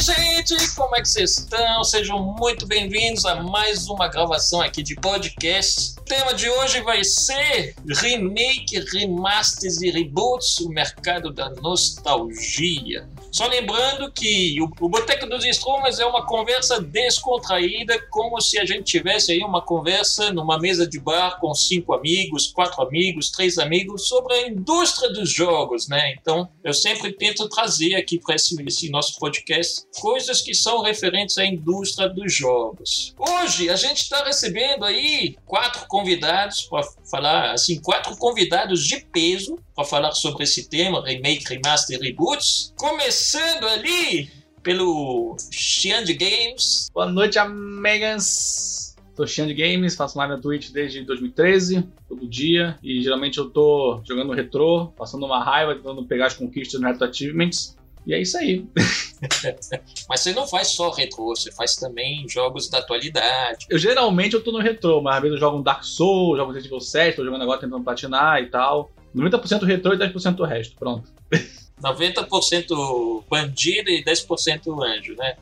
gente, como é que vocês estão? Sejam muito bem-vindos a mais uma gravação aqui de podcast. O tema de hoje vai ser remake, remasters e reboots, o mercado da nostalgia. Só lembrando que o, o Boteco dos Strumas é uma conversa descontraída, como se a gente tivesse aí uma conversa numa mesa de bar com cinco amigos, quatro amigos, três amigos, sobre a indústria dos jogos, né? Então, eu sempre tento trazer aqui para esse, esse nosso podcast coisas que são referentes à indústria dos jogos. Hoje, a gente está recebendo aí quatro convidados para falar, assim, quatro convidados de peso para falar sobre esse tema, remake, remaster, reboots. Começando ali pelo Xian de Games. Boa noite, amigas. Xian de Games, faço live na Twitch desde 2013, todo dia, e geralmente eu tô jogando retrô, passando uma raiva, tentando pegar as conquistas no Retro Achievements. E é isso aí. mas você não faz só retrô, você faz também jogos da atualidade. Eu geralmente eu tô no retrô, mas às vezes eu jogo um Dark Souls, jogo Resident Evil 7, tô jogando agora tentando platinar e tal. 90% retrô e 10% o resto, pronto. 90% bandido e 10% anjo, né?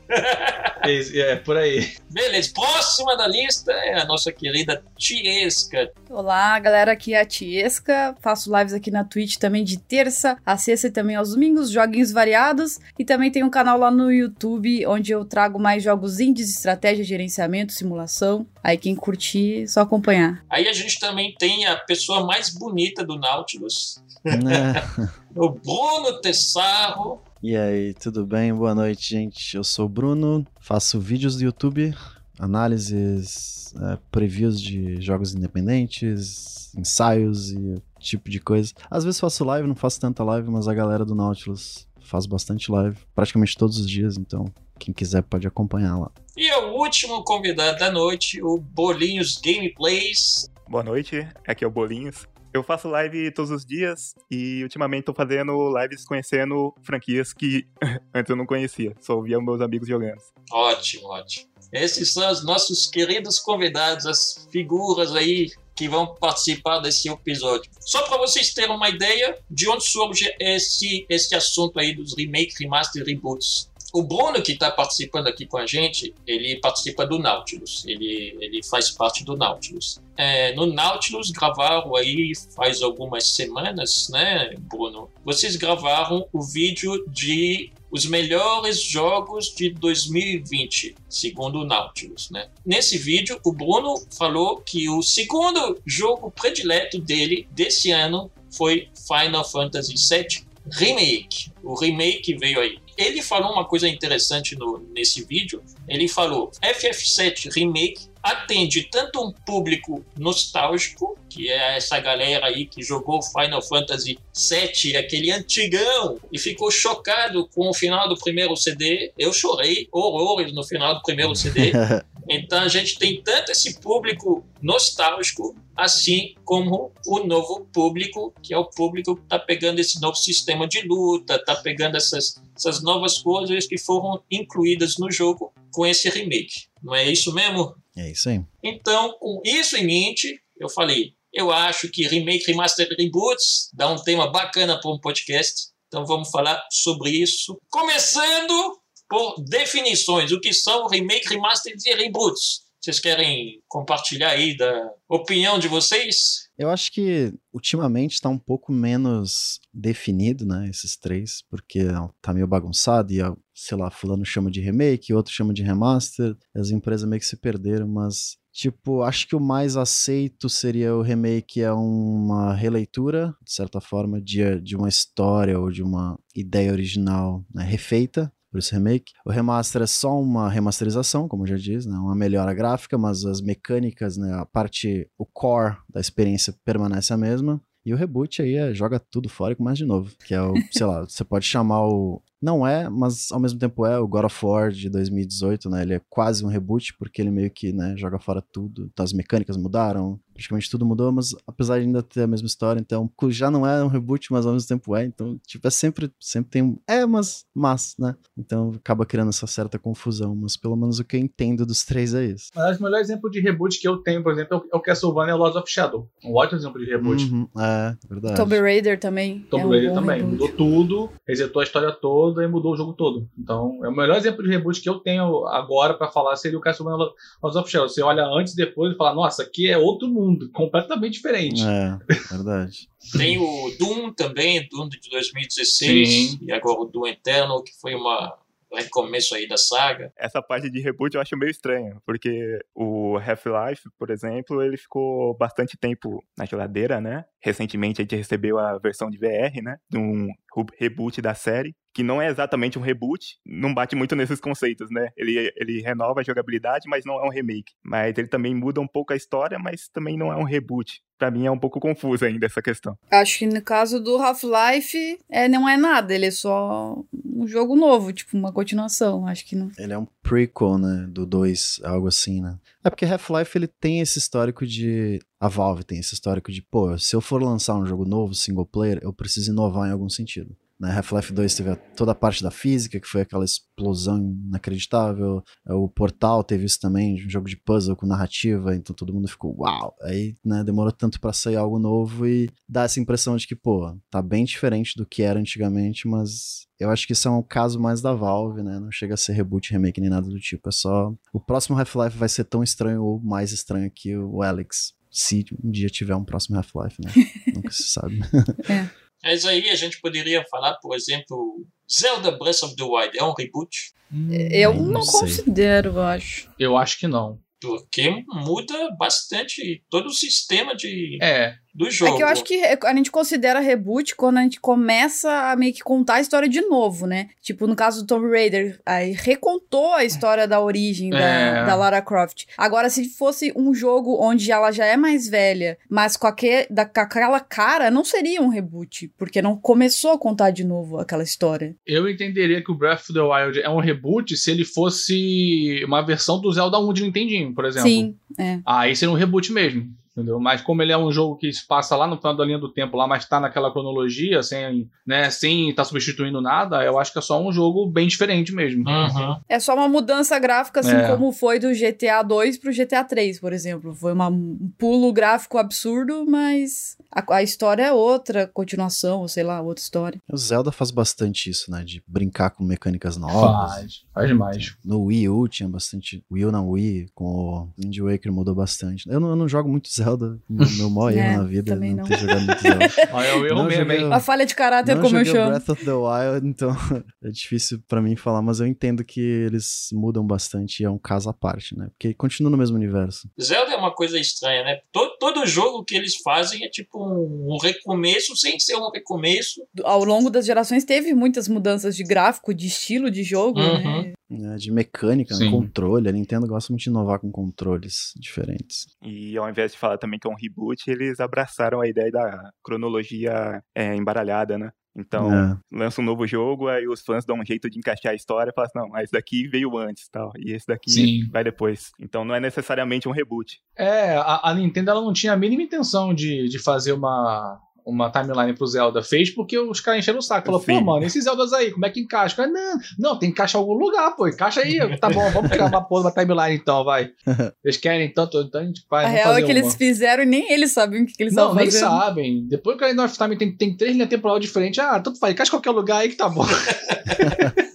é, é, por aí. Beleza, próxima da lista é a nossa querida Tiesca. Olá, galera, aqui é a Tiesca. Faço lives aqui na Twitch também de terça a sexta e também aos domingos, joguinhos variados. E também tem um canal lá no YouTube onde eu trago mais jogos indies, estratégia, gerenciamento, simulação. Aí quem curtir, só acompanhar. Aí a gente também tem a pessoa mais bonita do Nautilus. É. o Bruno Tessarro. E aí, tudo bem? Boa noite, gente. Eu sou o Bruno, faço vídeos do YouTube, análises, é, previews de jogos independentes, ensaios e tipo de coisa. Às vezes faço live, não faço tanta live, mas a galera do Nautilus faz bastante live, praticamente todos os dias, então quem quiser pode acompanhar lá. E o último convidado da noite, o Bolinhos Gameplays. Boa noite, aqui é o Bolinhos. Eu faço live todos os dias e ultimamente tô fazendo lives conhecendo franquias que antes eu não conhecia, só ouvia meus amigos jogando. Ótimo, ótimo. Esses são os nossos queridos convidados, as figuras aí que vão participar desse episódio. Só para vocês terem uma ideia de onde surge esse, esse assunto aí dos remake, remaster, reboots. O Bruno, que está participando aqui com a gente, ele participa do Nautilus. Ele, ele faz parte do Nautilus. É, no Nautilus gravaram aí faz algumas semanas, né, Bruno? Vocês gravaram o vídeo de os melhores jogos de 2020, segundo o Nautilus, né? Nesse vídeo, o Bruno falou que o segundo jogo predileto dele desse ano foi Final Fantasy VII Remake. O remake veio aí ele falou uma coisa interessante no, nesse vídeo. Ele falou: FF7 Remake atende tanto um público nostálgico, que é essa galera aí que jogou Final Fantasy VII, aquele antigão, e ficou chocado com o final do primeiro CD. Eu chorei horrores no final do primeiro CD. Então a gente tem tanto esse público nostálgico, assim como o novo público, que é o público que está pegando esse novo sistema de luta, está pegando essas, essas novas coisas que foram incluídas no jogo com esse remake. Não é isso mesmo? É isso aí. Então, com isso em mente, eu falei, eu acho que remake, remaster, reboots dá um tema bacana para um podcast. Então vamos falar sobre isso. Começando por definições, o que são remake, remaster e reboots. Vocês querem compartilhar aí da opinião de vocês? Eu acho que ultimamente está um pouco menos definido, né, esses três, porque tá meio bagunçado e, sei lá, fulano chama de remake, outro chama de remaster, as empresas meio que se perderam, mas Tipo, acho que o mais aceito seria o remake é uma releitura, de certa forma, de, de uma história ou de uma ideia original né, refeita por esse remake. O remaster é só uma remasterização, como já diz, né? uma melhora gráfica, mas as mecânicas, né? a parte, o core da experiência permanece a mesma. E o reboot aí é joga tudo fora e começa de novo. Que é o, sei lá, você pode chamar o. Não é, mas ao mesmo tempo é o God of War de 2018, né? Ele é quase um reboot, porque ele meio que, né, joga fora tudo. Então, as mecânicas mudaram, praticamente tudo mudou, mas apesar de ainda ter a mesma história, então já não é um reboot, mas ao mesmo tempo é. Então, tipo, é sempre, sempre tem um. É, mas, mas, né? Então acaba criando essa certa confusão, mas pelo menos o que eu entendo dos três é isso. Mas o melhor exemplo de reboot que eu tenho, por exemplo, é o Castlevania Lords of Shadow. Um ótimo exemplo de reboot. Uhum, é, verdade. Tomb Raider também. Tomb é um Raider também. Reboot. Mudou tudo, resetou a história toda toda e mudou o jogo todo. Então, é o melhor exemplo de reboot que eu tenho agora para falar seria o Castlevania Lords of Shadow. Você olha antes e depois e fala, nossa, aqui é outro mundo, completamente diferente. É, verdade. Tem o Doom também, Doom de 2016, Sim. e agora o Doom Eterno, que foi uma recomeço aí da saga. Essa parte de reboot eu acho meio estranha, porque o Half-Life, por exemplo, ele ficou bastante tempo na geladeira, né? Recentemente a gente recebeu a versão de VR, né? De um reboot da série, que não é exatamente um reboot, não bate muito nesses conceitos, né? Ele, ele renova a jogabilidade, mas não é um remake. Mas ele também muda um pouco a história, mas também não é um reboot. Pra mim é um pouco confuso ainda essa questão. Acho que no caso do Half-Life, é, não é nada, ele é só um jogo novo, tipo uma continuação. Acho que não. Ele é um prequel, né, do 2, algo assim, né? É porque Half-Life ele tem esse histórico de a Valve tem esse histórico de, pô, se eu for lançar um jogo novo, single player, eu preciso inovar em algum sentido. Né? Half-Life 2 teve toda a parte da física, que foi aquela explosão inacreditável. É, O Portal teve isso também, um jogo de puzzle com narrativa, então todo mundo ficou, uau! Aí, né, demorou tanto pra sair algo novo e dá essa impressão de que, pô, tá bem diferente do que era antigamente, mas eu acho que isso é um caso mais da Valve, né? Não chega a ser reboot, remake nem nada do tipo. É só. O próximo Half-Life vai ser tão estranho ou mais estranho que o Alex. Se um dia tiver um próximo Half-Life, né? Nunca se sabe. Mas aí a gente poderia falar, por exemplo, Zelda Breath of the Wild é um reboot? Eu Não não, considero, eu acho. Eu acho que não. Porque muda bastante todo o sistema de, É, do jogo. É que eu acho que a gente considera reboot quando a gente começa a meio que contar a história de novo, né? Tipo, no caso do Tomb Raider, aí recontou a história da origem da, É. da Lara Croft. Agora, se fosse um jogo onde ela já é mais velha, mas com, aque, da, com aquela cara, não seria um reboot, porque não começou a contar de novo aquela história. eu entenderia que o Breath of the Wild é um reboot se ele fosse uma versão do Zelda 1 de Nintendinho, por exemplo. Sim, é. Aí seria um reboot mesmo. Entendeu? Mas como ele é um jogo que se passa lá no final da linha do tempo, lá, mas tá naquela cronologia, sem, né, sem tá substituindo nada, eu acho que é só um jogo bem diferente mesmo. Uhum. É só uma mudança gráfica, assim É. como foi do GTA 2 pro GTA 3, por exemplo. Foi uma- um pulo gráfico absurdo, mas a, a história é outra, continuação, ou sei lá, outra história. o Zelda faz bastante isso, né? De brincar com mecânicas novas. Faz, faz demais. No Wii U tinha bastante. Wii U não Wii, com o Wind Waker mudou bastante. Eu não, eu não jogo muito Zelda, meu, meu maior É, erro na vida é também não não. ter jogado muito Zelda. Olha, é o erro Não mesmo, hein? A falha de caráter, não como eu chamo. Breath of the Wild, então é difícil pra mim falar, mas eu entendo que eles mudam bastante e é um caso à parte, né? Porque continua no mesmo universo. Zelda é uma coisa estranha, né? Todo, todo jogo que eles fazem é tipo um, um recomeço sem ser um recomeço. Ao longo das gerações teve muitas mudanças de gráfico, de estilo de jogo, Uhum. né? Né? De mecânica, né? Sim. controle. A Nintendo gosta muito de inovar com controles diferentes. E ao invés de falar também que é um reboot, eles abraçaram a ideia da cronologia é, embaralhada, né? Então, É. lança um novo jogo, aí os fãs dão um jeito de encaixar a história e falam assim, não, esse daqui veio antes tal, e esse daqui Sim. vai depois. Então não é necessariamente um reboot. É, a, a Nintendo ela não tinha a mínima intenção de, de fazer uma, uma timeline pro Zelda. Fez porque os caras encheram o saco. Falou, pô, mano, esses Zeldas aí, como é que encaixa? Cara, não, não, tem que encaixar em algum lugar, pô. Encaixa aí. Tá bom, vamos criar uma porra, uma timeline então, vai. Eles querem tanto, então a gente vai. A real é que eles uma. fizeram e nem eles sabem o que, que eles Não, estavam nem sabem. Depois que a of Time tem, tem três linhas temporal diferentes, ah, tanto faz, encaixa em qualquer lugar aí que tá bom.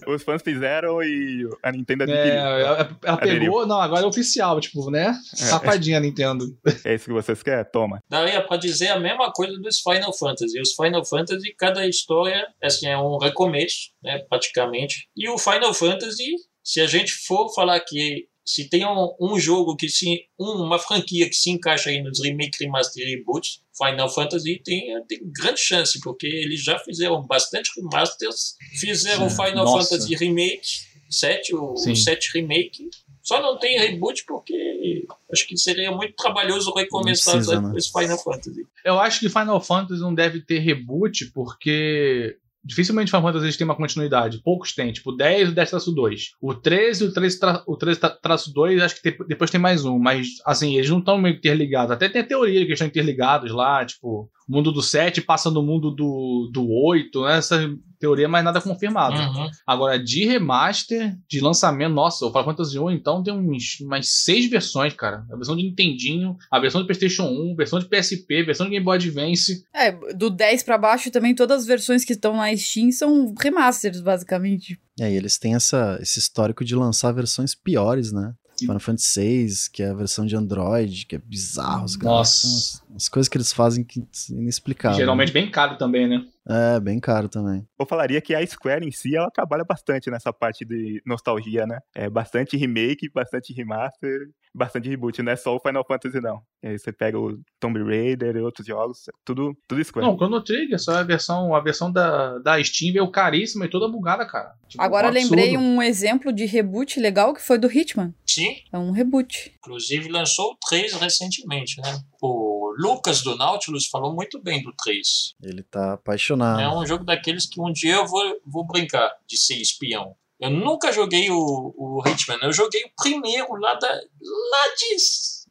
Os fãs fizeram e a Nintendo É, adquiriu. ela, ela Aderiu. pegou, não, agora é oficial, tipo, né? Safadinha a Nintendo. É isso que vocês querem? Toma. Daria para dizer a mesma coisa dos Final Fantasy. Os Final Fantasy, cada história assim, é um recomeço, né, praticamente. E o Final Fantasy, se a gente for falar que se tem um, um jogo que se um- uma franquia que se encaixa aí nos remake, remaster e reboots, Final Fantasy tem, tem grande chance, porque eles já fizeram bastante remasters, fizeram Sim. Final Nossa. Fantasy Remake 7, o, Sim. o 7 Remake. Só não tem reboot porque acho que seria muito trabalhoso recomeçar precisa, né? os Final Fantasy. Eu acho que Final Fantasy não deve ter reboot, porque dificilmente Final Fantasy têm uma continuidade. Poucos têm, tipo 10 e o 10 traço 2. O 13 e o 13, tra o 13 tra- traço 2, acho que tem- depois tem mais um. Mas, assim, eles não estão meio interligados. Até tem a teoria que eles estão interligados lá, tipo, mundo do 7 passa no mundo do, do 8, né? Essa teoria, mas nada confirmado. Uhum. Agora, de remaster, de lançamento, nossa, o Final Fantasy 1 então tem uns, umas seis versões, cara. A versão de Nintendinho, a versão de PlayStation 1, versão de PSP, versão de Game Boy Advance. É, do 10 pra baixo também todas as versões que estão na Steam são remasters, basicamente. É, e eles têm essa, esse histórico de lançar versões piores, né? Final Fantasy VI, que é a versão de Android, que é bizarro. Os Nossa. As coisas que eles fazem que é inexplicável. Geralmente bem caro também, né? É, bem caro também. Eu falaria que a Square em si, ela trabalha bastante nessa parte de nostalgia, né? É bastante remake, bastante remaster, bastante reboot, não é só o Final Fantasy, não. E aí você pega o Tomb Raider e outros jogos, tudo, tudo Square. Não, o Chrono Trigger, só a versão, a versão da, da Steam veio caríssima e toda bugada, cara. Tipo, Agora um eu lembrei um exemplo de reboot legal que foi do Hitman. Sim, É um reboot. inclusive lançou o 3 recentemente, né? O Lucas do Nautilus falou muito bem do 3. Ele tá apaixonado. É um jogo daqueles que um dia eu vou, vou brincar de ser espião. Eu nunca joguei o, o Hitman, eu joguei o primeiro lá, da, lá de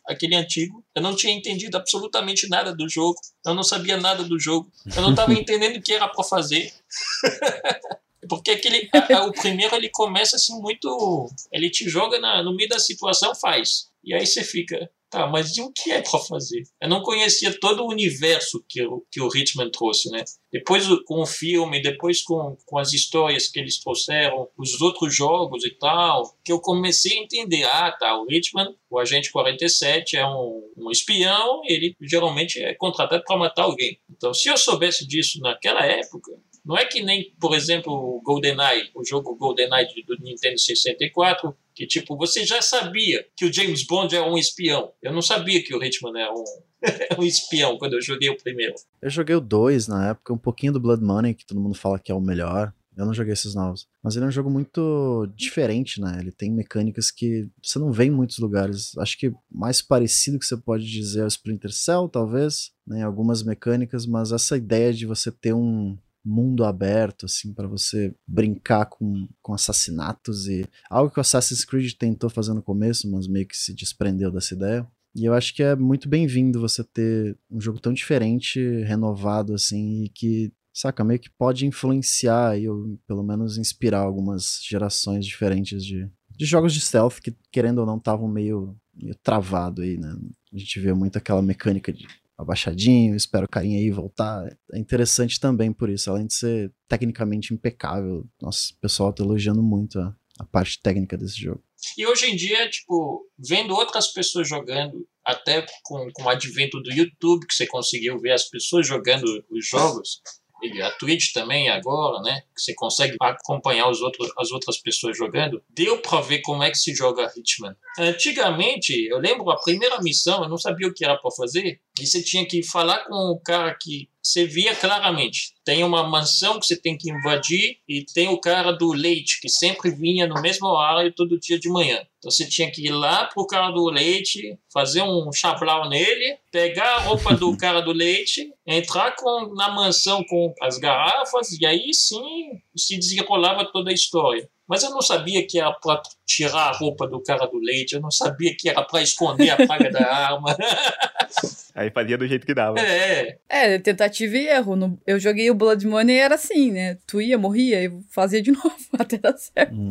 aquele antigo. Eu não tinha entendido absolutamente nada do jogo. Eu não sabia nada do jogo. Eu não estava entendendo o que era para fazer. Porque aquele, a- a- o primeiro ele começa assim muito. Ele te joga na- no meio da situação, faz. E aí você fica, tá, mas e o que é para fazer? Eu não conhecia todo o universo que, o- que o Hitman trouxe, né? Depois com o filme, depois com, com as histórias que eles trouxeram, os outros jogos e tal, que eu comecei a entender, ah, tá, o Hitman, o Agente 47 é um, um espião, ele geralmente é contratado para matar alguém. Então, se eu soubesse disso naquela época, não é que nem, por exemplo, o GoldenEye, o jogo GoldenEye de- do Nintendo 64, que tipo, você já sabia que o James Bond é um espião. Eu não sabia que o Hitman era um, um espião quando eu joguei o primeiro. Eu joguei o 2 na época, um pouquinho do Blood Money, que todo mundo fala que é o melhor. Eu não joguei esses novos. Mas ele é um jogo muito diferente, né? Ele tem mecânicas que você não vê em muitos lugares. Acho que mais parecido que você pode dizer é o Splinter Cell, talvez, né? Algumas mecânicas, mas essa ideia de você ter um mundo aberto, assim, para você brincar com, com assassinatos e algo que o Assassin's Creed tentou fazer no começo, mas meio que se desprendeu dessa ideia. E eu acho que é muito bem-vindo você ter um jogo tão diferente, renovado, assim, e que, saca, meio que pode influenciar e ou pelo menos inspirar algumas gerações diferentes de, de jogos de stealth que, querendo ou não, estavam meio, meio travado aí, né? A gente vê muito aquela mecânica de abaixadinho, espera o carinha aí voltar. É interessante também por isso, além de ser tecnicamente impecável. Nossa, o pessoal tá elogiando muito a, a parte técnica desse jogo. E hoje em dia, tipo, vendo outras pessoas jogando, até com, com o advento do YouTube, que você conseguiu ver as pessoas jogando os jogos, e a Twitch também agora, né? Que você consegue acompanhar os outros, as outras pessoas jogando. Deu pra ver como é que se joga Hitman. Antigamente, eu lembro a primeira missão, eu não sabia o que era pra fazer, e você tinha que falar com o cara que você via claramente. Tem uma mansão que você tem que invadir e tem o cara do leite, que sempre vinha no mesmo horário todo dia de manhã. Então você tinha que ir lá pro cara do leite, fazer um chablau nele, pegar a roupa do cara do leite, entrar com, na mansão com as garrafas e aí sim se desenrolava toda a história. Mas eu não sabia que para tirar a roupa do cara do leite, eu não sabia que era para esconder a praga da arma. Aí fazia do jeito que dava. é, É, tentativa e erro. Eu joguei o Blood Money e era assim, né? Tu ia, morria e fazia de novo até dar certo. Hum.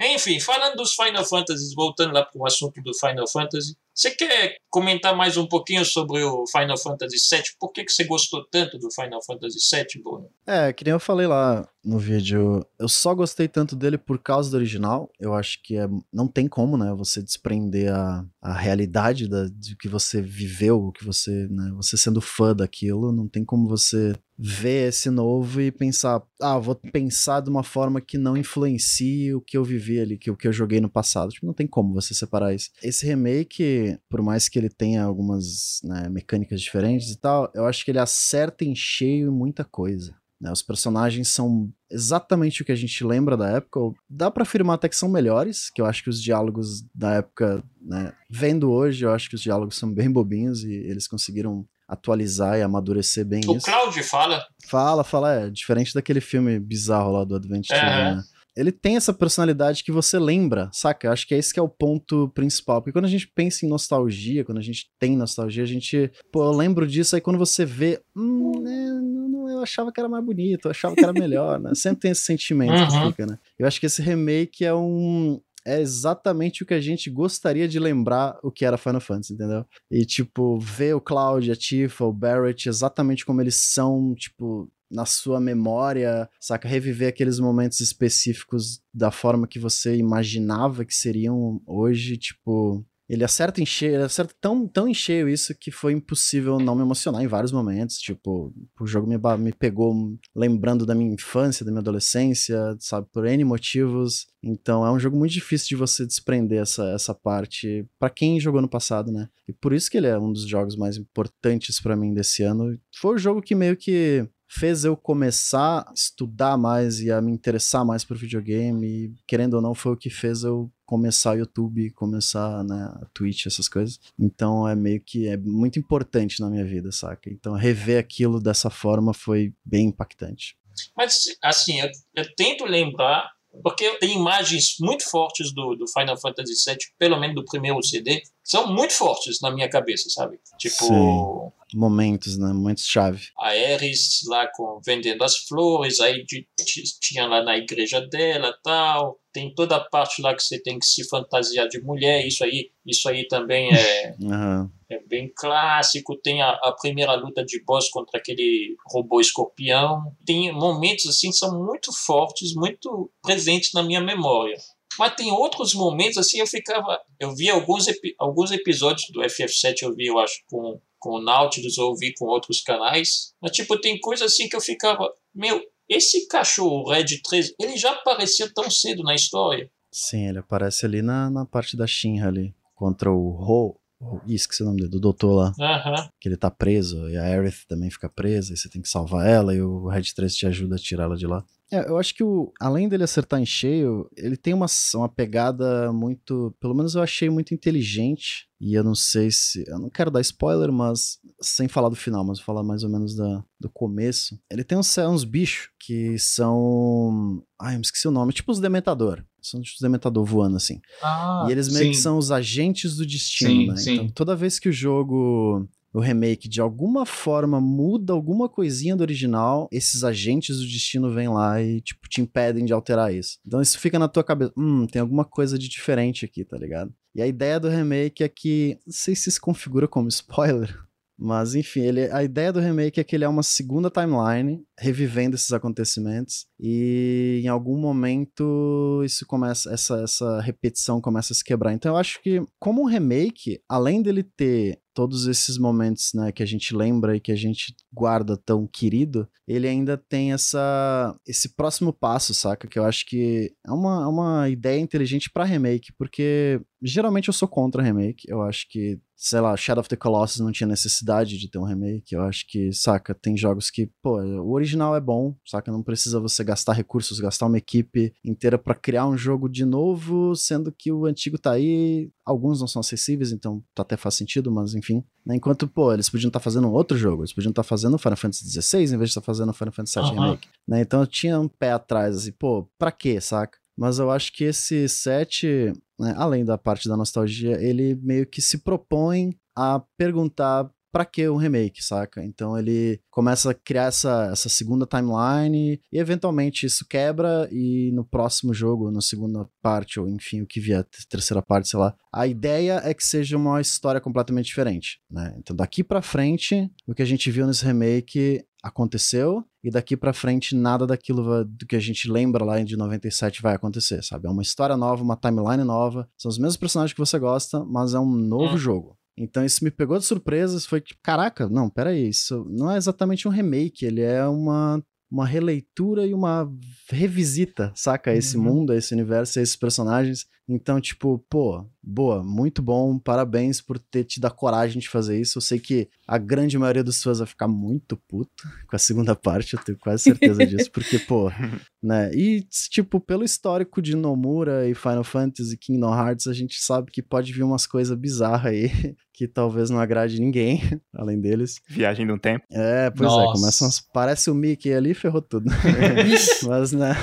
Enfim, falando dos Final Fantasies, voltando lá para o assunto do Final Fantasy, você quer comentar mais um pouquinho sobre o Final Fantasy VII? Por que, que você gostou tanto do Final Fantasy VII, Bruno? É, que nem eu falei lá no vídeo, eu só gostei tanto dele por causa do original. Eu acho que é, não tem como, né, você desprender a, a realidade da, de que você viveu, que você, né, você sendo fã daquilo, não tem como você ver esse novo e pensar, ah, vou pensar de uma forma que não influencie o que eu vivi ali, que o que eu joguei no passado. Tipo, não tem como você separar isso. Esse remake, por mais que ele tenha algumas né, mecânicas diferentes e tal, eu acho que ele acerta em cheio muita coisa. Né? Os personagens são exatamente o que a gente lembra da época. ou Dá pra afirmar até que são melhores, que eu acho que os diálogos da época, né, vendo hoje, eu acho que os diálogos são bem bobinhos e eles conseguiram atualizar e amadurecer bem O isso. Cloud fala, Fala, fala, é diferente daquele filme bizarro lá do Advent Aham. Children, né? ele tem essa personalidade que você lembra, saca? Eu acho que é esse que é o ponto principal. Porque quando a gente pensa em nostalgia, quando a gente tem nostalgia, a gente, pô, eu lembro disso, aí quando você vê, hum, né, eu achava que era mais bonito, eu achava que era melhor, né? Sempre tem esse sentimento uhum. que fica, né? Eu acho que esse remake é um, é exatamente o que a gente gostaria de lembrar o que era Final Fantasy, entendeu? E, tipo, ver o Cloud, a Tifa, o Barrett exatamente como eles são, tipo, na sua memória, saca? Reviver aqueles momentos específicos da forma que você imaginava que seriam hoje, tipo. Ele acerta em cheio, ele acerta tão, tão em cheio isso que foi impossível não me emocionar em vários momentos. Tipo, o jogo me, me pegou lembrando da minha infância, da minha adolescência, sabe, por N motivos. Então é um jogo muito difícil de você desprender essa, essa parte para quem jogou no passado, né? E por isso que ele é um dos jogos mais importantes para mim desse ano. Foi o jogo que meio que fez eu começar a estudar mais e a me interessar mais por videogame. E, querendo ou não, foi o que fez eu começar o YouTube, começar né, a Twitch, essas coisas. Então é meio que é muito importante na minha vida, saca? Então rever aquilo dessa forma foi bem impactante. Mas assim, eu, eu tento lembrar porque tem imagens muito fortes do, do Final Fantasy VII, pelo menos do primeiro CD, são muito fortes na minha cabeça, sabe? Tipo. Sim. Momentos, né? Momentos-chave. A Ares lá com, vendendo as flores, aí de, tinha lá na igreja dela tal. Tem toda a parte lá que você tem que se fantasiar de mulher, isso aí, isso aí também é. uhum. É bem clássico. Tem a, a, primeira luta de boss contra aquele robô escorpião. Tem momentos assim que são muito fortes, muito presentes na minha memória. Mas tem outros momentos assim, eu ficava. Eu vi alguns, alguns episódios do FF7, eu vi, eu acho, com, com o Nautilus, ou vi com outros canais. Mas, tipo, tem coisa assim que eu ficava. Meu, esse cachorro Red 3, ele já aparecia tão cedo na história. Sim, ele aparece ali na, na parte da Shinra ali. Contra o Ho, Ih, esqueci o nome dele, do doutor lá. Uhum. Que ele tá preso, e a Aerith também fica presa, e você tem que salvar ela, e o Red 3 te ajuda a tirar ela de lá. É, eu acho que o, além dele acertar em cheio, ele tem uma, uma pegada muito. Pelo menos eu achei muito inteligente. E eu não sei se. Eu não quero dar spoiler, mas. Sem falar do final, mas vou falar mais ou menos da, do começo. Ele tem uns, uns bichos que são. Ai, eu me esqueci o nome. Tipo os Dementador. São os Dementador voando assim. Ah, e eles meio sim. que são os agentes do destino, Sim, né? sim. Então toda vez que o jogo o remake de alguma forma muda alguma coisinha do original, esses agentes do destino vêm lá e, tipo, te impedem de alterar isso. Então isso fica na tua cabeça, hum, tem alguma coisa de diferente aqui, tá ligado? E a ideia do remake é que, não sei se isso configura como spoiler, mas enfim, ele, a ideia do remake é que ele é uma segunda timeline, revivendo esses acontecimentos, e em algum momento isso começa, essa, essa repetição começa a se quebrar. Então eu acho que, como um remake, além dele ter todos esses momentos né, que a gente lembra e que a gente guarda tão querido, ele ainda tem essa esse próximo passo, saca? Que eu acho que é uma, é uma ideia inteligente para remake, porque geralmente eu sou contra remake. Eu acho que, sei lá, Shadow of the Colossus não tinha necessidade de ter um remake. Eu acho que, saca, tem jogos que, pô, o original é bom, saca? Não precisa você gastar recursos, gastar uma equipe inteira para criar um jogo de novo, sendo que o antigo tá aí. Alguns não são acessíveis, então até faz sentido, mas enfim. Né? Enquanto, pô, eles podiam estar tá fazendo outro jogo, eles podiam estar tá fazendo Final Fantasy XVI em vez de estar tá fazendo Final Fantasy VII Uhum. Remake. Né? Então eu tinha um pé atrás, assim, pô, pra quê, saca? Mas eu acho que esse 7, né, além da parte da nostalgia, ele meio que se propõe a perguntar pra que um remake, saca? Então ele começa a criar essa, essa segunda timeline e eventualmente isso quebra e no próximo jogo, na segunda parte, ou enfim, o que vier, terceira parte, sei lá, a ideia é que seja uma história completamente diferente, né? Então daqui pra frente, o que a gente viu nesse remake aconteceu e daqui pra frente nada daquilo do que a gente lembra lá de 97 vai acontecer, sabe? É uma história nova, uma timeline nova, são os mesmos personagens que você gosta, mas é um novo Hum. jogo. Então isso me pegou de surpresa, foi tipo, caraca, não, peraí, isso não é exatamente um remake, ele é uma, uma releitura e uma revisita, saca? Esse Uhum. mundo, esse universo, a esses personagens. Então, tipo, pô, boa, muito bom, parabéns por ter tido a coragem de fazer isso. Eu sei que a grande maioria dos fãs vai ficar muito puto com a segunda parte, eu tenho quase certeza disso, porque, pô, né? E, tipo, pelo histórico de Nomura e Final Fantasy, Kingdom Hearts, a gente sabe que pode vir umas coisas bizarras aí, que talvez não agrade ninguém, além deles. Viagem no tempo. É, pois é, Nossa. começa umas... Parece o Mickey ali, ferrou tudo. Mas, né?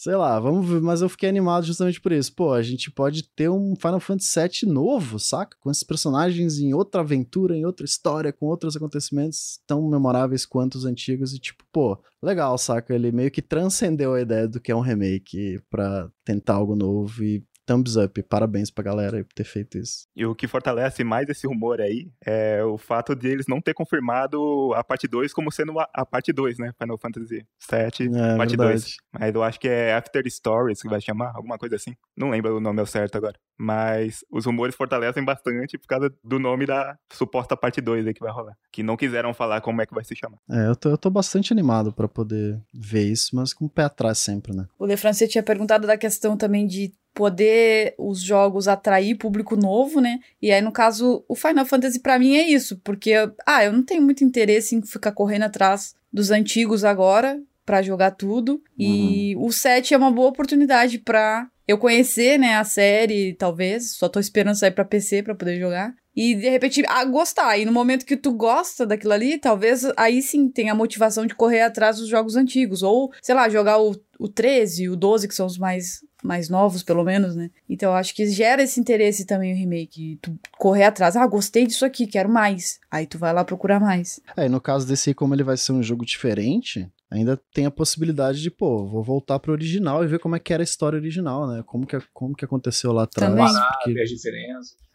Sei lá, vamos ver, mas eu fiquei animado justamente por isso. Pô, a gente pode ter um Final Fantasy VII novo, saca? Com esses personagens em outra aventura, em outra história, com outros acontecimentos tão memoráveis quanto os antigos. E tipo, pô, legal, saca? Ele meio que transcendeu a ideia do que é um remake pra tentar algo novo e thumbs up. Parabéns pra galera por ter feito isso. E o que fortalece mais esse rumor aí é o fato de eles não ter confirmado a parte 2 como sendo a, a parte 2, né? Final Fantasy 7, É, parte verdade. 2. Mas eu acho que é After Stories que vai chamar, alguma coisa assim. Não lembro o nome ao certo agora. Mas os rumores fortalecem bastante por causa do nome da suposta parte 2 aí que vai rolar. Que não quiseram falar como é que vai se chamar. É, eu tô, eu tô bastante animado pra poder ver isso, mas com o pé atrás sempre, né? O Lefranc tinha perguntado da questão também de poder os jogos atrair público novo, né? E aí, no caso, o Final Fantasy pra mim é isso, porque, ah, eu não tenho muito interesse em ficar correndo atrás dos antigos agora pra jogar tudo. E o 7 é uma boa oportunidade pra eu conhecer, né, a série, talvez. Só tô esperando sair pra PC pra poder jogar. E de repente, ah, gostar. E no momento que tu gosta daquilo ali, talvez aí sim tenha a motivação de correr atrás dos jogos antigos. Ou, sei lá, jogar o, o 13, o 12, que são os mais, mais novos, pelo menos, né? Então eu acho que gera esse interesse também o remake. Tu correr atrás. Ah, gostei disso aqui, quero mais. Aí tu vai lá procurar mais. É, e no caso desse aí, como ele vai ser um jogo diferente, ainda tem a possibilidade de, pô, vou voltar pro original e ver como é que era a história original, né? Como que, como que aconteceu lá atrás. Também. porque- Ver as diferenças.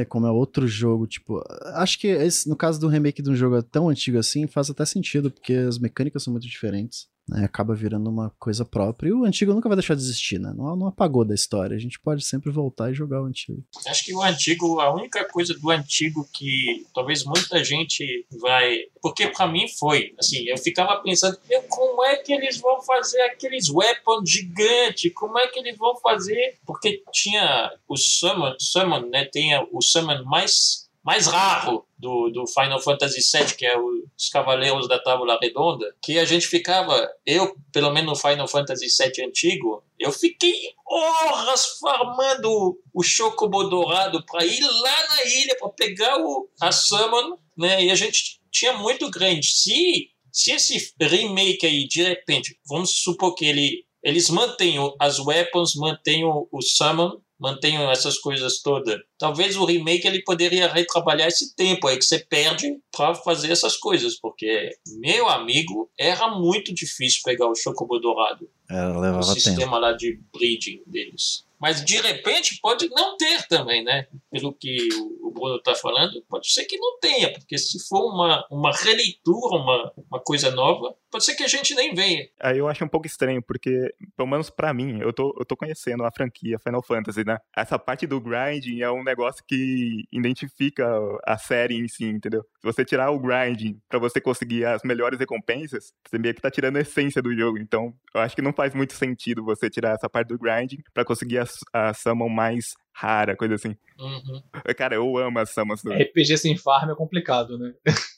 É, como é outro jogo, tipo. Acho que esse, no caso do remake de um jogo tão antigo assim, faz até sentido, porque as mecânicas são muito diferentes. Né, acaba virando uma coisa própria. E o antigo nunca vai deixar de existir, né? Não, não apagou da história. A gente pode sempre voltar e jogar o antigo. Acho que o antigo, a única coisa do antigo que talvez muita gente vai. Porque pra mim foi, assim, eu ficava pensando, como é que eles vão fazer aqueles weapons gigantes? Como é que eles vão fazer? Porque tinha o Summon, Summon né? Tem o Summon mais, mais raro do, do Final Fantasy VII, que é os Cavaleiros da Tábula Redonda, que a gente ficava, eu, pelo menos no Final Fantasy VII antigo, eu fiquei horas farmando o Chocobo Dourado para ir lá na ilha para pegar o, a Summon, né? E a gente tinha muito grande. Se, se esse remake aí, de repente, vamos supor que ele, eles mantenham as weapons, mantenham o Summon, mantenham essas coisas todas. Talvez o remake ele poderia retrabalhar esse tempo aí que você perde para fazer essas coisas, porque meu amigo era muito difícil pegar o Chocobo Dourado, É, o levava tempo. sistema lá de breeding deles. Mas de repente pode não ter também, né? Pelo que o Bruno está falando, pode ser que não tenha, porque se for uma, uma releitura, uma, uma coisa nova, pode ser que a gente nem venha. Aí eu acho um pouco estranho, porque, pelo menos pra mim, eu tô, eu tô conhecendo a franquia Final Fantasy, né? Essa parte do grinding é um negócio que identifica a série em si, entendeu? Se você tirar o grinding pra você conseguir as melhores recompensas, você meio que tá tirando a essência do jogo. Então, eu acho que não faz muito sentido você tirar essa parte do grinding pra conseguir a, a summon mais rara, coisa assim. Uhum. Cara, eu amo as summons do... RPG sem farm é complicado, né?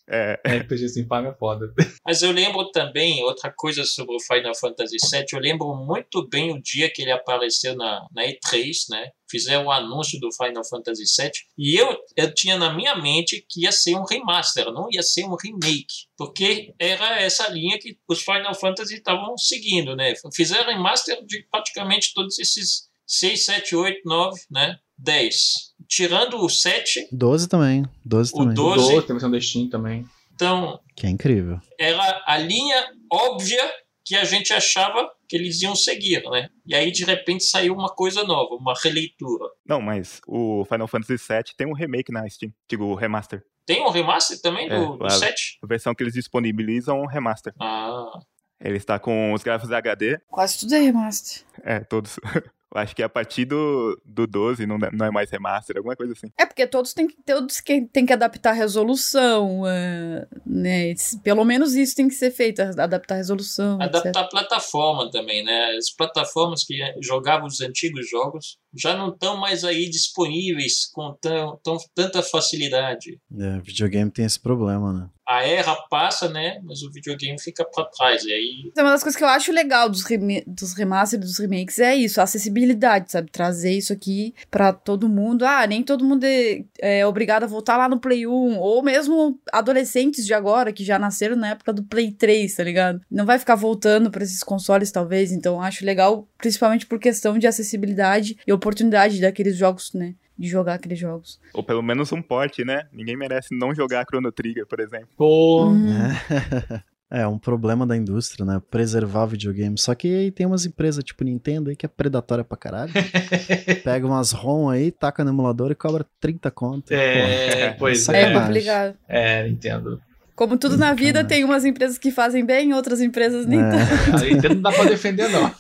É, RPG sem farm é foda. Mas eu lembro também, outra coisa sobre o Final Fantasy VII, eu lembro muito bem o dia que ele apareceu na, na E3, né? Fizeram o anúncio do Final Fantasy VII, e eu, eu tinha na minha mente que ia ser um remaster, não ia ser um remake, porque era essa linha que os Final Fantasy estavam seguindo, né? Fizeram remaster de praticamente todos esses 6, 7, 8, 9, né? 10. Tirando o 7, 12 também. 12 O também. 12. 12, tem a versão do Steam também. então Que é incrível. era a linha óbvia que a gente achava que eles iam seguir, né? E aí, de repente, saiu uma coisa nova, uma releitura. Não, mas o Final Fantasy VII tem um remake na Steam. Digo, o remaster. Tem um remaster também do, É, do claro. 7? A versão que eles disponibilizam é um remaster. Ah, Ele está com os gráficos HD. Quase tudo é remaster. É, todos. Eu acho que a partir do, do 12 não, não é mais remaster, alguma coisa assim. É porque todos têm que, todos que, têm que adaptar a resolução, é, né? Pelo menos isso tem que ser feito, adaptar a resolução, etc. adaptar a plataforma também, né? As plataformas que jogavam os antigos jogos já não estão mais aí disponíveis com tão, tão, tanta facilidade. É, videogame tem esse problema, né? A era passa, né? Mas o videogame fica para trás. E aí. Uma das coisas que eu acho legal dos, rem dos remasters dos remakes é isso, a acessibilidade, sabe? Trazer isso aqui para todo mundo. Ah, nem todo mundo é, é, obrigado a voltar lá no Play 1, ou mesmo adolescentes de agora que já nasceram na época do Play 3, tá ligado? Não vai ficar voltando para esses consoles, talvez. Então, acho legal, principalmente por questão de acessibilidade e oportunidade daqueles jogos, né? De jogar aqueles jogos. Ou pelo menos um porte, né? Ninguém merece não jogar Chrono Trigger, por exemplo. Pô. Uhum. É, um problema da indústria, né? Preservar videogame. Só que aí tem umas empresas tipo Nintendo aí que é predatória pra caralho. Pega umas ROM aí, taca no emulador e cobra 30 conto. É, pois É sacanagem. complicado. É, Nintendo. Como tudo na vida, tem umas empresas que fazem bem, outras empresas nem tanto. É, A Nintendo não dá pra defender, não.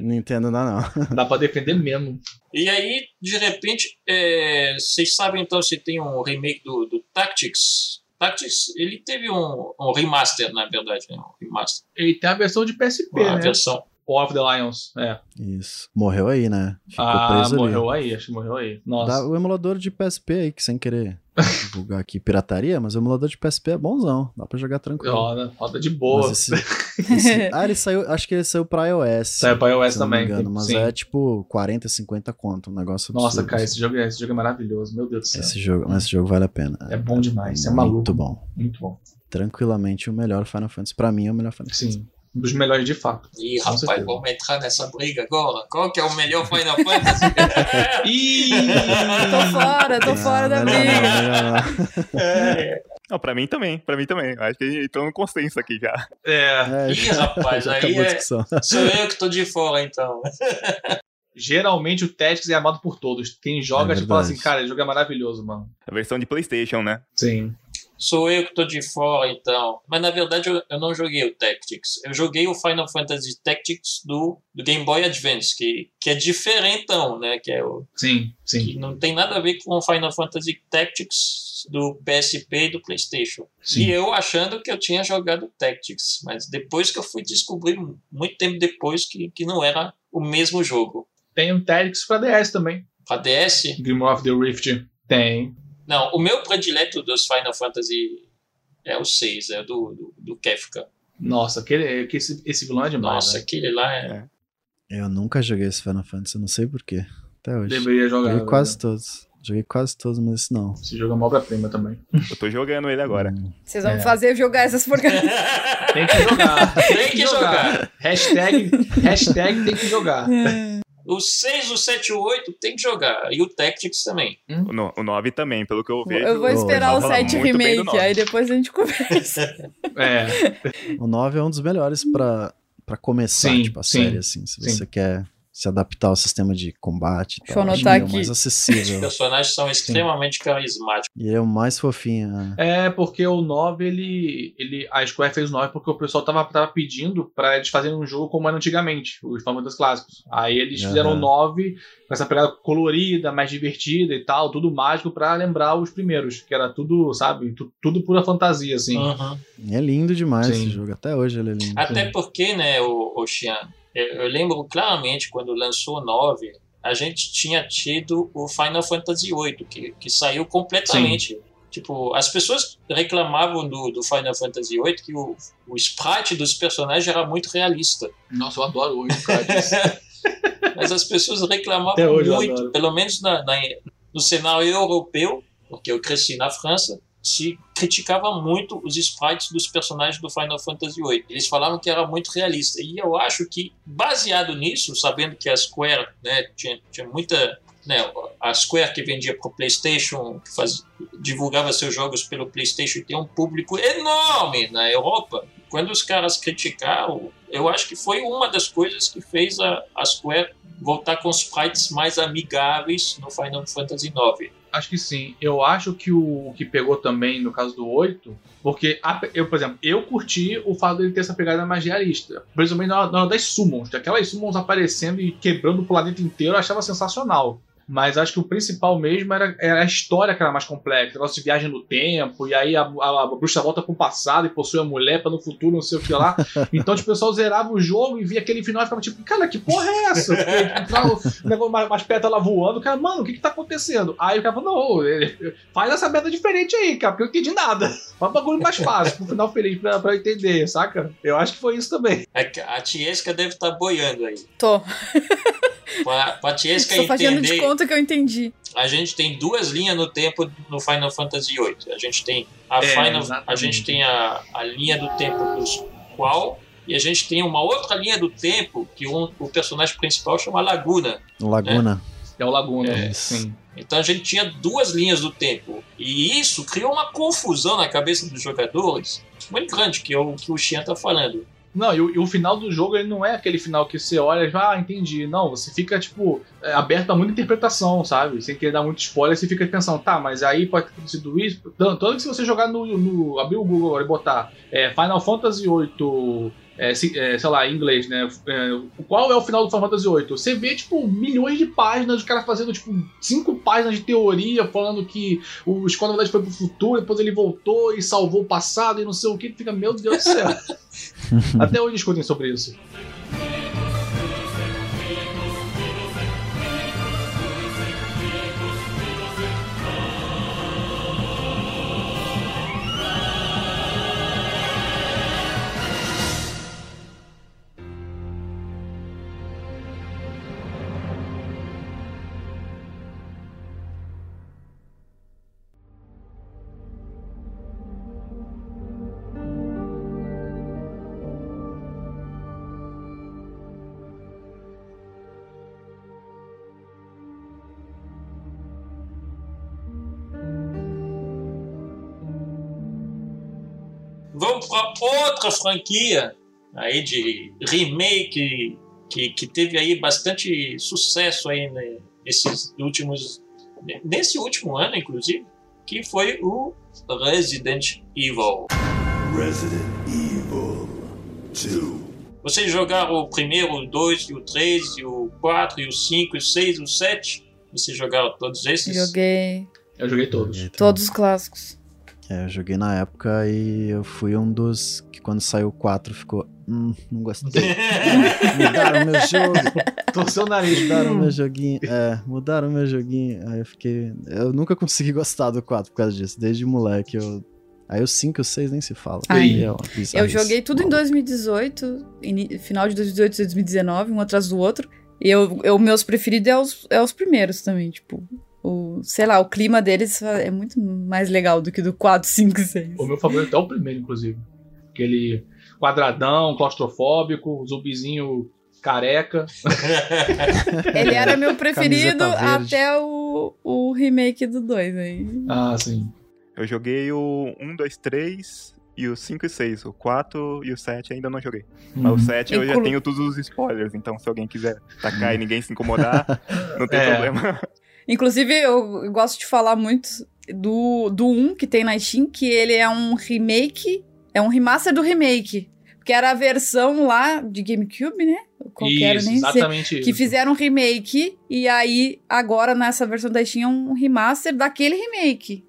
Nintendo não dá não. Não dá pra defender mesmo. E aí, de repente, é, vocês sabem então se tem um remake do, do Tactics. Tactics, ele teve um, um remaster, na verdade, né? Um remaster. E tem a versão de PSP, Uma né? versão. Of the Lions. É. Isso. Morreu aí, né? Ficou ah, preso ali. morreu aí, acho que morreu aí. Nossa. Dá o emulador de PSP aí, que sem querer divulgar aqui pirataria, mas o emulador de PSP é bonzão. Dá pra jogar tranquilo. Roda, roda de boa. Esse- esse- ah, ele saiu. Acho que ele saiu pra iOS. Saiu pra iOS se não me também. engano, mas sim. é tipo 40, 50 conto. Um negócio Nossa, absurdo, cara, assim. esse jogo, é- esse jogo é maravilhoso. Meu Deus do céu. Esse jogo, mas esse jogo vale a pena. É bom demais. É Muito maluco. bom. Muito bom. Tranquilamente o melhor Final Fantasy. Pra mim é o melhor Final Fantasy. Sim. Um dos melhores de fato. Ih, rapaz, certeza. vamos entrar nessa briga agora. Qual que é o melhor Final Fantasy? Ih! tô fora, tô Ah, fora da não, briga. melhor não. é. Não, pra mim também, pra mim também. Acho que entrou no consenso aqui já. É. É, Ih, rapaz, já aí a é-. Sou eu que tô de fora, então. Geralmente o Tactics é amado por todos. Quem joga, É tipo, fala assim, cara, esse jogo é maravilhoso, mano. A versão de PlayStation, né? Sim. Sou eu que tô de fora, então. Mas na verdade eu, eu não joguei o Tactics. Eu joguei o Final Fantasy Tactics do, do Game Boy Advance, que, que é diferentão, né? Que, é o, Sim, sim, que não tem nada a ver com o Final Fantasy Tactics do PSP e do PlayStation. sim. E eu achando que eu tinha jogado Tactics, mas depois que eu fui descobrir, muito tempo depois, que, que não era o mesmo jogo. Tem um Tactics pra DS também. Pra DS, Game of the Rift. Tem. Não, o meu predileto dos Final Fantasy é o 6, é do, do, do Kefka. Nossa, aquele, que esse, esse vilão é demais. Nossa, né? aquele lá é. Eu nunca joguei esse Final Fantasy, eu não sei porquê. Até hoje. Deveria jogar. Joguei quase velho. todos. Joguei quase todos, mas esse não. Esse jogo é uma obra-prima também. Eu tô jogando ele agora. Hum. Vocês vão É. fazer jogar essas porcarias. Tem que jogar. Tem que jogar. Hashtag, hashtag tem que jogar. O 6, o 7 e o 8 tem que jogar. E o Tactics também. O, no, o 9 também, pelo que eu vejo. Eu vou esperar o fala 7 muito bem do remake, aí depois a gente conversa. É. O 9 é um dos melhores pra, pra começar, Sim, tipo, a sim, série, assim. Se sim. você quer se adaptar ao sistema de combate Deixa tal, eu anotar que é aqui. mais Os acessível. personagens são extremamente carismáticos. e ele é o mais fofinho. né? É, porque o 9, ele, ele. A Square fez o 9 porque o pessoal tava, tava pedindo pra eles fazerem um jogo como era antigamente, os Final Fantasy clássicos. Aí eles fizeram o Aham. 9 com essa pegada colorida, mais divertida e tal, tudo mágico pra lembrar os primeiros, que era tudo, sabe, tu- tudo pura fantasia, assim. Uhum. É lindo demais Sim. esse jogo. Até hoje ele é lindo. Até porque, né, o, o Xian, eu, lembro claramente quando lançou o 9, a gente tinha tido o Final Fantasy VIII, que, que saiu completamente. Tipo, as pessoas reclamavam do, do Final Fantasy VIII que o, o sprite dos personagens era muito realista. Nossa, eu adoro cara. disso. Mas as pessoas reclamavam muito, pelo menos na, na- no cenário europeu, porque eu cresci na França, se criticava muito os sprites dos personagens do Final Fantasy VIII. Eles falavam que era muito realista. E eu acho que, baseado nisso, sabendo que a Square né, tinha, tinha muita. Né, a Square que vendia para o PlayStation, que faz, divulgava seus jogos pelo PlayStation, tem um público enorme na Europa. Quando os caras criticaram, eu acho que foi uma das coisas que fez a, a Square voltar com sprites mais amigáveis no Final Fantasy IX. Acho que sim. Eu acho que o, que pegou também no caso do 8, porque a- eu, por exemplo, eu curti o fato dele ter essa pegada mais realista. Principalmente na na hora das summons, aquelas summons aparecendo e quebrando o planeta inteiro, eu achava sensacional. Mas acho que o principal mesmo era, era a história que era mais complexa. O negócio de viagem no tempo, e aí a, a, a bruxa volta pro passado e possui a mulher para no futuro, não sei o que lá. Então, tipo, o pessoal zerava o jogo e via aquele final e ficava tipo, cara, que porra é essa? Porque, negócio mais, mais perto lá voando, o cara, mano, o que que tá acontecendo? Aí o cara falou, não, ele, faz essa meta diferente aí, cara, porque eu não entendi nada. Faz um bagulho mais fácil, pro final feliz pra, pra eu entender, saca? Eu acho que foi isso também. É que a Tiesca deve estar boiando aí. Tô. Pra, pra Tiesca entender, que eu entendi. a gente tem duas linhas no tempo no Final Fantasy VIII. A gente tem a É, Final, a gente tem a, a linha do tempo dos qual e a gente tem uma outra linha do tempo que um, o personagem principal chama Laguna. Laguna. É o Laguna, É. sim. Então a gente tinha duas linhas do tempo. E isso criou uma confusão na cabeça dos jogadores muito grande, que é o que o Xian tá falando. Não, e o, final do jogo ele não é aquele final que você olha e ah, entendi. Não, você fica, tipo, é, aberto a muita interpretação, sabe? Sem querer dar muito spoiler, você fica pensando, tá, mas aí pode ter sido isso. Tanto, tanto que se você jogar no, no. abrir o Google agora e botar é, Final Fantasy VIII. É, é, sei lá, em inglês, né? É, qual é o final do Final Fantasy VIII? Você vê, tipo, milhões de páginas, os caras fazendo, tipo, cinco páginas de teoria, falando que o Scott, na verdade, foi pro futuro, depois ele voltou e salvou o passado e não sei o que. Fica, meu Deus do céu. Até hoje discutem sobre isso. Para outra franquia aí de remake que, que teve aí bastante sucesso aí né, nesses últimos nesse último ano inclusive que foi o Resident Evil. Resident Evil 2. Vocês jogaram o primeiro, o 2, o 3, o 4, o 5, o 6, o 7? Vocês jogaram todos esses? Joguei Eu joguei todos. Joguei também. todos os clássicos. É, eu joguei na época e eu fui um dos que quando saiu o 4 ficou. Hum, não gostei. mudaram meu jogo, Torceu o nariz. mudaram meu joguinho. É, mudaram meu joguinho. Aí eu fiquei. Eu nunca consegui gostar do 4 por causa disso. Desde moleque eu. Aí o 5 e o 6 nem se fala. Aí é Eu bizarrice. joguei tudo em 2018, ini- final de 2018 e 2019, um atrás do outro. E eu, eu meus preferidos é os, é os primeiros também, tipo. O, sei lá, o clima deles é muito mais legal do que do 4, 5 e 6. O meu favorito é o primeiro, inclusive. Aquele quadradão, claustrofóbico, zumbizinho careca. Ele era meu preferido verde. até o, o remake do 2 aí. Ah, sim. Eu joguei o 1, 2, 3 e o 5 e 6. O 4 e o 7 ainda não joguei. Mas o 7 eu já Inclu- tenho todos os spoilers, então se alguém quiser tacar e ninguém se incomodar, não tem É. problema. Inclusive, eu gosto de falar muito do, do 1 que tem na Steam, que ele é um remake, é um remaster do remake. Porque era a versão lá de GameCube, né? Qual que era, Isso, nem sei. exatamente Que isso. fizeram um remake, e aí, agora nessa versão da Steam é um remaster daquele remake.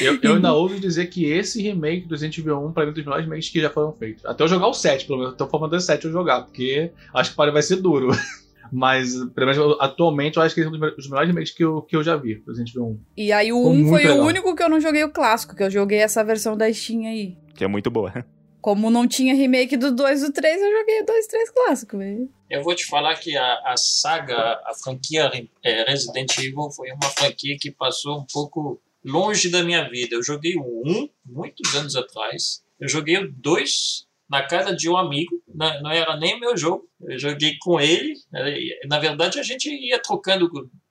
Eu, eu ainda ouso dizer que esse remake do Resident Evil 1 pra mim é um dos melhores remakes que já foram feitos. Até eu jogar o 7, pelo menos. Tô formando o 7 eu jogar, porque acho que vai ser duro. Mas, pelo menos atualmente, eu acho que esse é um dos me- dos melhores remakes que eu, que eu já vi, Resident Evil 1. E aí o Ficou 1 muito foi legal. o único que eu não joguei o clássico, que eu joguei essa versão da Steam aí. Que é muito boa. Como não tinha remake do 2 e do 3, eu joguei o 2 e 3 clássico, velho. Eu vou te falar que a, a saga, a franquia eh, Resident Evil foi uma franquia que passou um pouco longe da minha vida. Eu joguei o 1 muitos anos atrás. Eu joguei o 2 na casa de um amigo. Não, não era nem meu jogo. Eu joguei com ele. Eh, Na verdade, a gente ia trocando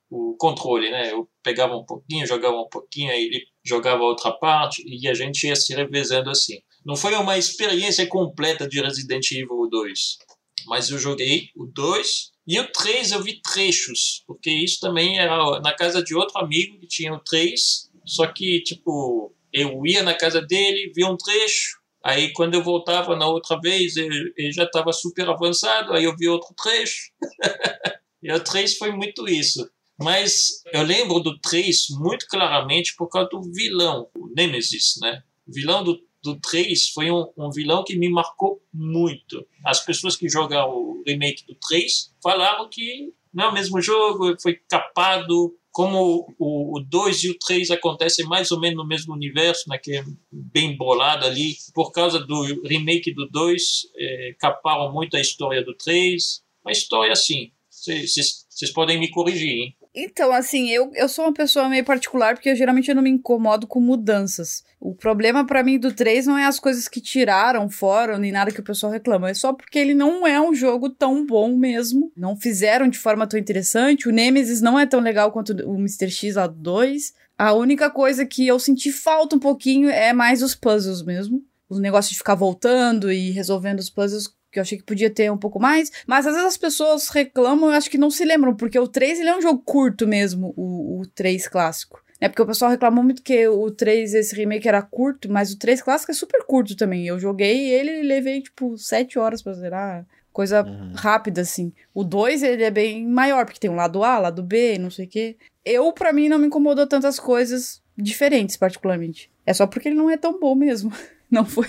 o controle, né? Eu pegava um pouquinho, jogava um pouquinho, aí ele jogava outra parte e a gente ia se revezando assim. Não foi uma experiência completa de Resident Evil 2 mas eu joguei o 2 e o 3 eu vi trechos, porque isso também era na casa de outro amigo que tinha o 3, só que, tipo, eu ia na casa dele, via um trecho, aí quando eu voltava na outra vez, ele, já estava super avançado, aí eu vi outro trecho. e o 3 foi muito isso. Mas eu lembro do 3 muito claramente por causa do vilão, o Nemesis, né? O vilão do, do 3 foi um, um vilão que me marcou muito. As pessoas que jogaram o remake do 3 falaram que não é o mesmo jogo, foi capado. Como o, o 2 e o 3 acontecem mais ou menos no mesmo universo, né, que é bem bolado ali, por causa do remake do 2, é, caparam muito a história do 3. Uma história assim. Vocês podem me corrigir, hein? Então, assim, eu, eu sou uma pessoa meio particular porque eu, geralmente eu não me incomodo com mudanças. O problema para mim do 3 não é as coisas que tiraram fora, nem nada que o pessoal reclama. É só porque ele não é um jogo tão bom mesmo. Não fizeram de forma tão interessante. O Nemesis não é tão legal quanto o Mr. X lá do 2. A única coisa que eu senti falta um pouquinho é mais os puzzles mesmo. O negócio de ficar voltando e resolvendo os puzzles que eu achei que podia ter um pouco mais. Mas às vezes as pessoas reclamam, eu acho que não se lembram, porque o 3 ele é um jogo curto mesmo, o, o 3 clássico. É porque o pessoal reclamou muito que o 3, esse remake era curto, mas o 3 clássico é super curto também. Eu joguei ele e levei, tipo, 7 horas pra zerar. Coisa uhum. rápida, assim. O 2, ele é bem maior, porque tem um lado A, lado B, não sei o quê. Eu, para mim, não me incomodou tantas coisas diferentes, particularmente. É só porque ele não é tão bom mesmo. não foi.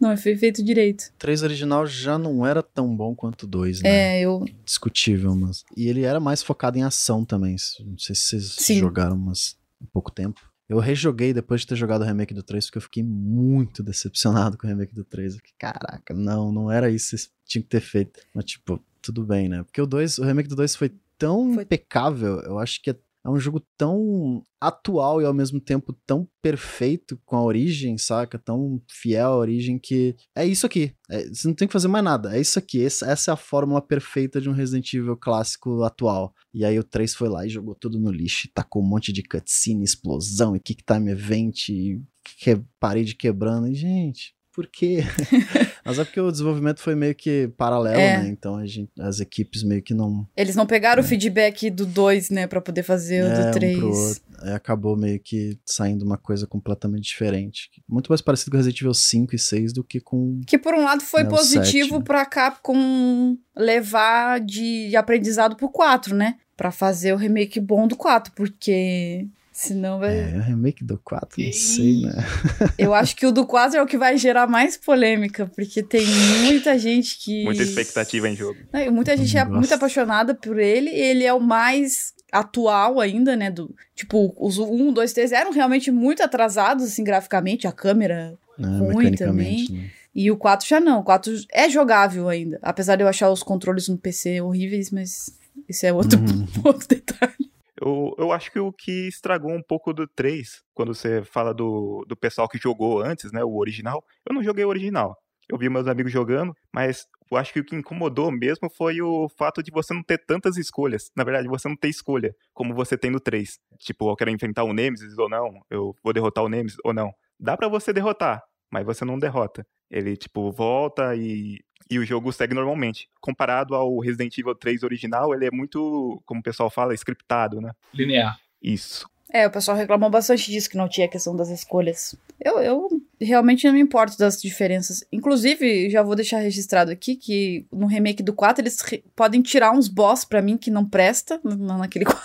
não foi feito direito. O 3 original já não era tão bom quanto o 2, né? É, eu. Discutível, mas. E ele era mais focado em ação também. Não sei se vocês Sim. jogaram, mas um pouco tempo. Eu rejoguei depois de ter jogado o remake do 3, porque eu fiquei muito decepcionado com o remake do 3. Eu fiquei, caraca, não, não era isso que tinha que ter feito. Mas, tipo, tudo bem, né? Porque o 2, o remake do 2 foi tão foi... impecável, eu acho que é é um jogo tão atual e ao mesmo tempo tão perfeito com a origem, saca? Tão fiel à origem que é isso aqui. É, você não tem que fazer mais nada. É isso aqui. Essa, essa é a fórmula perfeita de um Resident Evil clássico atual. E aí o 3 foi lá e jogou tudo no lixo, tacou um monte de cutscene, explosão e kick time event e que, parede quebrando. E, gente, por quê? Mas é porque o desenvolvimento foi meio que paralelo, é. né? Então gente, as equipes meio que não. Eles não pegaram é. o feedback do 2, né, para poder fazer o é, do 3. Um acabou meio que saindo uma coisa completamente diferente. Muito mais parecido com Resident Evil 5 e 6 do que com. Que por um lado foi né, positivo 7, né? pra Capcom levar de, de aprendizado pro 4, né? Pra fazer o remake bom do 4, porque Senão vai. É, o remake do 4, não sei, né? Eu acho que o do 4 é o que vai gerar mais polêmica, porque tem muita gente que. Muita expectativa em jogo. muita gente é muito apaixonada por ele, ele é o mais atual ainda, né? Do, tipo, os 1, 2, 3 eram realmente muito atrasados, assim, graficamente, a câmera é, ruim também. Né? E o 4 já não, o 4 é jogável ainda. Apesar de eu achar os controles no PC horríveis, mas isso é outro, uhum. outro detalhe. Eu, eu acho que o que estragou um pouco do 3, quando você fala do, do pessoal que jogou antes, né, o original, eu não joguei o original. Eu vi meus amigos jogando, mas eu acho que o que incomodou mesmo foi o fato de você não ter tantas escolhas. Na verdade, você não ter escolha, como você tem no 3. Tipo, eu quero enfrentar o Nemesis ou não, eu vou derrotar o Nemesis ou não. Dá para você derrotar, mas você não derrota. Ele, tipo, volta e e o jogo segue normalmente. Comparado ao Resident Evil 3 original, ele é muito, como o pessoal fala, scriptado, né? Linear. Isso. É, o pessoal reclamou bastante disso, que não tinha questão das escolhas. Eu, eu realmente não me importo das diferenças. Inclusive, já vou deixar registrado aqui que no remake do 4 eles podem tirar uns boss para mim que não presta naquele 4.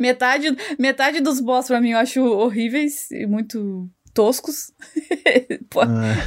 metade, metade dos boss para mim eu acho horríveis e muito toscos é.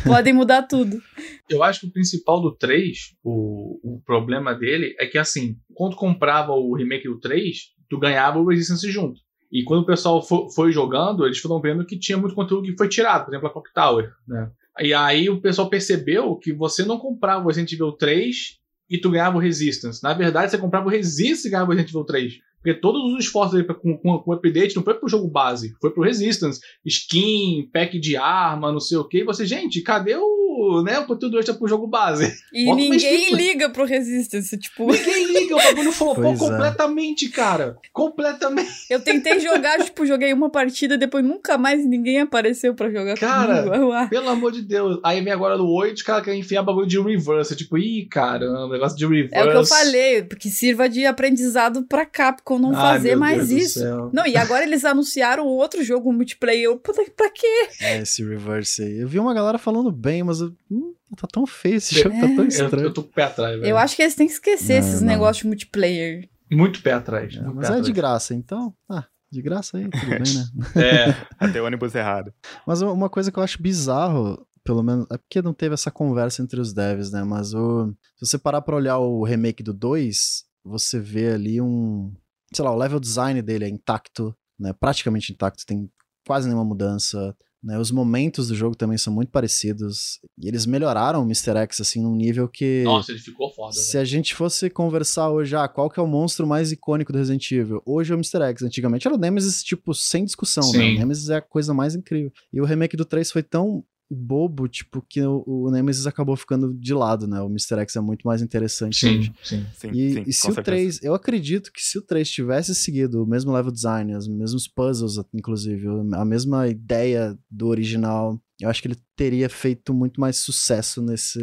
podem mudar tudo. Eu acho que o principal do 3, o, o problema dele é que assim, quando comprava o remake do 3, tu ganhava o Resistance junto. E quando o pessoal foi jogando, eles foram vendo que tinha muito conteúdo que foi tirado, por exemplo, a Clock Tower, né? E aí o pessoal percebeu que você não comprava o Resident Evil 3 e tu ganhava o Resistance. Na verdade, você comprava o Resistance e ganhava o Resident Evil 3. Porque todos os esforços dele com, com, com o update não foi pro jogo base, foi pro Resistance. Skin, pack de arma, não sei o que. E você, gente, cadê o, né, o conteúdo extra pro jogo base? E Bota ninguém liga pro Resistance, tipo... Ninguém liga, o bagulho flopou é. completamente, cara. Completamente. Eu tentei jogar, tipo, joguei uma partida, depois nunca mais ninguém apareceu pra jogar cara, comigo. Cara, pelo amor de Deus. Aí vem agora no 8, os caras querem enfiar bagulho de reverse. Tipo, ih, cara, um negócio de reverse. É o que eu falei, porque sirva de aprendizado pra Capcom não Ai, fazer mais Deus isso. Não, e agora eles anunciaram outro jogo multiplayer. Eu, pra, pra quê? É, esse reverse aí. Eu vi uma galera falando bem, mas hum, tá tão feio esse jogo, é. tá tão estranho. Eu, eu tô com o pé atrás, velho. Eu acho que eles têm que esquecer não, esses não. negócios de multiplayer. Muito pé atrás. É, muito mas pé é de atrás. graça, então. Ah, de graça aí, tudo bem, né? É, Até o ônibus errado. Mas uma coisa que eu acho bizarro, pelo menos, é porque não teve essa conversa entre os devs, né? Mas o, se você parar pra olhar o remake do 2, você vê ali um. Sei lá, o level design dele é intacto, né? Praticamente intacto, tem quase nenhuma mudança. Né? Os momentos do jogo também são muito parecidos. E eles melhoraram o Mr. X, assim, num nível que. nossa, ele ficou foda. Se a gente fosse conversar hoje, ah, qual que é o monstro mais icônico do Resident Evil? Hoje é o Mr. X. Antigamente era o Nemesis, tipo, sem discussão, né? Sim. O Nemesis é a coisa mais incrível. E o remake do 3 foi tão bobo, tipo, que o, o Nemesis acabou ficando de lado, né? O Mr. X é muito mais interessante. Sim, hoje. sim. Sim, E, sim, e se com o certeza. 3, eu acredito que se o 3 tivesse seguido o mesmo level design, os mesmos puzzles, inclusive, a mesma ideia do original, eu acho que ele teria feito muito mais sucesso nesse,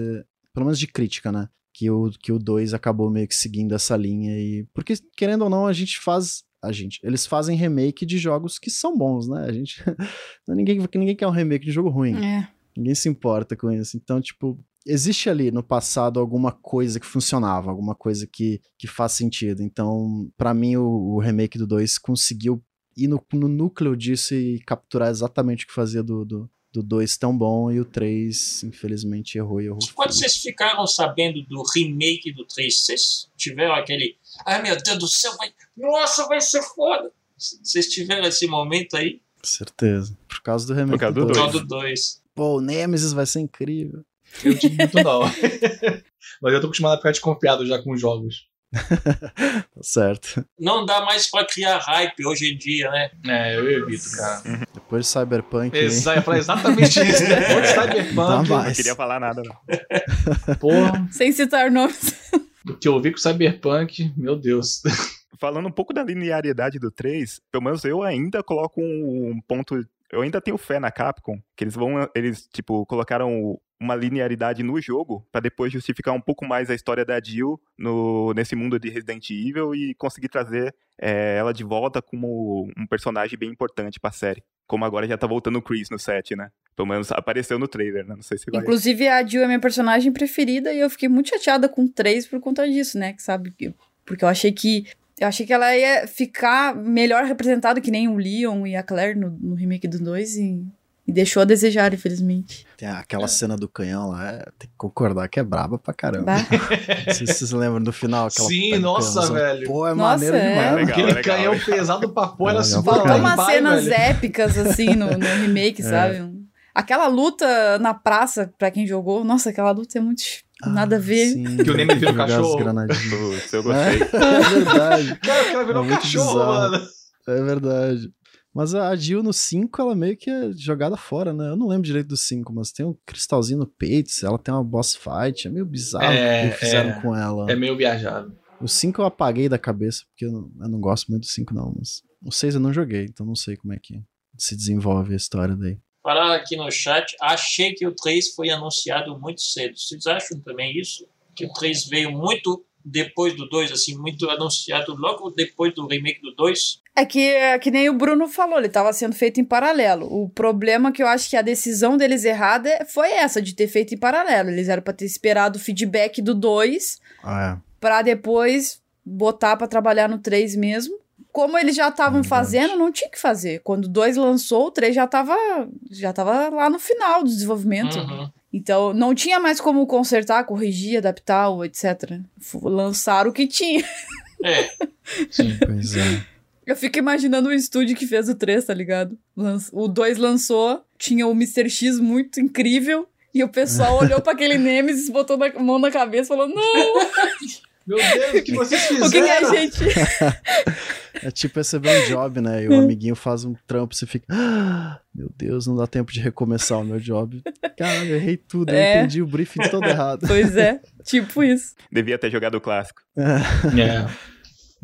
pelo menos de crítica, né? Que o, que o 2 acabou meio que seguindo essa linha e. Porque, querendo ou não, a gente faz. A gente. Eles fazem remake de jogos que são bons, né? A gente. ninguém, ninguém quer um remake de jogo ruim. É. Ninguém se importa com isso. Então, tipo, existe ali no passado alguma coisa que funcionava, alguma coisa que, que faz sentido. Então, pra mim, o, o remake do 2 conseguiu ir no, no núcleo disso e capturar exatamente o que fazia do, do, do 2 tão bom. E o 3, infelizmente, errou e errou. Quando feio. vocês ficaram sabendo do remake do 3, vocês tiveram aquele. Ai meu Deus do céu, vai. Nossa, vai ser foda! Vocês tiveram esse momento aí? Certeza. Por causa do remake Por causa do do 2. Só do 2. Pô, o Nemesis vai ser incrível. Eu tive muito não. Mas eu tô acostumado a ficar desconfiado já com os jogos. Tá certo. Não dá mais pra criar hype hoje em dia, né? É, eu evito, cara. Depois de Cyberpunk. Exa- eu ia falar exatamente isso. Depois de Dá Cyberpunk, mais. Não queria falar nada, não. porra, Sem citar nomes. do que eu vi com Cyberpunk, meu Deus. Falando um pouco da linearidade do 3, pelo menos eu ainda coloco um ponto. Eu ainda tenho fé na Capcom, que eles vão. Eles, tipo, colocaram uma linearidade no jogo pra depois justificar um pouco mais a história da Jill no, nesse mundo de Resident Evil e conseguir trazer é, ela de volta como um personagem bem importante pra série. Como agora já tá voltando o Chris no set, né? Pelo menos apareceu no trailer, né? Não sei se vai. Inclusive, a Jill é minha personagem preferida e eu fiquei muito chateada com o 3 por conta disso, né? Que sabe? que- Porque eu achei que. Eu achei que ela ia ficar melhor representada que nem o Leon e a Claire no, no remake do 2 e, e deixou a desejar, infelizmente. Tem aquela cena do canhão lá, é- tem que concordar que é braba pra caramba. Bah. Não sei se vocês lembram do final. Aquela Sim, nossa, canhãozão. velho. Pô, é Nossa, maneiro é. demais. Legal, Aquele legal, canhão legal. pesado pra pôr, ela pra Faltou umas pai, cenas velho. épicas, assim, no, no remake, sabe? Um- Aquela luta na praça, pra quem jogou, nossa, aquela luta é muito. Nada a ver. Ah, Sim, Que o Nemesis vira as cachorro. Putz, eu gostei. É verdade, Cara, o cara virou É um cachorro, bizarro. mano. é verdade. Mas a Jill no 5, ela meio que é jogada fora, né? Eu não lembro direito do 5, mas tem um cristalzinho no peito, ela tem uma boss fight, é meio bizarro É, o que fizeram é. com ela. É meio viajado. O 5 eu apaguei da cabeça, porque eu não, eu não gosto muito do 5 não, mas o 6 eu não joguei, então não sei como é que se desenvolve a história daí. Falaram aqui no chat, achei que o 3 foi anunciado muito cedo. Vocês acham também isso? Que o 3 veio muito depois do 2, assim, muito anunciado logo depois do remake do 2? É que, é que nem o Bruno falou, ele tava sendo feito em paralelo. O problema que eu acho que a decisão deles errada é- foi essa, de ter feito em paralelo. Eles eram pra ter esperado o feedback do 2 Ah, pra depois botar pra trabalhar no 3 mesmo. Como eles já estavam Verdade. fazendo, não tinha que fazer. Quando o 2 lançou, o 3 já tava, já tava lá no final do desenvolvimento. Uhum. Então, não tinha mais como consertar, corrigir, adaptar, ou etc. F- Lançaram o que tinha. É, Sim. pois é. Eu fico imaginando o estúdio que fez o 3, tá ligado? O 2 lançou, tinha o Mr. X muito incrível, e o pessoal olhou pra aquele Nemesis, botou na mão na cabeça e falou: Não, Meu Deus, o que vocês fizeram? o que, que a gente. É tipo receber um job, né? E o amiguinho faz um trampo, você fica. "Ah, meu Deus, não dá tempo de recomeçar o meu job. Caralho, eu errei tudo, eu É. entendi o briefing todo errado. pois é, tipo isso. Devia ter jogado o clássico. É.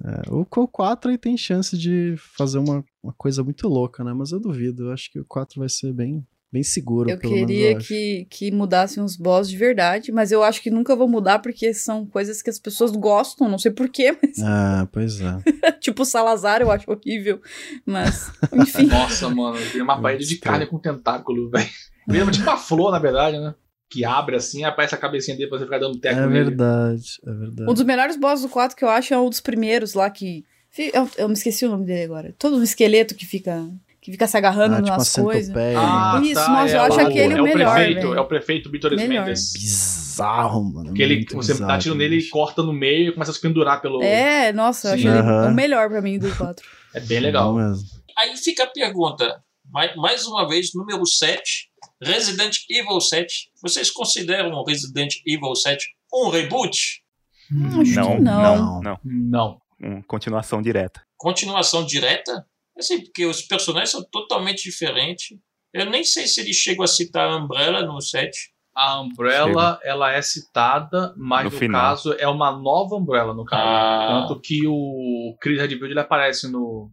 É, o o 4 aí tem chance de fazer uma, uma coisa muito louca, né? Mas eu duvido. Eu acho que o 4 vai ser bem, bem seguro. Eu pelo menos queria eu que, que mudassem os boss de verdade, mas eu acho que nunca vão mudar porque são coisas que as pessoas gostam, não sei porquê, mas Ah, pois é. tipo o Salazar eu acho horrível. Mas, enfim. Nossa, mano, queria uma parede de carne com tentáculo, velho. Queria tipo uma flor, na verdade, né? que abre assim, aparece a cabecinha dele pra você ficar dando teco É nele. verdade, é verdade. Um dos melhores bosses do 4 que eu acho é um dos primeiros lá que. Eu, eu me esqueci o nome dele agora. Todo um esqueleto que fica. Que fica se agarrando Ah, tipo nas coisas. Ah, né? Isso, tá, nossa, é eu acho o- aquele é o melhor, Prefeito, velho. é o prefeito Vítor. Mendes. Bizarro, mano. Que ele, você dá bizarro, tiro nele e bicho. corta no meio e começa a se pendurar pelo. É, nossa, eu achei ele o melhor pra mim do 4. É bem legal. Aí fica a pergunta, mais, mais uma vez, número 7, Resident Evil 7. Vocês consideram o Resident Evil 7 um reboot? Acho Não, que não. Não, Não. um, continuação direta. Continuação direta? Assim, porque os personagens são totalmente diferentes. Eu nem sei se eles chegam a citar a Umbrella no 7. A Umbrella, ela é citada, mas No no, caso é uma nova Umbrella, no caso. Ah, Tanto que o Chris Redfield ele aparece no,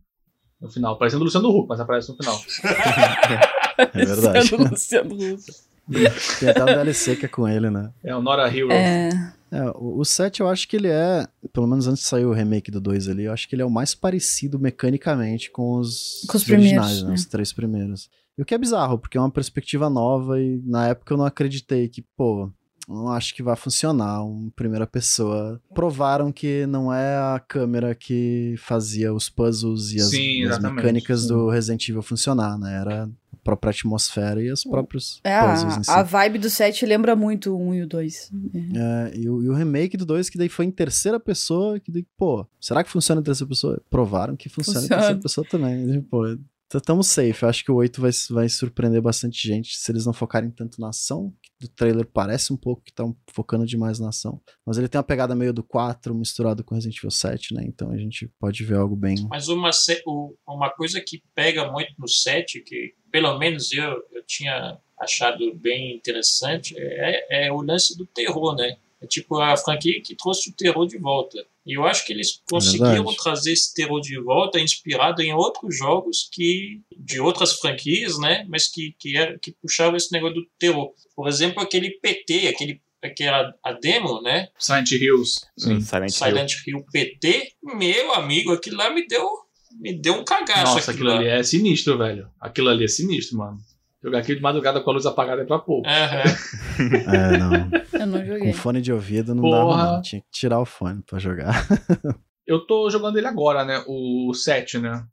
no final. Parecendo o Luciano Huck, mas aparece no final. É verdade. Luciano Huck. Tem até o DLC que é com ele, né? É o Nora Hero. É, É, o, o 7 eu acho que ele é, pelo menos antes de sair o remake do 2 ali, eu acho que ele é o mais parecido mecanicamente com os, Com os originais, primeiros, né? né? Os três primeiros. E o que é bizarro, porque é uma perspectiva nova e na época eu não acreditei que, pô, não acho que vai funcionar um primeira pessoa. Provaram que não é a câmera que fazia os puzzles e as, Sim, as mecânicas sim. do Resident Evil funcionar, né? Era própria atmosfera e os próprios é puzzles a, em si. a vibe do 7 lembra muito o 1 e o 2. É, e, o, e o remake do 2, que daí foi em terceira pessoa, que daí, pô, será que funciona em terceira pessoa? Provaram que funciona, em Funciona. terceira pessoa também. Pô, tamo safe. Eu acho que o 8 vai, vai surpreender bastante gente se eles não focarem tanto na ação. que Do trailer parece um pouco que estão focando demais na ação. Mas ele tem uma pegada meio do 4 misturado com Resident Evil 7, né? Então a gente pode ver algo bem. mas uma, uma coisa que pega muito no 7, que pelo menos eu, eu tinha achado bem interessante, é, é o lance do terror, né? É tipo a franquia que trouxe o terror de volta. E eu acho que eles conseguiram verdade. trazer esse terror de volta inspirado em outros jogos que de outras franquias, né? Mas que que, era, que puxavam esse negócio do terror. Por exemplo, aquele PT, aquele aquela a demo, né? Silent Hills. Sim. Silent Hill. Silent Hill PT, meu amigo, aquilo lá me deu me deu um cagaço Nossa, aquilo lá. ali é sinistro, velho. Aquilo ali é sinistro, mano. Jogar aquilo de madrugada com a luz apagada é pra pouco. É, não. Eu não joguei. Com fone de ouvido não Porra. dava, não. Tinha que tirar o fone pra jogar. Eu tô jogando ele agora, né? O 7, né?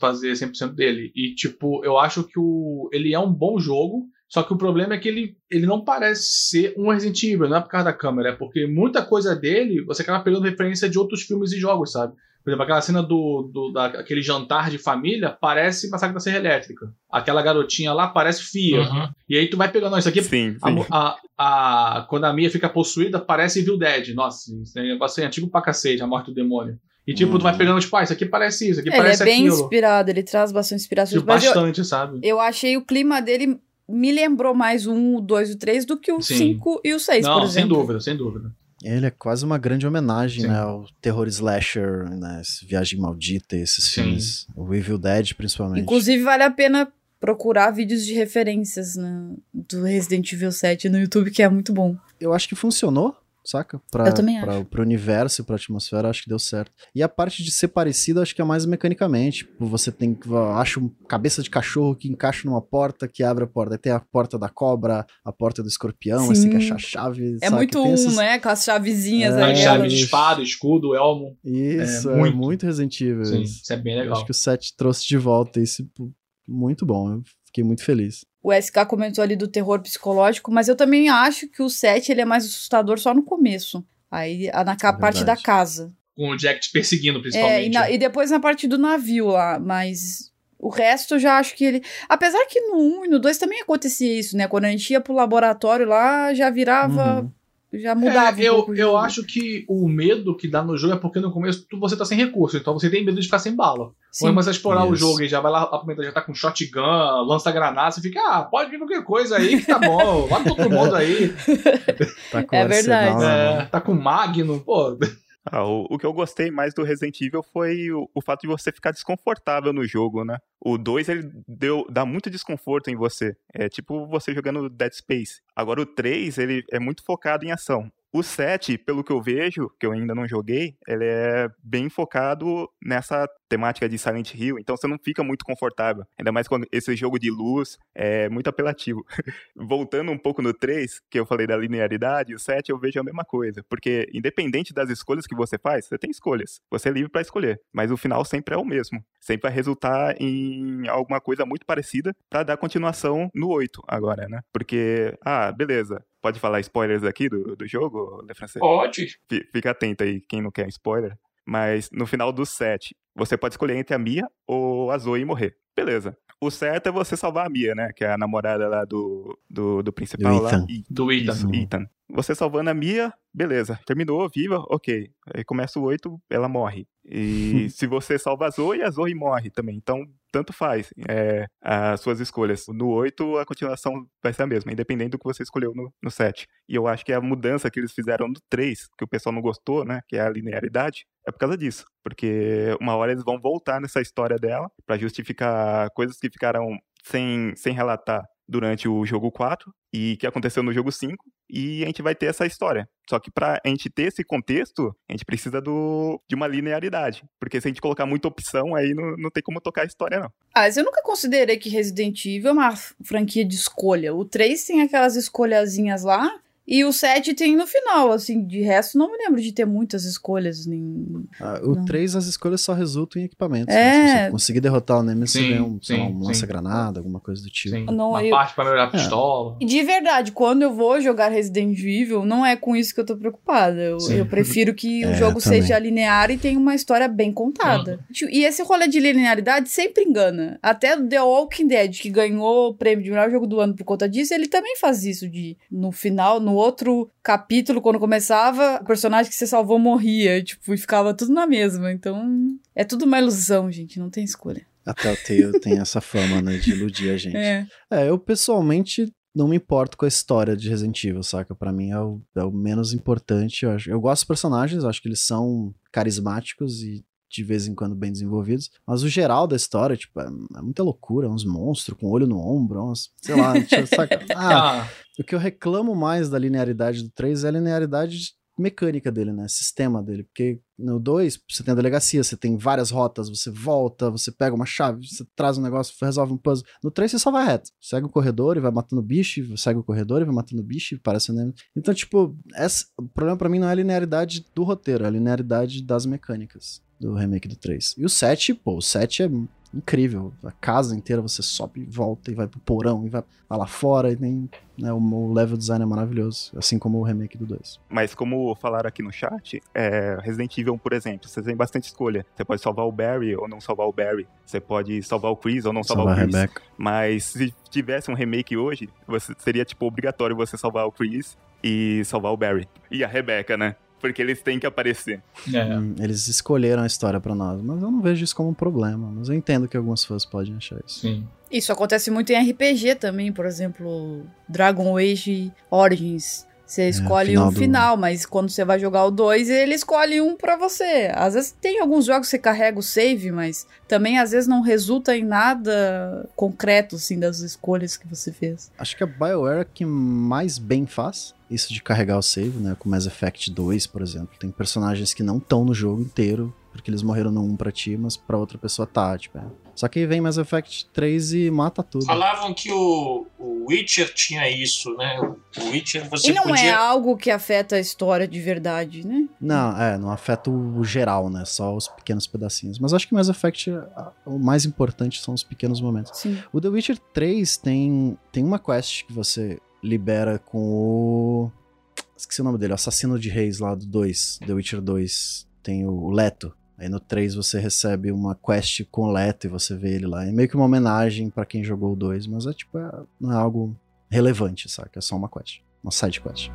Fazer 100% dele. E, tipo, eu acho que o... ele é um bom jogo. Só que o problema é que ele, ele não parece ser um Resident Evil, não é por causa da câmera, é porque muita coisa dele você acaba pegando referência de outros filmes e jogos, sabe? Por exemplo, aquela cena do, do daquele jantar de família parece Massacre da Serra Elétrica. Aquela garotinha lá parece Fia. Uhum. E aí tu vai pegando, não, isso aqui é Sim, a, sim. a, a- quando a Mia fica possuída, parece Evil Dead. Nossa, isso é negócio antigo pra cacete, a morte do demônio. E tipo, tu vai Uhum. pegando, tipo, ah, isso aqui parece isso, aqui Ele é parece bem aquilo. inspirado, ele traz bastante inspiração. Tipo, Mas eu, bastante, sabe? eu achei o clima dele me lembrou mais o 1, o 2 e o 3 do que o Sim. 5 e o 6, Não, por sem exemplo. dúvida, sem dúvida. Ele é quase uma grande homenagem, né, ao terror slasher, né, Viagem Maldita, esses Sim. filmes. O Evil Dead, principalmente. Inclusive, vale a pena procurar vídeos de referências né, do Resident Evil 7 no YouTube, que é muito bom. Eu acho que funcionou, saca? Pra, Eu também pra, pro universo, pra atmosfera, acho que deu certo. E a parte de ser parecido, acho que é mais mecanicamente. Tipo, você tem que. Acha cabeça de cachorro que encaixa numa porta, que abre a porta. Aí tem a porta da cobra, a porta do escorpião, aí você tem que Sim. achar a chave. É saca? muito Tem um, essas- né? Com as chavezinhas É, aí. elas- de espada, escudo, elmo. Isso, É, é muito. muito, Resident Evil. Sim, isso. é bem Eu legal. acho que o 7 trouxe de volta isso. Muito bom. Eu fiquei muito feliz. O SK comentou ali do terror psicológico, mas eu também acho que o 7 ele é mais assustador só no começo. Aí na É parte da casa. Com o Jack te perseguindo, É, e, principalmente. na- e depois na parte do navio lá, mas o resto eu já acho que ele. Apesar que no 1 e no 2 também acontecia isso, né? Quando a gente ia pro laboratório lá, já virava. Uhum. Já mudava. É, um eu, pouco o eu acho que o medo que dá no jogo é porque no começo tu- você tá sem recurso, então você tem medo de ficar sem bala. Sim. Quando você explorar o Isso. jogo e já vai lá, a pimenta já tá com shotgun, lança granada, você fica, ah, pode vir qualquer coisa aí que tá bom, vai todo mundo aí. Tá com É o arsenal verdade. na É, mão. tá com Magnum, pô. Ah, o, o que eu gostei mais do Resident Evil foi o, o fato de você ficar desconfortável no jogo, né? O 2, ele deu, dá muito desconforto em você. É tipo você jogando Dead Space. Agora o 3, ele é muito focado em ação. O 7, pelo que eu vejo, que eu ainda não joguei, ele é bem focado nessa temática de Silent Hill, então você não fica muito confortável. Ainda mais quando esse jogo de luz é muito apelativo. Voltando um pouco no 3, que eu falei da linearidade, o 7 eu vejo a mesma coisa. Porque independente das escolhas que você faz, você tem escolhas. Você é livre para escolher. Mas o final sempre é o mesmo. Sempre vai resultar em alguma coisa muito parecida para dar continuação no 8 agora, né? Porque, ah, beleza. Pode falar spoilers aqui do, do jogo, Le Francês? Pode. Fi- Fica atento aí, quem não quer spoiler. Mas no final do 7, você pode escolher entre a Mia ou a Zoe e morrer. Beleza. O certo é você salvar a Mia, né? Que é a namorada lá do, do, do principal Do lá. Ethan. E- Do Ethan. isso, Ethan. Você salvando a Mia, beleza. Terminou, viva, ok. Aí começa o 8, ela morre. E se você salva a Zoe, a Zoe morre também. Então, tanto faz é, as suas escolhas. No 8, a continuação vai ser a mesma, independente do que você escolheu no, no 7. E eu acho que a mudança que eles fizeram no 3, que o pessoal não gostou, né? Que é a linearidade, é por causa disso. Porque uma hora eles vão voltar nessa história dela pra justificar coisas que ficaram sem, sem relatar durante o jogo 4 e que aconteceu no jogo 5 e a gente vai ter essa história. Só que pra a gente ter esse contexto, a gente precisa do, de uma linearidade. Porque se a gente colocar muita opção, aí não, não tem como tocar a história, não. Ah, mas eu nunca considerei que Resident Evil é uma franquia de escolha. O 3 tem aquelas escolhazinhas lá. E o 7 tem no final, assim, de resto não me lembro de ter muitas escolhas. Nem... Ah, o Não. 3, as escolhas só resultam em equipamentos. É. né? Se você conseguir derrotar o Nemesis, Sim, você ganha um, sei lá, sim, um sim. lança-granada, alguma coisa do tipo. Sim. Não, Uma eu- parte pra melhorar a É. pistola. E de verdade, quando eu vou jogar Resident Evil, não é com isso que eu tô preocupada. Eu, Sim. eu prefiro que o É, jogo também. seja linear e tenha uma história bem contada. Tio, E esse rolê de linearidade sempre engana. Até o The Walking Dead, que ganhou o prêmio de melhor jogo do ano por conta disso, ele também faz isso de, no final, no outro capítulo, quando começava, o personagem que você salvou morria, tipo, e ficava tudo na mesma. Então, é tudo uma ilusão, gente, não tem escolha. Até o Telltale tem essa fama, né, de iludir a gente. É. É, eu pessoalmente não me importo com a história de Resident Evil, saca? Pra mim é o, é o menos importante. Eu, acho, eu gosto dos personagens, eu acho que eles são carismáticos e de vez em quando bem desenvolvidos. Mas o geral da história, tipo, é, é muita loucura. Uns monstros com olho no ombro, uns, sei lá, saca? Ah, Ah, o que eu reclamo mais da linearidade do 3 é a linearidade mecânica dele, né? Sistema dele. Porque no 2, você tem a delegacia, você tem várias rotas, você volta, você pega uma chave, você traz um negócio, resolve um puzzle. No 3 você só vai reto. Segue o corredor e vai matando bicho, segue o corredor e vai matando bicho, e parece um... Então, tipo, essa, o problema pra mim não é a linearidade do roteiro, é a linearidade das mecânicas do remake do 3. E o 7, pô, o 7 é incrível. A casa inteira você sobe e volta e vai pro porão e vai, lá fora e tem. Né, o, o level design é maravilhoso, assim como o remake do 2. Mas como falaram aqui no chat, é, Resident Evil, por exemplo, você tem bastante escolha. Você pode salvar o Barry ou não salvar o Barry. Você pode salvar o Chris ou não salvar, Salvar o Chris. Rebecca. Mas se tivesse um remake hoje, você, seria tipo obrigatório você salvar o Chris e salvar o Barry. E a Rebecca, né? Porque eles têm que aparecer. é. Hum, eles escolheram a história pra nós, mas eu não vejo isso como um problema. Mas eu entendo que alguns fãs podem achar isso. Sim. Isso acontece muito em RPG também, por exemplo, Dragon Age Origins. Você escolhe final um do- final, mas quando você vai jogar o 2, ele escolhe um pra você. Às vezes tem alguns jogos que você carrega o save, mas também às vezes não resulta em nada concreto, assim, das escolhas que você fez. Acho que a BioWare é que mais bem faz isso de carregar o save, né? Com Mass Effect 2, por exemplo. Tem personagens que não estão no jogo inteiro, porque eles morreram no 1 pra ti, mas pra outra pessoa tá, tipo. é. Só que vem Mass Effect 3 e mata tudo. Falavam que o, o Witcher tinha isso, né? O Witcher você e não podia. é algo que afeta a história de verdade, né? Não, é, não afeta o geral, né? Só os pequenos pedacinhos. Mas acho que Mass Effect, o mais importante são os pequenos momentos. Sim. O The Witcher 3 tem, tem uma quest que você libera com o. Esqueci o nome dele, o Assassino de Reis lá do 2, The Witcher 2. Tem o Leto. Aí no 3 você recebe uma quest com Leto e você vê ele lá. É meio que uma homenagem pra quem jogou o 2, mas é tipo, é- não é algo relevante, saca? É só uma quest. Uma side quest.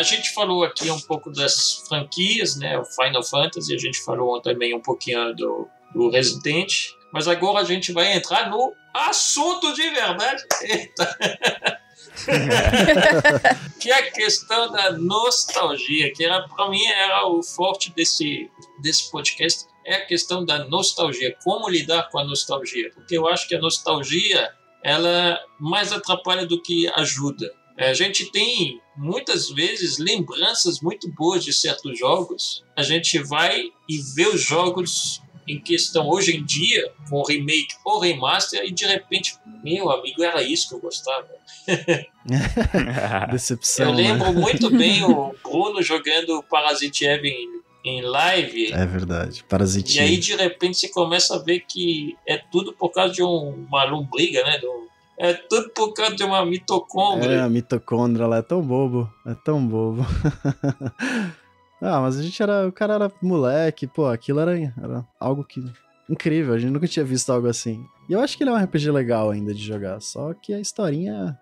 A gente falou aqui um pouco das franquias, né? O Final Fantasy, a gente falou também um pouquinho do do Resident. Mas agora a gente vai entrar no assunto de verdade. Eita. que é a questão da nostalgia, que era para mim era o forte desse desse podcast, é a questão da nostalgia, como lidar com a nostalgia, porque eu acho que a nostalgia ela mais atrapalha do que ajuda. É, a gente tem muitas vezes lembranças muito boas de certos jogos. A gente vai e vê os jogos em questão hoje em dia, com remake ou remaster, e de repente, meu amigo, era isso que eu gostava. Decepção. eu lembro né? muito bem o Bruno jogando Parasite Eve em, live. É verdade. E Parasitinho. aí, de repente, você começa a ver que é tudo por causa de um- uma lombriga, né? Do- é tudo por causa de uma mitocôndria. É, a mitocôndria lá é tão bobo. É tão bobo. ah, mas a gente era. O cara era moleque, pô, aquilo era, era algo que. Incrível, a gente nunca tinha visto algo assim. E eu acho que ele é um RPG legal ainda de jogar. Só que a historinha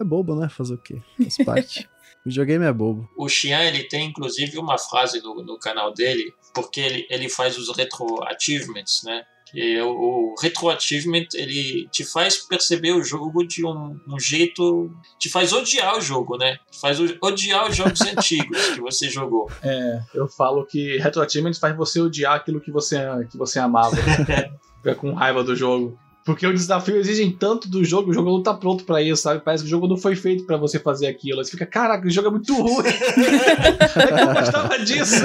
é bobo, né? Fazer o quê? Faz parte. o videogame é bobo. O Xian, ele tem inclusive uma frase no, no canal dele, porque ele, ele faz os retro achievements, né? Que o, o retro achievement, ele te faz perceber o jogo de um, um jeito... Te faz odiar o jogo, né? Te faz odiar os jogos antigos que você jogou. É, eu falo que Retro Achievement faz você odiar aquilo que você, que você amava. Fica com raiva do jogo. Porque o desafio exige tanto do jogo, o jogo não tá pronto pra isso, sabe? Parece que o jogo não foi feito pra você fazer aquilo. Aí Você fica, caraca, o jogo é muito ruim. eu gostava disso.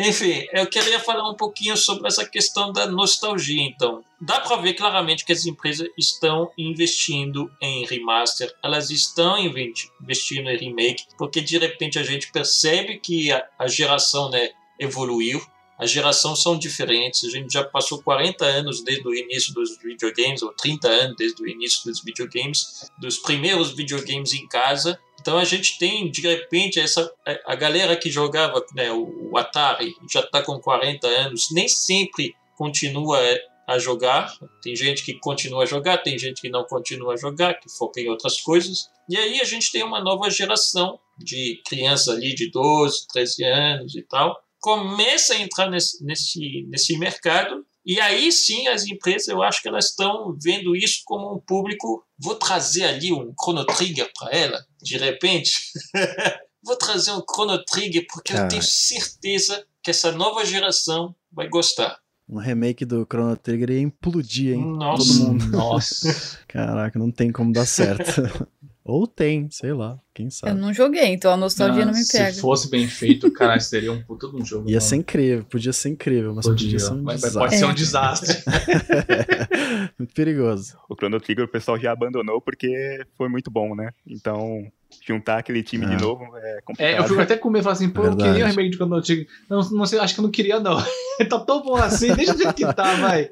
Enfim, eu queria falar um pouquinho sobre essa questão da nostalgia, então. Dá para ver claramente que as empresas estão investindo em remaster, elas estão investindo em remake, porque de repente a gente percebe que a, a geração né, evoluiu, as gerações são diferentes, a gente já passou 40 anos desde o início dos videogames, ou 30 anos desde o início dos videogames, dos primeiros videogames em casa, então a gente tem, de repente, essa a- a galera que jogava né, o, Atari já está com 40 anos, nem sempre continua a jogar. Tem gente que continua a jogar, tem gente que não continua a jogar, que foca em outras coisas. E aí a gente tem uma nova geração de crianças ali de 12, 13 anos e tal, começa a entrar nesse, nesse, nesse mercado e aí sim as empresas, eu acho que elas estão vendo isso como um público. Vou trazer ali um Chrono Trigger para ela, de repente. Vou trazer um Chrono Trigger porque eu tenho certeza que essa nova geração vai gostar. Um remake do Chrono Trigger ia implodir, hein? Nossa. Todo mundo. Nossa. Caraca, não tem como dar certo. Ou tem, sei lá, quem Eu sabe. não joguei, então a nostalgia não, me pega. Se fosse bem feito, cara, seria um puta de um jogo. Ia mano. ser incrível, podia ser incrível, mas podia, Podia, ser um mas desastre. pode ser um É. desastre. Muito perigoso. O Chrono Trigger o pessoal já abandonou porque foi muito bom, né? Então, juntar aquele time É. de novo é complicado. É, eu fico até com medo, falo assim, pô, eu Verdade. queria o remake de Chrono Trigger. Não, não sei, acho que eu não queria, não. tá tão bom assim, deixa do jeito que tá, vai.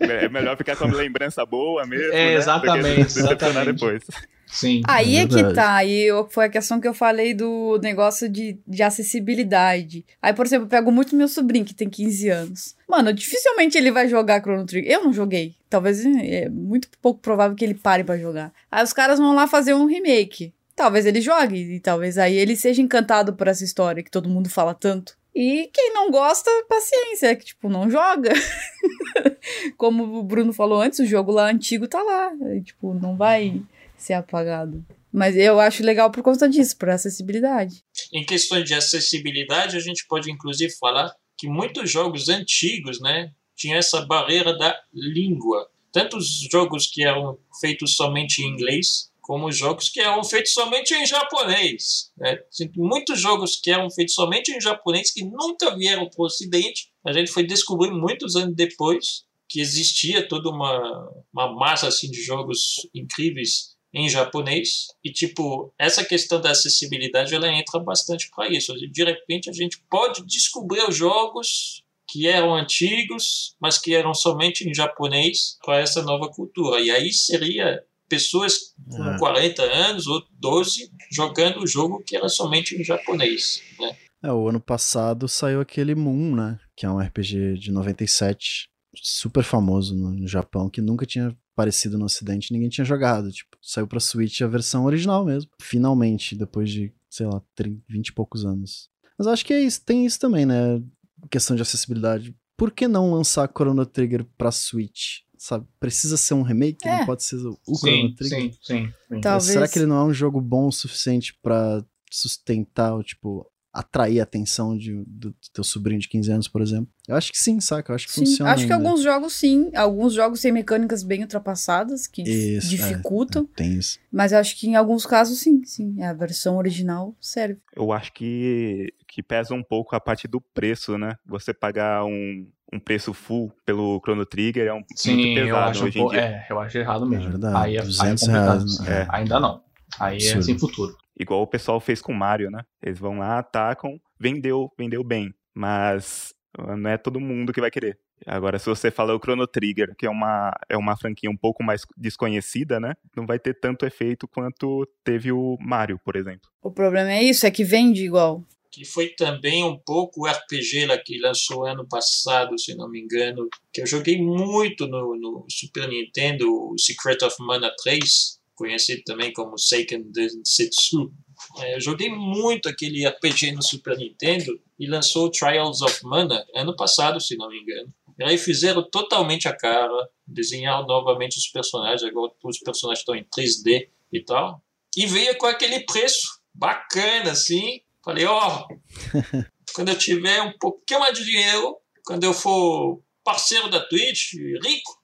É melhor ficar com uma lembrança boa mesmo. É, né? exatamente, exatamente. depois. Sim. Aí É é, que tá, aí eu- foi a questão que eu falei do negócio de, de acessibilidade. Aí, por exemplo, eu pego muito meu sobrinho, que tem 15 anos. Mano, dificilmente ele vai jogar Chrono Trigger. Eu não joguei. Talvez é muito pouco provável que ele pare pra jogar. Aí os caras vão lá fazer um remake. Talvez ele jogue, e talvez aí ele seja encantado por essa história que todo mundo fala tanto. E quem não gosta, paciência, que tipo, não joga. Como o Bruno falou antes, o jogo lá antigo tá lá. e, Tipo, não vai ser apagado. Mas eu acho legal por conta disso, por acessibilidade. Em questões de acessibilidade, a gente pode inclusive falar que muitos jogos antigos, né, tinha essa barreira da língua. Tanto os jogos que eram feitos somente em inglês, como os jogos que eram feitos somente em japonês. Né? Tem Muitos jogos que eram feitos somente em japonês que nunca vieram para o Ocidente. A gente foi descobrir muitos anos depois que existia toda uma, uma massa assim de jogos incríveis em japonês e tipo essa questão da acessibilidade ela entra bastante para isso de repente a gente pode descobrir os jogos que eram antigos mas que eram somente em japonês para essa nova cultura e aí seria pessoas com É. 40 anos ou 12 jogando o jogo que era somente em japonês né? É, o ano passado saiu aquele Moon, né? Que é um RPG de 97, super famoso no Japão, que nunca tinha aparecido no ocidente, ninguém tinha jogado. Tipo, saiu pra Switch a versão original mesmo. Finalmente, depois de, sei lá, 30, 20 e poucos anos. Mas acho que é isso, tem isso também, né? questão de acessibilidade, por que não lançar Chrono Trigger pra Switch? Sabe? Precisa ser um remake? É. Não pode ser o sim, Chrono Trigger? sim, sim, sim. Talvez. Será que ele não é um jogo bom o suficiente pra sustentar, ou, tipo, atrair a atenção de, do, do teu sobrinho de 15 anos, por exemplo? Eu acho que sim, saca? Eu acho que Sim, funciona. acho que ainda. alguns jogos sim. Alguns jogos têm mecânicas bem ultrapassadas que Isso, é, dificultam. Tem isso. Mas acho que em alguns casos sim, sim. A versão original serve. Eu acho que, que pesa um pouco a parte do preço, né? Você pagar um, um preço full pelo Chrono Trigger é um Sim, muito eu pesado acho, um hoje em pouco- dia. é, eu acho errado mesmo. É verdade, aí, é, aí é 200 complicado. reais, É, é. Ainda não. Aí é Absurdo. assim, futuro. Igual o pessoal fez com o Mario, né? Eles vão lá, atacam, vendeu, vendeu bem. Mas não é todo mundo que vai querer. Agora, se você fala o Chrono Trigger, que é uma, é uma franquia um pouco mais desconhecida, né? Não vai ter tanto efeito quanto teve o Mario, por exemplo. O problema é isso, é que vende igual. que foi também um pouco o RPG lá que lançou ano passado, se não me engano, que eu joguei muito no, no Super Nintendo, o Secret of Mana 3, conhecido também como Seiken Densetsu. É, eu joguei muito aquele RPG no Super Nintendo e lançou o Trials of Mana ano passado, se não me engano. E aí fizeram totalmente a cara, desenharam novamente os personagens, agora os personagens estão em 3D e tal. E veio com aquele preço bacana, assim. Falei, ó, quando eu tiver um pouquinho mais de dinheiro, quando eu for parceiro da Twitch, rico,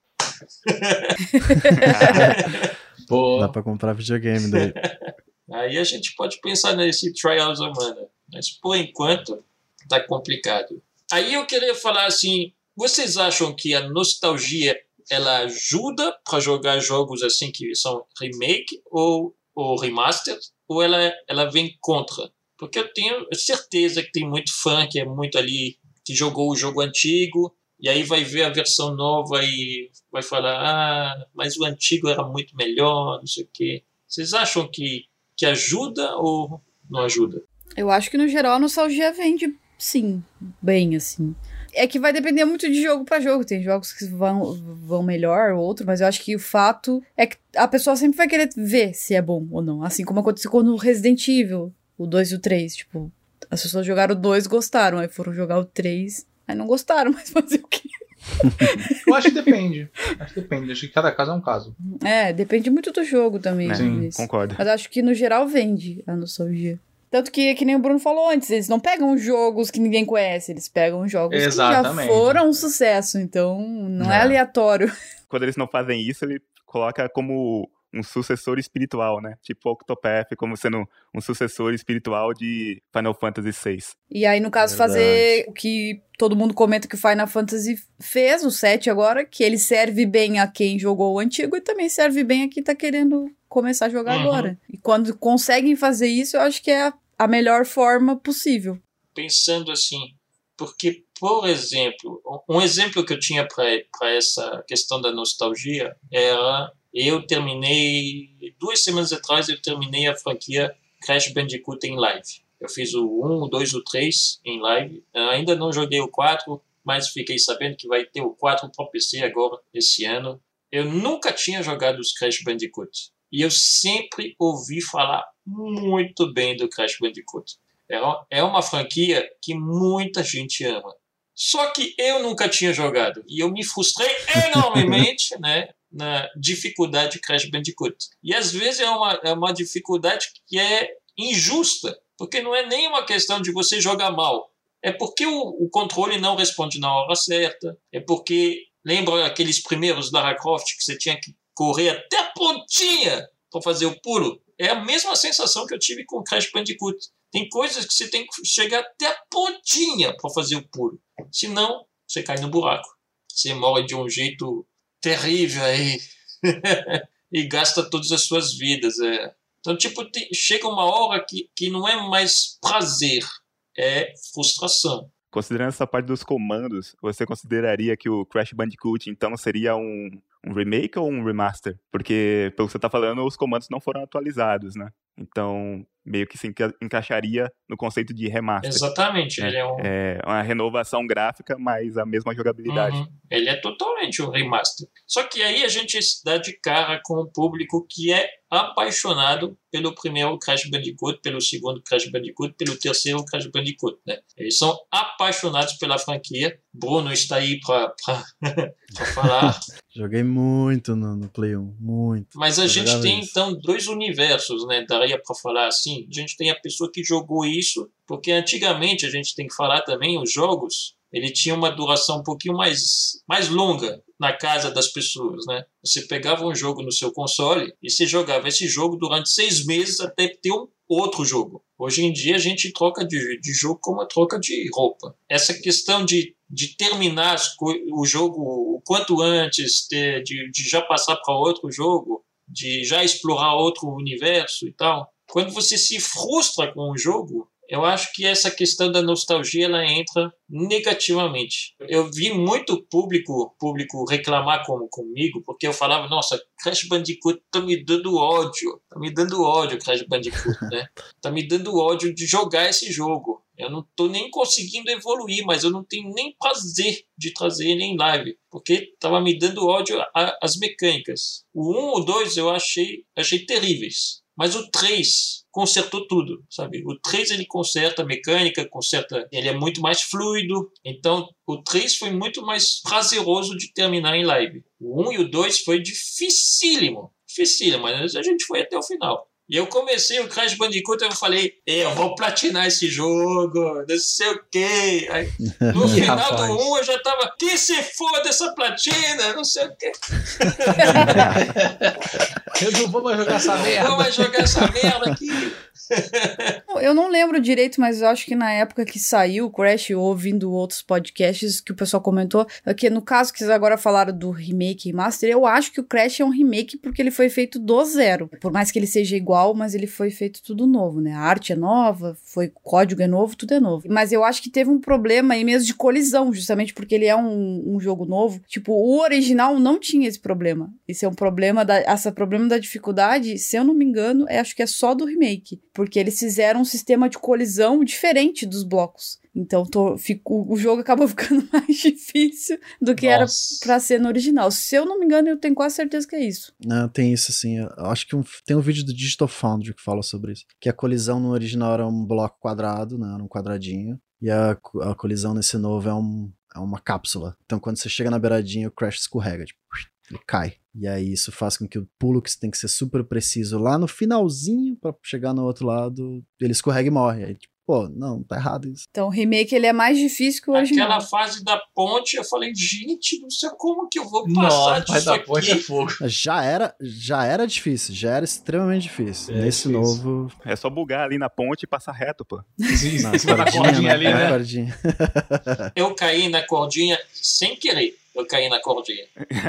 Pô, Dá pra comprar videogame daí. Aí a gente pode pensar nesse Trials of Mana. Mas por enquanto, tá complicado. Aí eu queria falar assim, vocês acham que a nostalgia ela ajuda para jogar jogos assim que são remake ou, ou remaster, ou ela, ela vem contra? Porque eu tenho certeza que tem muito fã que é muito ali, que jogou o jogo antigo, e aí vai ver a versão nova e vai falar, ah, mas o antigo era muito melhor, não sei o quê. Vocês acham que, que ajuda ou não ajuda? Eu acho que no geral a nostalgia vende, sim, bem assim. É que vai depender muito de jogo pra jogo. Tem jogos que vão, vão melhor, outro, mas eu acho que o fato é que a pessoa sempre vai querer ver se é bom ou não. Assim como aconteceu com o Resident Evil, o 2 e o 3. Tipo, as pessoas jogaram o 2 gostaram, aí foram jogar o 3, aí não gostaram, mas fazer o quê? Eu acho que depende. Acho que depende. Acho que cada caso é um caso. É, depende muito do jogo também. Né? Sim, mas- Concordo. Mas acho que no geral vende a nostalgia. Tanto que, que nem o Bruno falou antes, eles não pegam jogos que ninguém conhece, eles pegam jogos que já Exatamente. foram um sucesso, então não é É. aleatório. Quando eles não fazem isso, ele coloca como um sucessor espiritual, né? Tipo Octopath como sendo um sucessor espiritual de Final Fantasy VI. E aí, no caso, Verdade. fazer o que todo mundo comenta que o Final Fantasy fez, o 7 agora, que ele serve bem a quem jogou o antigo e também serve bem a quem tá querendo começar a jogar Uhum. agora. E quando conseguem fazer isso, eu acho que é a, a melhor forma possível. pensando assim, porque, por exemplo, um exemplo que eu tinha para essa questão da nostalgia era eu terminei duas semanas atrás eu terminei a franquia Crash Bandicoot em live. Eu fiz o 1, o 2, o 3 em live. Eu ainda não joguei o 4, mas fiquei sabendo que vai ter o 4 para PC agora esse ano. Eu nunca tinha jogado os Crash Bandicoot e eu sempre ouvi falar muito bem do Crash Bandicoot. É uma- É uma franquia que muita gente ama. Só que eu nunca tinha jogado. E eu me frustrei enormemente né, na dificuldade de Crash Bandicoot. E às vezes é uma, é uma dificuldade que é injusta. Porque não é nem uma questão de você jogar mal. É porque o, o controle não responde na hora certa. É porque, lembra aqueles primeiros Lara Croft que você tinha que correr até a pontinha para fazer o pulo? É a mesma sensação que eu tive com Crash Bandicoot. Tem coisas que você tem que chegar até a pontinha para fazer o pulo. Senão, você cai no buraco. Você morre de um jeito terrível aí. e gasta todas as suas vidas. É. Então, tipo, chega uma hora que, que não é mais prazer, é frustração. Considerando essa parte dos comandos, você consideraria que o Crash Bandicoot então seria um, um remake ou um remaster? Porque, pelo que você tá falando, os comandos não foram atualizados, né? Então, meio que se enca encaixaria no conceito de remaster. Exatamente, ele é um. É uma renovação gráfica, mas a mesma jogabilidade. Uhum. Ele é totalmente um remaster. Só que aí a gente se dá de cara com um público que é apaixonado pelo primeiro Crash Bandicoot, pelo segundo Crash Bandicoot, pelo terceiro Crash Bandicoot. Né? Eles são apaixonados pela franquia. Bruno está aí para falar. Joguei muito no, no Play 1, muito. Mas a Eu gente tem isso. então dois universos, né? Para falar assim. A gente tem a pessoa que jogou isso, porque antigamente a gente tem que falar também os jogos. Ele tinha uma duração um pouquinho mais, mais longa na casa das pessoas, né? Você pegava um jogo no seu console e você jogava esse jogo durante seis meses até ter um outro jogo. Hoje em dia a gente troca de, de jogo como a troca de roupa. Essa questão de, de terminar o jogo o quanto antes, de, de já passar para outro jogo, de já explorar outro universo e tal. Quando você se frustra com o jogo, eu acho que essa questão da nostalgia ela entra negativamente. Eu vi muito público público reclamar com, comigo porque eu falava, nossa, Crash Bandicoot tá me dando ódio, tá me dando ódio Crash Bandicoot, né? Tá me dando ódio de jogar esse jogo. Eu não tô nem conseguindo evoluir, mas eu não tenho nem prazer de trazer ele em live, porque tava me dando ódio as mecânicas. O 1 o 2 eu achei, achei terríveis. Mas o 3 consertou tudo, sabe? O 3 ele conserta a mecânica, conserta, ele é muito mais fluido. Então, o 3 foi muito mais prazeroso de terminar em live. O 1 e o 2 foi dificílimo, dificílimo, mas a gente foi até o final. E eu comecei o Crash Bandicoot e eu falei, "É, eu vou platinar esse jogo, não sei o quê. Aí, no final rapaz. do 1 eu já tava, que se foda essa platina, não sei o quê. Eu não vou mais jogar essa merda. Vamos jogar essa merda aqui. Eu não lembro direito, mas eu acho que na época que saiu o Crash, eu ouvindo outros podcasts que o pessoal comentou, é que no caso que vocês agora falaram do remake e master, eu acho que o Crash é um remake porque ele foi feito do zero. Por mais que ele seja igual, mas ele foi feito tudo novo, né? A arte é nova, foi código é novo, tudo é novo. Mas eu acho que teve um problema aí mesmo de colisão, justamente porque ele é um, um jogo novo. Tipo, o original não tinha esse problema. Esse é um problema da, esse problema da dificuldade, se eu não me engano, é, acho que é só do remake. Porque eles fizeram um sistema de colisão diferente dos blocos. Então tô, fico, o jogo acabou ficando mais difícil do que era Nossa. pra ser no original. Se eu não me engano, eu tenho quase certeza que é isso. Não, tem isso assim. Eu acho que um- tem um vídeo do Digital Foundry que fala sobre isso. Que a colisão no original era um bloco quadrado, né? Era um quadradinho. E a, a colisão nesse novo é, um, é uma cápsula. Então quando você chega na beiradinha, o Crash escorrega. Tipo, ele cai. E aí isso faz com que o pulo que você tem que ser super preciso lá no finalzinho pra chegar no outro lado, ele escorrega e morre. Aí, tipo, pô, não, tá errado isso. Então o remake ele é mais difícil que o original. Aquela fase da ponte, eu falei, gente, não sei como que eu vou passar Nossa, disso mas da aqui. ponte é fogo. Já era, já era difícil, já era extremamente difícil. É Nesse difícil. novo, É só bugar ali na ponte e passar reto, pô. Sim, na cordinha ali, na né? cordinha. Eu caí na cordinha sem querer. Eu caí na cordinha.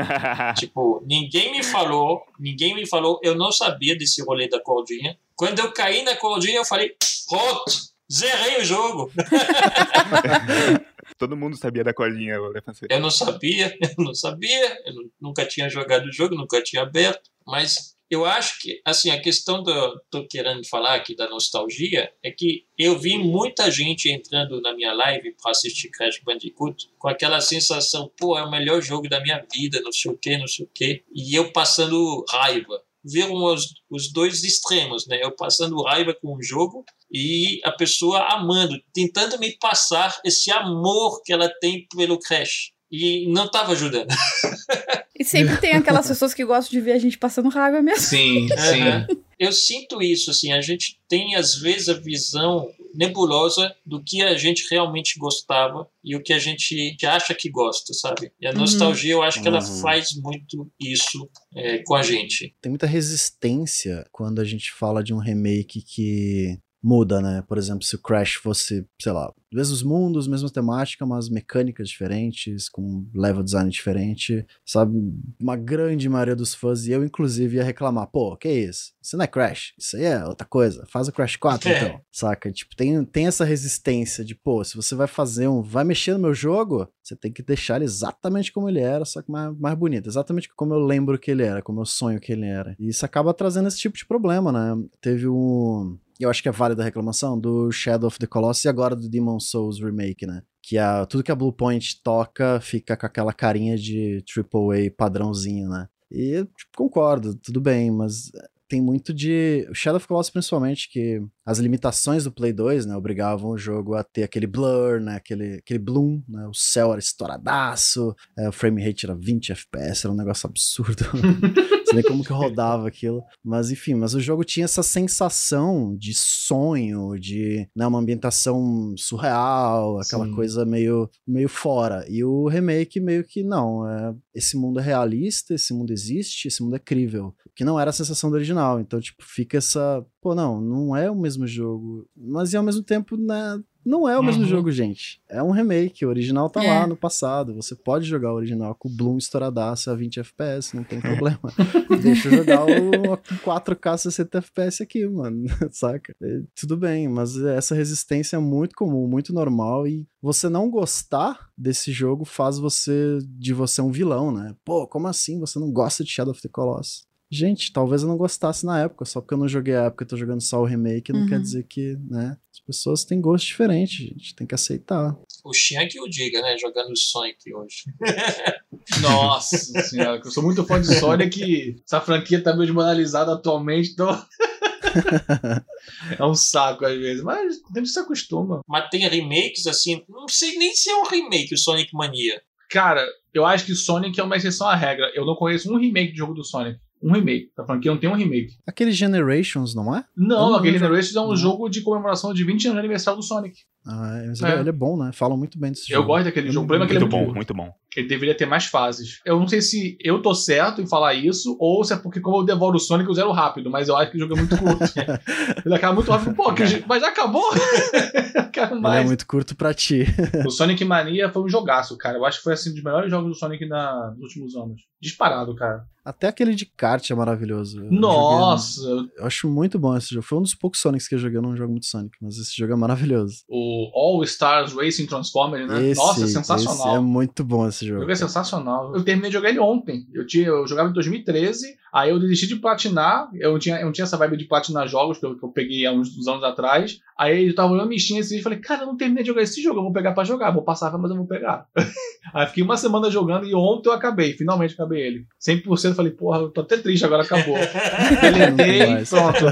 Tipo, ninguém me falou, ninguém me falou, eu não sabia desse rolê da cordinha. Quando eu caí na cordinha, eu falei, pronto, zerei o jogo. Todo mundo sabia da cordinha. Eu não sabia, eu não sabia, eu nu- nunca tinha jogado o jogo, nunca tinha aberto, mas eu acho que, assim, a questão do tô querendo falar aqui da nostalgia é que eu vi muita gente entrando na minha live para assistir Crash Bandicoot com aquela sensação, pô, é o melhor jogo da minha vida, não sei o que, não sei o que, e eu passando raiva. Viram os, os dois extremos, né? Eu passando raiva com o jogo e a pessoa amando, tentando me passar esse amor que ela tem pelo Crash. E não estava ajudando. E sempre tem aquelas pessoas que gostam de ver a gente passando raiva mesmo. Sim, sim. Eu sinto isso, assim, a gente tem às vezes a visão nebulosa do que a gente realmente gostava e o que a gente acha que gosta, sabe? E a Uhum. nostalgia, eu acho que ela Uhum. faz muito isso é, com a gente. Tem muita resistência quando a gente fala de um remake que muda, né? Por exemplo, se o Crash fosse, sei lá, mesmos mundos, mesma temática, mas mecânicas diferentes, com level design diferente, sabe? Uma grande maioria dos fãs, e eu inclusive ia reclamar, pô, que isso? Isso não é Crash, isso aí é outra coisa, faz o Crash 4 É. então, saca? Tipo, tem, tem essa resistência de, pô, se você vai fazer um, vai mexer no meu jogo, você tem que deixar ele exatamente como ele era, só que mais, mais bonito, exatamente como eu lembro que ele era, como eu sonho que ele era. E isso acaba trazendo esse tipo de problema, né? Teve um eu acho que é válida a reclamação, do Shadow of the Colossus e agora do Demon Souls Remake, né? Que a, tudo que a Bluepoint toca fica com aquela carinha de AAA padrãozinho, né? E tipo, concordo, tudo bem, mas tem muito de. Shadow of the Colossus, principalmente, que as limitações do Play 2, né, obrigavam o jogo a ter aquele blur, né, aquele, aquele bloom, né, o céu era estouradaço, é, o frame rate era 20 FPS, era um negócio absurdo. Não sei nem como que rodava aquilo. Mas enfim, mas o jogo tinha essa sensação de sonho, de né, uma ambientação surreal, aquela Sim. coisa meio, meio fora. E o remake meio que não, é, esse mundo é realista, esse mundo existe, esse mundo é crível. Que não era a sensação do original. Então, tipo, fica essa. Pô, não, não é o mesmo jogo. Mas e ao mesmo tempo, né? Não é o mesmo Uhum. jogo, gente. É um remake. O original tá É. lá no passado. Você pode jogar o original com o Bloom estouradaço a 20 FPS, não tem problema. Deixa eu jogar o 4K 60 FPS aqui, mano. Saca? É, tudo bem, mas essa resistência é muito comum, muito normal. E você não gostar desse jogo faz você de você um vilão, né? Pô, como assim você não gosta de Shadow of the Colossus? Gente, talvez eu não gostasse na época, só porque eu não joguei a época e tô jogando só o remake, não Uhum. quer dizer que, né? As pessoas têm gosto diferente, gente. Tem que aceitar. O Xian que o diga, né? Jogando Sonic hoje. Nossa senhora, que eu sou muito fã de Sonic. Essa franquia tá meio desmoralizada atualmente, então. é um saco às vezes, mas a gente se acostuma. Mas tem remakes assim. Não sei nem se é um remake o Sonic Mania. Cara, eu acho que Sonic é uma exceção à regra. Eu não conheço um remake de jogo do Sonic. Um remake. A franquia não tem um remake. Aquele Generations, não é? Não, Não, aquele não. Generations é um Não. jogo de comemoração de 20 anos de aniversário do Sonic. Ah, mas É. ele, é bom, né? Falam muito bem desse Eu jogo. gosto daquele Eu jogo. O não- problema é que ele é Muito muito bom, muito bom. Ele deveria ter mais fases. Eu não sei se eu tô certo em falar isso, ou se é porque como eu devoro o Sonic eu zero rápido, mas eu acho que o jogo é muito curto. ele acaba muito rápido. Pô, que mas já acabou? Quero Ele é mais. muito curto pra ti. O Sonic Mania foi um jogaço, cara. Eu acho que foi assim um dos melhores jogos do Sonic na- nos últimos anos. Disparado, cara. Até aquele de kart é maravilhoso. Eu Nossa! joguei- eu acho muito bom esse jogo. Foi um dos poucos Sonics que eu joguei. Eu não jogo muito Sonic, mas esse jogo é maravilhoso. O All Stars Racing Transformer, né? Esse, Nossa, sensacional. é muito bom esse O jogo. jogo é sensacional. Eu terminei de jogar ele ontem. Eu, tinha, eu jogava em 2013, aí eu desisti de platinar. Eu não tinha, eu não tinha essa vibe de platinar jogos que eu, que eu peguei há uns, uns anos atrás. Aí eu tava olhando minha Steam assim, e falei, cara, eu não terminei de jogar esse jogo, eu vou pegar pra jogar. Vou passar, mas eu vou pegar. aí fiquei uma semana jogando e ontem eu acabei, finalmente acabei ele. 100% falei, porra, eu tô até triste, agora acabou. Mais. pronto.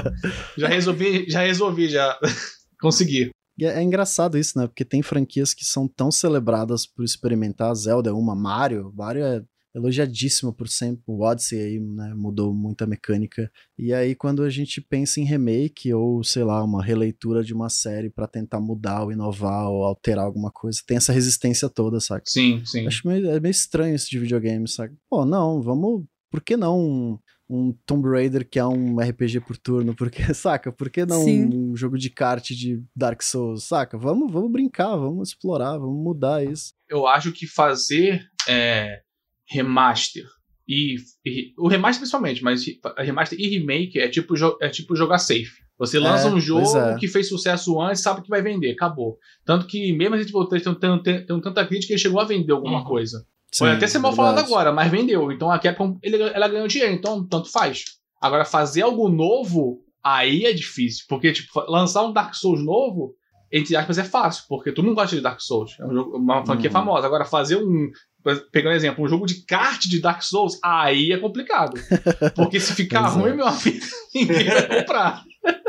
Já resolvi, já resolvi, já consegui. E é, é engraçado isso, né? Porque tem franquias que são tão celebradas por experimentar. Zelda é uma, Mario. Mario é elogiadíssimo por sempre. O Odyssey aí, né? Mudou muita mecânica. E aí, quando a gente pensa em remake ou, sei lá, uma releitura de uma série pra tentar mudar ou inovar ou alterar alguma coisa, tem essa resistência toda, saca? Sim, sim. Acho meio, é meio estranho isso de videogame, sabe? Pô, não, vamos. Por que não um, Tomb Raider que é um RPG por turno? Porque, saca? Por que não Sim. um jogo de kart de Dark Souls? Saca? Vamos, vamos brincar, vamos explorar, vamos mudar isso. eu acho que fazer é, remaster e, e- o remaster principalmente, mas remaster e remake é tipo é tipo jogar safe. Você lança É, um jogo é. que fez sucesso antes, sabe que vai vender, acabou. Tanto que mesmo a gente voltou tem, tem, tanta crítica que ele chegou a vender alguma Uhum. coisa. Sim, Pode até ser mal verdade. falado agora, mas vendeu. Então a Capcom ele, ela ganhou dinheiro, então tanto faz. Agora fazer algo novo aí é difícil, porque tipo lançar um Dark Souls novo entre aspas é fácil, porque todo mundo gosta de Dark Souls, é um jogo- uma franquia Uhum. famosa. Agora fazer um pegando um exemplo, um jogo de kart de Dark Souls, aí é complicado. Porque se ficar é. ruim, meu amigo, ninguém vai comprar.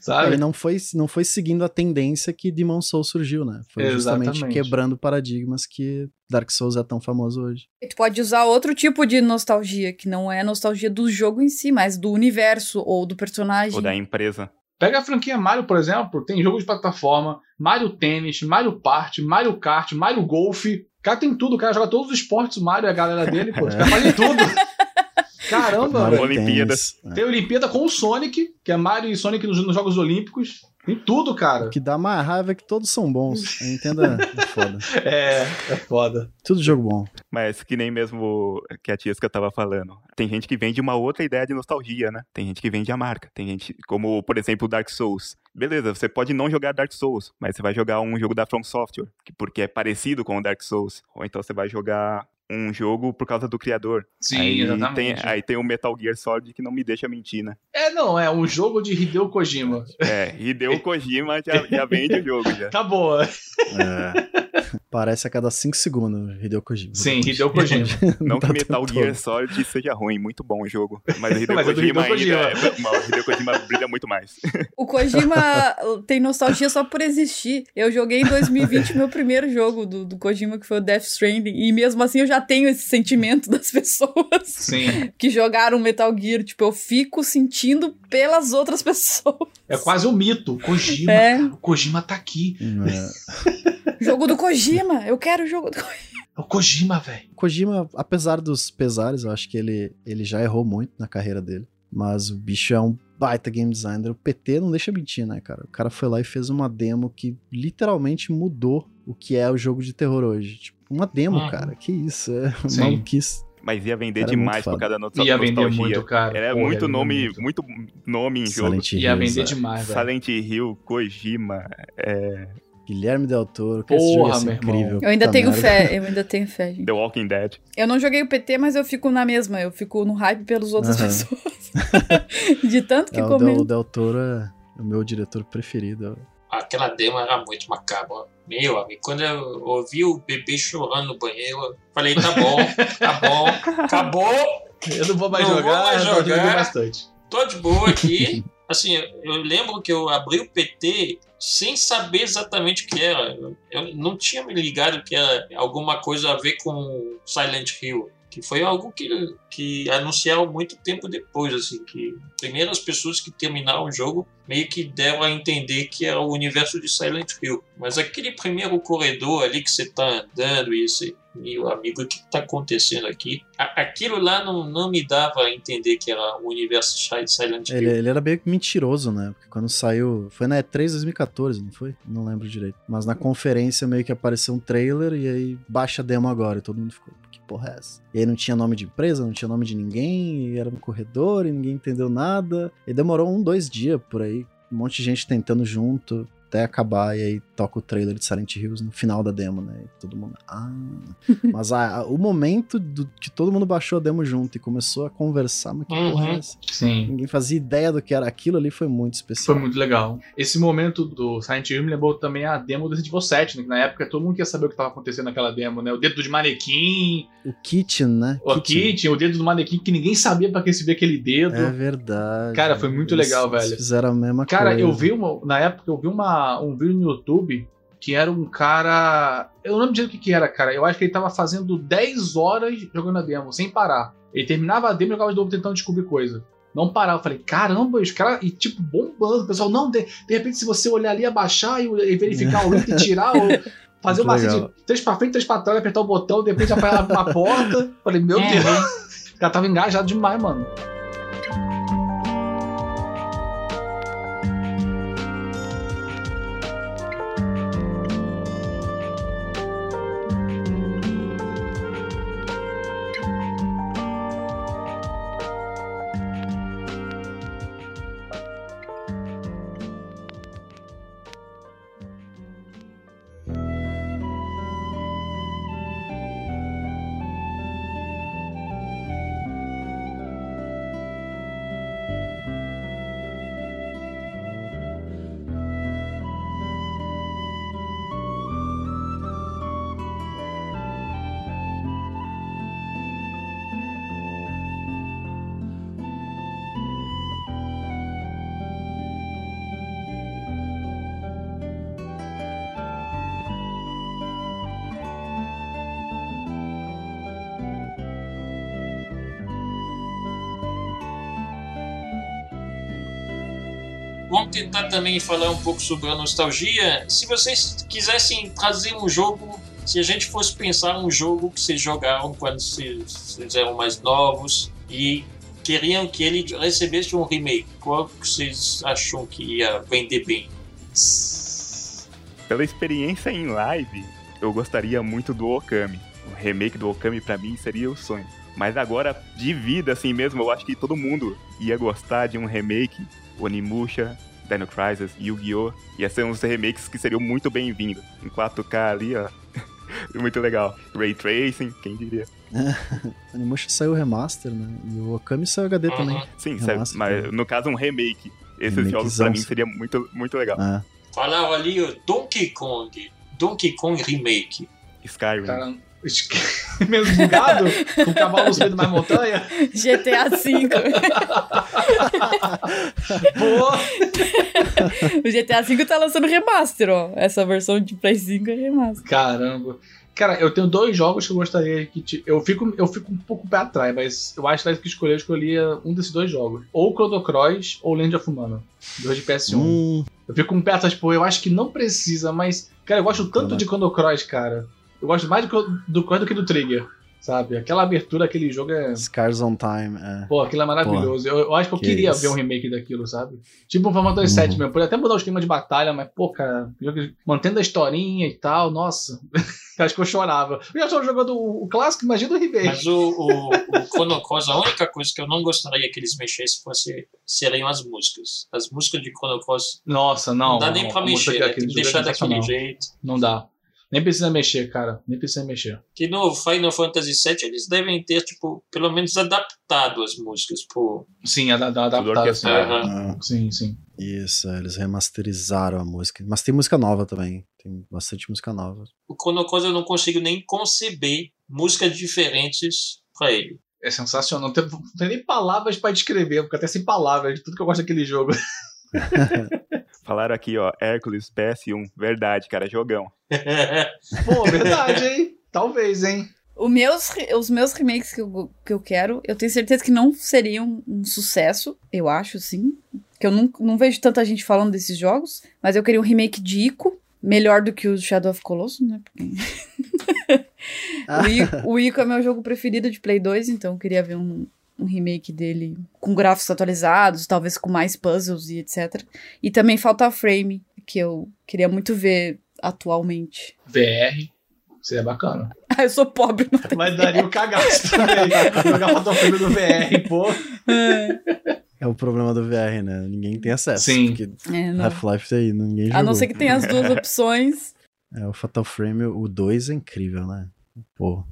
Sabe? Ele não foi, não foi seguindo a tendência que Demon Souls surgiu, né? Foi justamente Exatamente. quebrando paradigmas que Dark Souls é tão famoso hoje. E tu pode usar outro tipo de nostalgia, que não é nostalgia do jogo em si, mas do universo ou do personagem. Ou da empresa. Pega a franquia Mario, por exemplo, tem jogo de plataforma, Mario Tênis, Mario Party, Mario Kart, Mario Golf. O cara tem tudo, o cara joga todos os esportes, o Mario e a galera dele, pô, os caras fazem tudo. Caramba, Mario velho. Olimpíadas. É. Tem a Olimpíada com o Sonic, que é Mario e Sonic nos, nos Jogos Olímpicos. Tem tudo, cara. O que dá mais raiva é que todos são bons. A Nintendo é é foda. É, é foda. Tudo jogo bom. Mas que nem mesmo que a Tiesca tava falando. Tem gente que vende uma outra ideia de nostalgia, né? Tem gente que vende a marca. Tem gente, como por exemplo o Dark Souls. Beleza, você pode não jogar Dark Souls, mas você vai jogar um jogo da From Software, que- porque é parecido com o Dark Souls. Ou então você vai jogar um jogo por causa do criador. Sim, aí exatamente. Tem, aí tem o Metal Gear Solid que não me deixa mentir, né? É, não, é um jogo de Hideo Kojima. É, Hideo Kojima já, já vende o jogo já. Tá boa. É. Parece a cada 5 segundos, Hideo Kojima. Sim, Hideo Kojima. Não Tá que Metal. Gear Solid seja ruim, muito bom o jogo. Mas o Hideo Mas é Kojima Hideo Kojima. é, o Hideo Kojima brilha muito mais. O Kojima tem nostalgia só por existir. Eu joguei em 2020 meu primeiro jogo do, do Kojima, que foi o Death Stranding. E mesmo assim eu já tenho esse sentimento das pessoas Sim. que jogaram Metal Gear. Tipo, eu fico sentindo pelas outras pessoas. É quase um mito. Kojima. É. O Kojima tá aqui. É. Jogo do Kojima. Eu quero o jogo do Kojima. É o Kojima, velho. Kojima, apesar dos pesares, eu acho que ele, ele já errou muito na carreira dele. Mas o bicho é um baita game designer. O PT não deixa mentir, né, cara? O cara foi lá e fez uma demo que literalmente mudou o que é o jogo de terror hoje. Tipo, uma demo, Uhum. cara. Que isso? É Sim. maluquice. Mas ia vender Cara, é demais por foda. causa da nostal- Ia vender muito, cara. Era Porra, muito ia nome, muito. muito nome em jogo. Silent Ia Hills, vender é. demais, velho. Silent Hill, Kojima, é, Guilherme Del Toro, que esse jogo Porra, ser meu irmão. incrível. Eu ainda tenho merda. fé. Eu ainda tenho fé, gente. The Walking Dead. Eu não joguei o PT, mas eu fico na mesma. Eu fico no hype pelas outras pessoas. de tanto que É, o, Del, o comento. Del Toro é o meu diretor preferido. Aquela demo era muito macabra. Meu amigo, quando eu ouvi o bebê chorando no banheiro, eu falei, tá bom, tá bom, acabou, Eu não vou mais Não vou jogar, mais eu tô jogando jogar. bastante. tô de boa aqui. Assim, eu lembro que eu abri o PT sem saber exatamente o que era. Eu- não tinha me ligado que era alguma coisa a ver com Silent Hill. Que foi algo que, que anunciaram muito tempo depois, assim, que primeiras pessoas que terminaram o jogo meio que deram a entender que era o universo de Silent Hill. Mas aquele primeiro corredor ali que você tá andando e esse meu amigo, o que tá acontecendo aqui? A- aquilo lá não, não me dava a entender que era o universo de Silent Hill. Ele, ele era meio que mentiroso, né? Porque quando saiu. Foi na E3 2014, não foi? Não lembro direito. Mas na conferência meio que apareceu um trailer e aí baixa a demo agora. E todo mundo ficou, porra é essa? E aí não tinha nome de empresa, não tinha nome de ninguém, e era no corredor e ninguém entendeu nada. E demorou um, dois dias por aí. Um monte de gente tentando junto até acabar. E aí toca o trailer de Silent Hills no final da demo, né? E todo mundo. Ah. Mas a- a- o momento do, que todo mundo baixou a demo junto e começou a conversar, mas que porra é Uhum. essa? Sim. Ninguém fazia ideia do que era aquilo ali, foi muito Foi especial. muito legal. Esse momento do Silent Hill me lembrou também a demo do Resident Evil 7, né? Que na época todo mundo queria saber o que tava acontecendo naquela demo, né? O dedo de manequim, O Kitchen, né? o kit, o dedo do manequim que ninguém sabia pra que se vê aquele dedo. É verdade. Cara, foi muito Eles- legal, eles velho. Fizeram a mesma Cara, coisa. eu vi uma. Na época eu vi uma, um vídeo no YouTube que era um cara. Eu não lembro direito o que, que era, cara. Eu acho que ele tava fazendo 10 horas jogando a demo, sem parar. Ele terminava a demo e jogava de novo tentando descobrir coisa. Não parava. Eu falei, caramba, os caras. E tipo, bombando. O pessoal, não, de, de repente, se você olhar ali, abaixar e, e verificar o item e tirar, ou fazer Muito uma legal. de três pra frente, três pra trás, apertar o botão, de repente apanhar uma porta. Eu Falei, meu Uhum. Deus. O cara tava engajado demais, mano. Tentar também falar um pouco sobre a nostalgia. Se vocês quisessem trazer um jogo, se a gente fosse pensar um jogo que vocês jogaram quando vocês eram mais novos e queriam que ele recebesse um remake, qual que vocês acham que ia vender bem? Pela experiência em live, eu gostaria muito do Okami. O remake do Okami pra mim seria o sonho. Mas agora, de vida assim mesmo, eu acho que todo mundo ia gostar de um remake. Onimusha, Dino Crisis, Yu-Gi-Oh! Ia ser uns remakes que seriam muito bem-vindos. Em 4K ali, ó. Muito legal. Ray Tracing, quem diria. Animusha saiu remaster, né? E o Okami saiu HD Uhum. também. Sim, Remaster mas também. no caso um remake. Esses Remakezão, jogos pra mim seria muito, muito legal. É. Falaram ali o Donkey Kong. Donkey Kong Remake. Skyrim. Cara, mesmo bugado, com o cavalo subindo mais montanha. GTA V. Pô! o GTA V tá lançando remaster, ó. Essa versão de Play 5 é remaster. Caramba. Cara, eu tenho dois jogos que eu gostaria que. te- Eu fico, eu fico um pouco pé atrás, mas eu acho que que escolher, eu escolheria um desses dois jogos. Ou Chrono Cross ou Land of Mana. Dois de PS1. Hum, Eu fico com um pé atrás, pô, eu acho que não precisa, mas. Cara, eu gosto tanto de Chrono Cross, cara. Eu gosto mais do, do do que do Trigger. Sabe? Aquela abertura, aquele jogo é. Scars on Time. É. Pô, aquilo é maravilhoso. Eu, eu acho que eu que queria isso. ver um remake daquilo, sabe? Tipo um Final Fantasy VII Uhum. mesmo. Podia até mudar o esquema de batalha, mas, pô, cara, jogo- mantendo a historinha e tal, nossa. acho que eu chorava. Eu já estou jogando o, o clássico, imagina o remake. Mas o, o, o Chrono Cross, a única coisa que eu não gostaria que eles mexessem fosse, seriam as músicas. As músicas de Chrono Cross Nossa, não. não, dá nem pra mexer, né? tem que é deixar daquele jeito. Não dá. Nem precisa mexer, cara. Nem precisa mexer. Que no Final Fantasy VII eles devem ter, tipo, pelo menos adaptado as músicas pro. Sim, a, a, a adaptada. Assim. orquestrado. Aham. Ah, Sim, sim. isso, eles remasterizaram a música. Mas tem música nova também. Tem bastante música nova. O Cross eu não consigo nem conceber músicas diferentes pra ele. É sensacional. Não tem, não tem nem palavras pra descrever, porque até sem palavras, de tudo que eu gosto daquele jogo. Falaram aqui, ó, Hércules PS1. Verdade, cara, jogão. Pô, verdade, hein? Talvez, hein? O meus, os meus remakes que eu, que eu quero, eu tenho certeza que não seriam um sucesso, eu acho, sim. Que eu não, não vejo tanta gente falando desses jogos, mas eu queria um remake de Ico, melhor do que o Shadow of Colossus, né? Porque- o, Ico, o Ico é meu jogo preferido de Play 2, então eu queria ver um, um remake dele com gráficos atualizados, talvez com mais puzzles e etc. E também Falta Frame, que eu queria muito ver atualmente. VR. Seria bacana. Ah, eu sou pobre, não tem Mas daria o cagaço também. Jogar Battlefield no VR, pô. É o problema do VR, né? Ninguém tem acesso. Sim. É. Half-Life tá aí, ninguém jogou. A não ser que tenha as duas opções. É, o Fatal Frame, o 2 é incrível, né? Pô.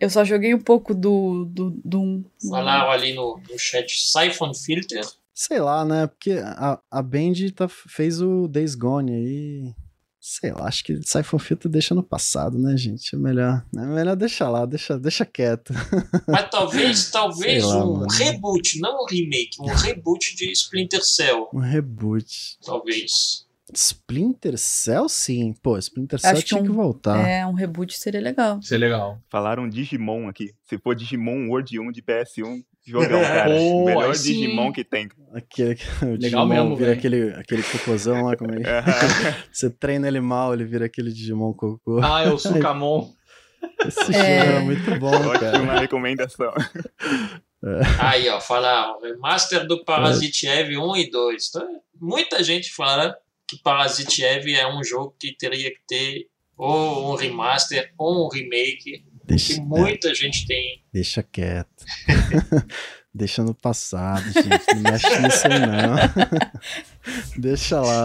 Eu só joguei um pouco do, do, do um. Falaram ali no, no chat Siphon Filter. Sei lá, né? Porque a, a Band tá, fez o Days Gone aí. Sei lá, acho que Siphon Filter deixa no passado, né, gente? É melhor, é melhor deixar lá, deixa, deixa quieto. Mas talvez, talvez lá, um mano. reboot, não um remake, um reboot de Splinter Cell, Um reboot. talvez. Splinter Cell, sim. Pô, Splinter Cell Acho que tinha que um- voltar. É, um reboot seria legal. É legal. Falaram Digimon aqui. Se for Digimon World 1 de PS1, jogão, cara. Pô, Melhor sim. Digimon que tem. Aquele, o Legal Digimon mesmo, vira aquele, aquele cocôzão lá, como é? Você treina ele mal, ele vira aquele Digimon cocô. Ah, é o Sukamon. Esse jogo É. era muito bom, cara. Ótima recomendação. Aí, ó, falaram, remaster do Parasite Eve 1 e 2. Então, muita gente fala que Parasite Eve é um jogo que teria que ter ou um remaster ou um remake, Deixa, que muita gente tem. deixa quieto. deixa no passado, gente. Não mexe nisso aí, não. deixa lá.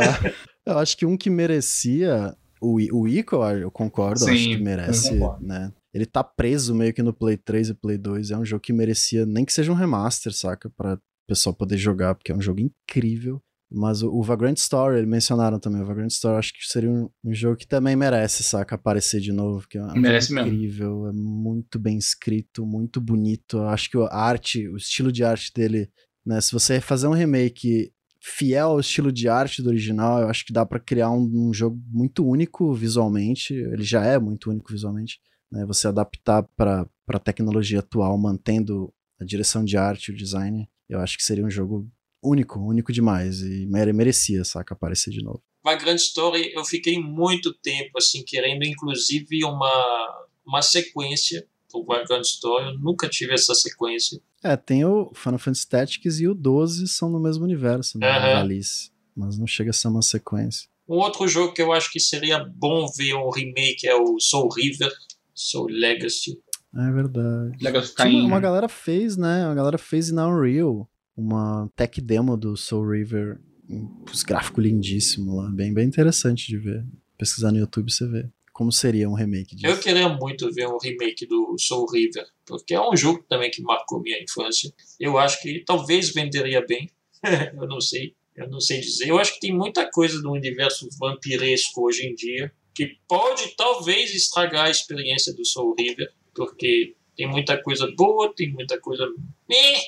Eu acho que um que merecia. O, o Ico, eu concordo, eu acho Sim, que merece, né? Ele tá preso meio que no Play 3 e Play 2. É um jogo que merecia, nem que seja um remaster, saca? Pra o pessoal poder jogar, porque é um jogo incrível. Mas o, o Vagrant Story, eles mencionaram também. O Vagrant Story, acho que seria um, um jogo que também merece, saca? Aparecer de novo. Porque é Merece jogo mesmo. incrível, é muito bem escrito, muito bonito. Eu acho que a arte, o estilo de arte dele, né? Se você fazer um remake fiel ao estilo de arte do original, eu acho que dá pra criar um, um jogo muito único visualmente. Ele já é muito único visualmente. Né? Você adaptar pra pra tecnologia atual, mantendo a direção de arte, o design, eu acho que seria um jogo único, único demais. E mere- merecia, saca, aparecer de novo. Vagrant Story, eu fiquei muito tempo assim querendo, inclusive, uma, uma sequência pro Vagrant Story. Eu nunca tive essa sequência. É, tem o Final Fantasy Tactics e o 12 são no mesmo universo, né? Aham. Alice. Mas não chega a ser uma sequência. Um outro jogo que eu acho que seria bom ver um remake é o Soul River, Soul Legacy. É verdade. Legal de Tinha ficar uma, uma galera fez, né? Uma galera fez na Unreal uma tech demo do Soul River. um- Os gráficos lindíssimos lá. Bem, bem interessante de ver. Pesquisar no YouTube você vê. como seria um remake disso? Eu queria muito ver um remake do Soul River, porque é um jogo também que marcou minha infância. Eu acho que talvez venderia bem. eu não sei. Eu não sei dizer. Eu acho que tem muita coisa do universo vampiresco hoje em dia que pode talvez estragar a experiência do Soul River, porque tem muita coisa boa, tem muita coisa. Meh.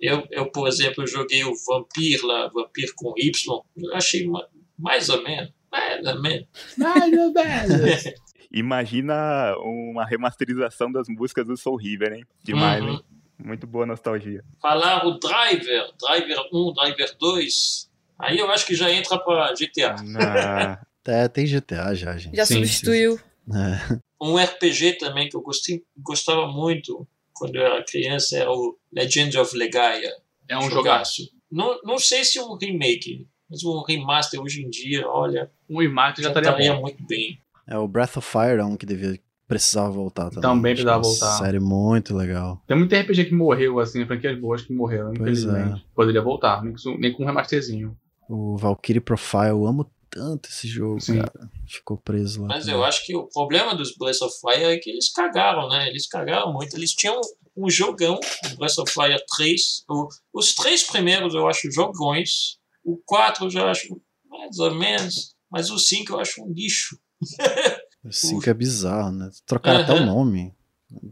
Eu, eu, por exemplo, joguei o Vampir lá, Vampir com Y. Eu achei ma- mais ou menos. Mais ou menos. Ai, meu Deus. Imagina uma remasterização das músicas do Soul River, hein? Demais, Uhum. hein? Muito boa nostalgia. Falar o Driver, Driver 1, Driver 2. Aí eu acho que já entra para GTA. Ah, É, tem GTA já, gente. Já Sim, substituiu. É. Um RPG também que eu gostei, gostava muito quando eu era criança era o Legend of Legaia. É um jogaço. Não, não sei se um remake, mas um remaster hoje em dia, olha, Um remake já já estaria estaria bom. muito bem. É, o Breath of Fire é um que devia, precisava voltar também. Também precisava é uma voltar. Série muito legal. Tem muito RPG que morreu, assim, franquias boas que morreram, Pois é. infelizmente. Poderia voltar, nem com, nem com um remasterzinho. O Valkyrie Profile, eu amo tanto esse jogo, Sim. cara. Ficou preso lá. Mas eu acho que o problema dos Breath of Fire é que eles cagaram, né? Eles cagaram muito. Eles tinham um jogão, o Breath of Fire 3. O- os três primeiros eu acho jogões. O 4 eu já acho mais ou menos. Mas o 5 eu acho um lixo. O 5 é bizarro, né? Trocaram até o nome.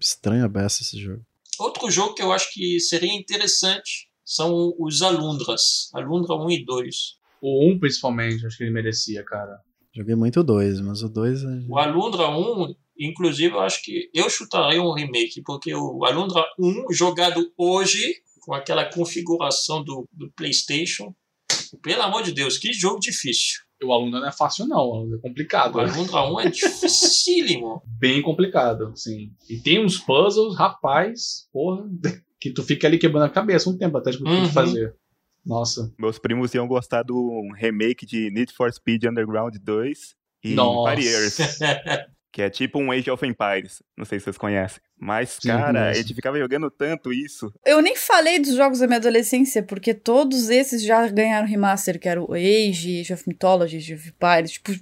Estranho a beça esse jogo. Outro jogo que eu acho que seria interessante são os Alundras. Alundra 1 e 2. O 1, principalmente, acho que ele merecia, cara. Joguei muito o 2, mas o 2 é... O Alundra 1, inclusive, eu acho que eu chutaria um remake, porque o Alundra 1, jogado hoje, com aquela configuração do, do PlayStation, pelo amor de Deus, que jogo difícil. O aluno não é fácil, não. É complicado. O? Alundra 1 é dificílimo. Bem complicado, sim. E tem uns puzzles, rapaz, porra, que tu fica ali quebrando a cabeça um tempo até de Uhum. fazer. Nossa. meus primos iam gostar do remake de Need for Speed Underground 2 e Nossa. Empire Earth, que é tipo um Age of Empires. Não sei se vocês conhecem. Mas, Sim, cara, a conheço. gente ficava jogando tanto isso. Eu nem falei dos jogos da minha adolescência, porque todos esses já ganharam remaster, que era o Age, Age of Mythology, Age of Empires, tipo,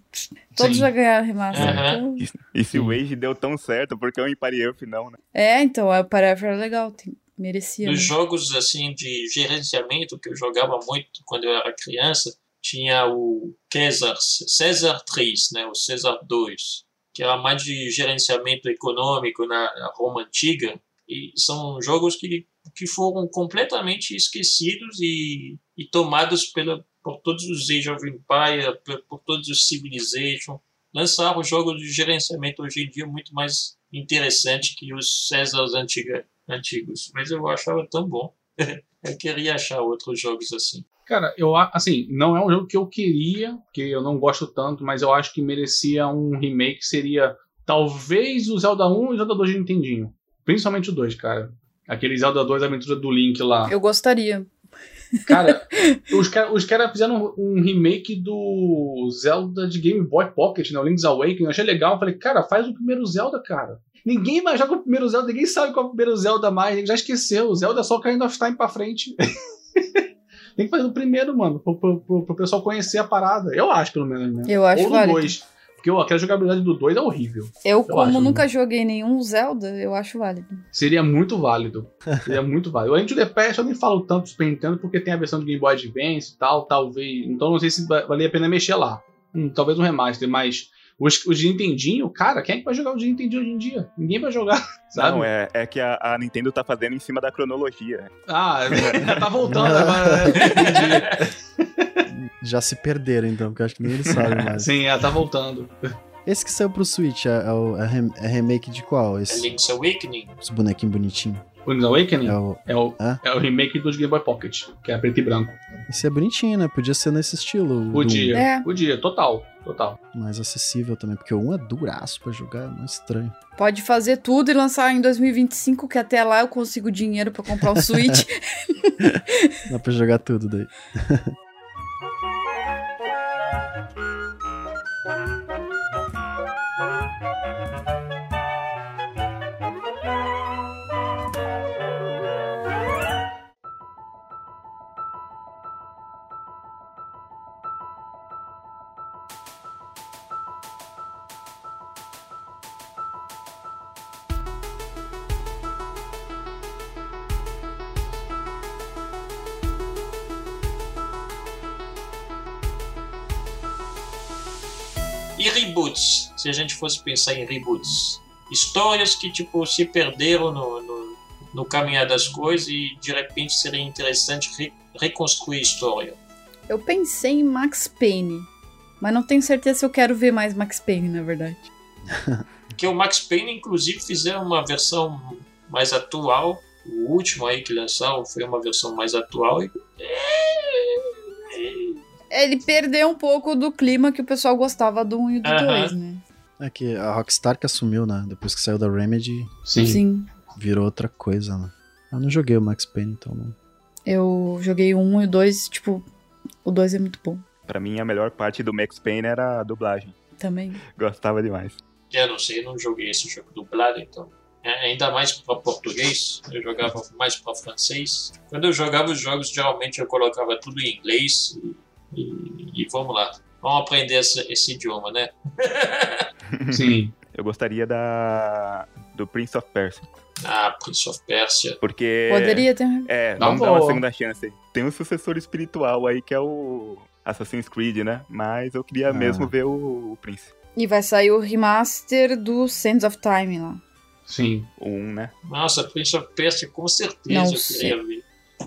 todos Sim. já ganharam remaster. Então- E se o Sim. Age deu tão certo, porque o Empire Earth não, né? É, então, o Parafer era legal, tem- merecia. Nos né? jogos assim de gerenciamento que eu jogava muito quando eu era criança, tinha o César, César 3, né, o César 2, que era mais de gerenciamento econômico na Roma antiga, e são jogos que, que foram completamente esquecidos e, e tomados pela, por todos os Age of Empire, por, por todos os Civilization. Lançaram jogos de gerenciamento hoje em dia muito mais interessante que os Césars antiga, antigos, mas eu achava tão bom. eu queria achar outros jogos assim. Cara, eu assim, não é um jogo que eu queria, que eu não gosto tanto, mas eu acho que merecia um remake, seria talvez o Zelda 1 e o Zelda 2 de Nintendinho. Principalmente o 2, cara. Aquele Zelda 2 Aventura do Link lá. Eu gostaria. Cara, os caras os cara fizeram um remake do Zelda de Game Boy Pocket, né? O Link's Awakening. Eu achei legal. Eu falei, cara, faz o primeiro Zelda, cara. Ninguém mais joga o primeiro Zelda, ninguém sabe qual é o primeiro Zelda mais, ninguém já esqueceu. O Zelda é só Kind of Time pra frente. Tem que fazer o primeiro, mano, pro, pro, pro, pro pessoal conhecer a parada. Eu acho, pelo menos, né? Eu acho Ou do válido. 2. Porque ó, aquela jogabilidade do 2 é horrível. Eu, como acho, nunca joguei nenhum Zelda, eu acho válido. Seria muito válido. Seria muito válido. O Link to the Past eu nem falo tanto do Super Nintendo porque tem a versão do Game Boy Advance e tal, talvez. Então não sei se va- valia a pena mexer lá. Hum, talvez um remaster, mas os, os de Nintendinho, cara, quem é que vai jogar o de Nintendinho hoje em dia? Ninguém vai jogar, sabe? Não, é, é que a, a Nintendo tá fazendo em cima da cronologia. Ah, tá voltando agora. né? Já se perderam, então, porque eu acho que nem eles sabem mais. Sim, ela tá voltando. Esse que saiu pro Switch é, é o- é é remake de qual? É Esse, Link's Awakening. esse bonequinho bonitinho. Link's Awakening É o, é o, É? é o remake dos Game Boy Pocket, que é preto e branco. esse é bonitinho, né? Podia ser nesse estilo. o Podia, É. podia, total, total. mais acessível também, porque o 1 é duraço pra jogar, é mais estranho. Pode fazer tudo e lançar em 2025, que até lá eu consigo dinheiro pra comprar um Switch. Dá pra jogar tudo daí. se a gente fosse pensar em reboots. Histórias que, tipo, se perderam no, no, no caminhar das coisas e, de repente, seria interessante re- reconstruir a história. Eu pensei em Max Payne, mas não tenho certeza se eu quero ver mais Max Payne, na verdade. Que o Max Payne, inclusive, fizeram uma versão mais atual. O último aí que lançaram foi uma versão mais atual. E... Ele perdeu um pouco do clima que o pessoal gostava do 1 e do Aham. 2, né? É que a Rockstar que assumiu, né? Depois que saiu da Remedy, Sim. Sim. virou outra coisa, né? Eu não joguei o Max Payne, então não. Eu joguei o 1 e o 2, tipo, o 2 é muito bom Pra mim, a melhor parte do Max Payne era a dublagem. também. Gostava demais. Eu não sei, eu não joguei esse jogo dublado, então. É, ainda mais para português, eu jogava mais para francês. Quando eu jogava os jogos, geralmente eu colocava tudo em inglês e, e- e vamos lá. Vamos aprender esse, esse idioma, né? Sim. Eu gostaria da do Prince of Persia. Ah, Prince of Persia. Porque. Poderia ter. É, Dá vamos uma dar uma segunda chance aí. Tem um sucessor espiritual aí que é o Assassin's Creed, né? Mas eu queria Ah. mesmo ver o, o Prince. E vai sair o remaster do Sands of Time lá. Sim. O 1, né? Nossa, Prince of Persia, com certeza Não eu queria ver.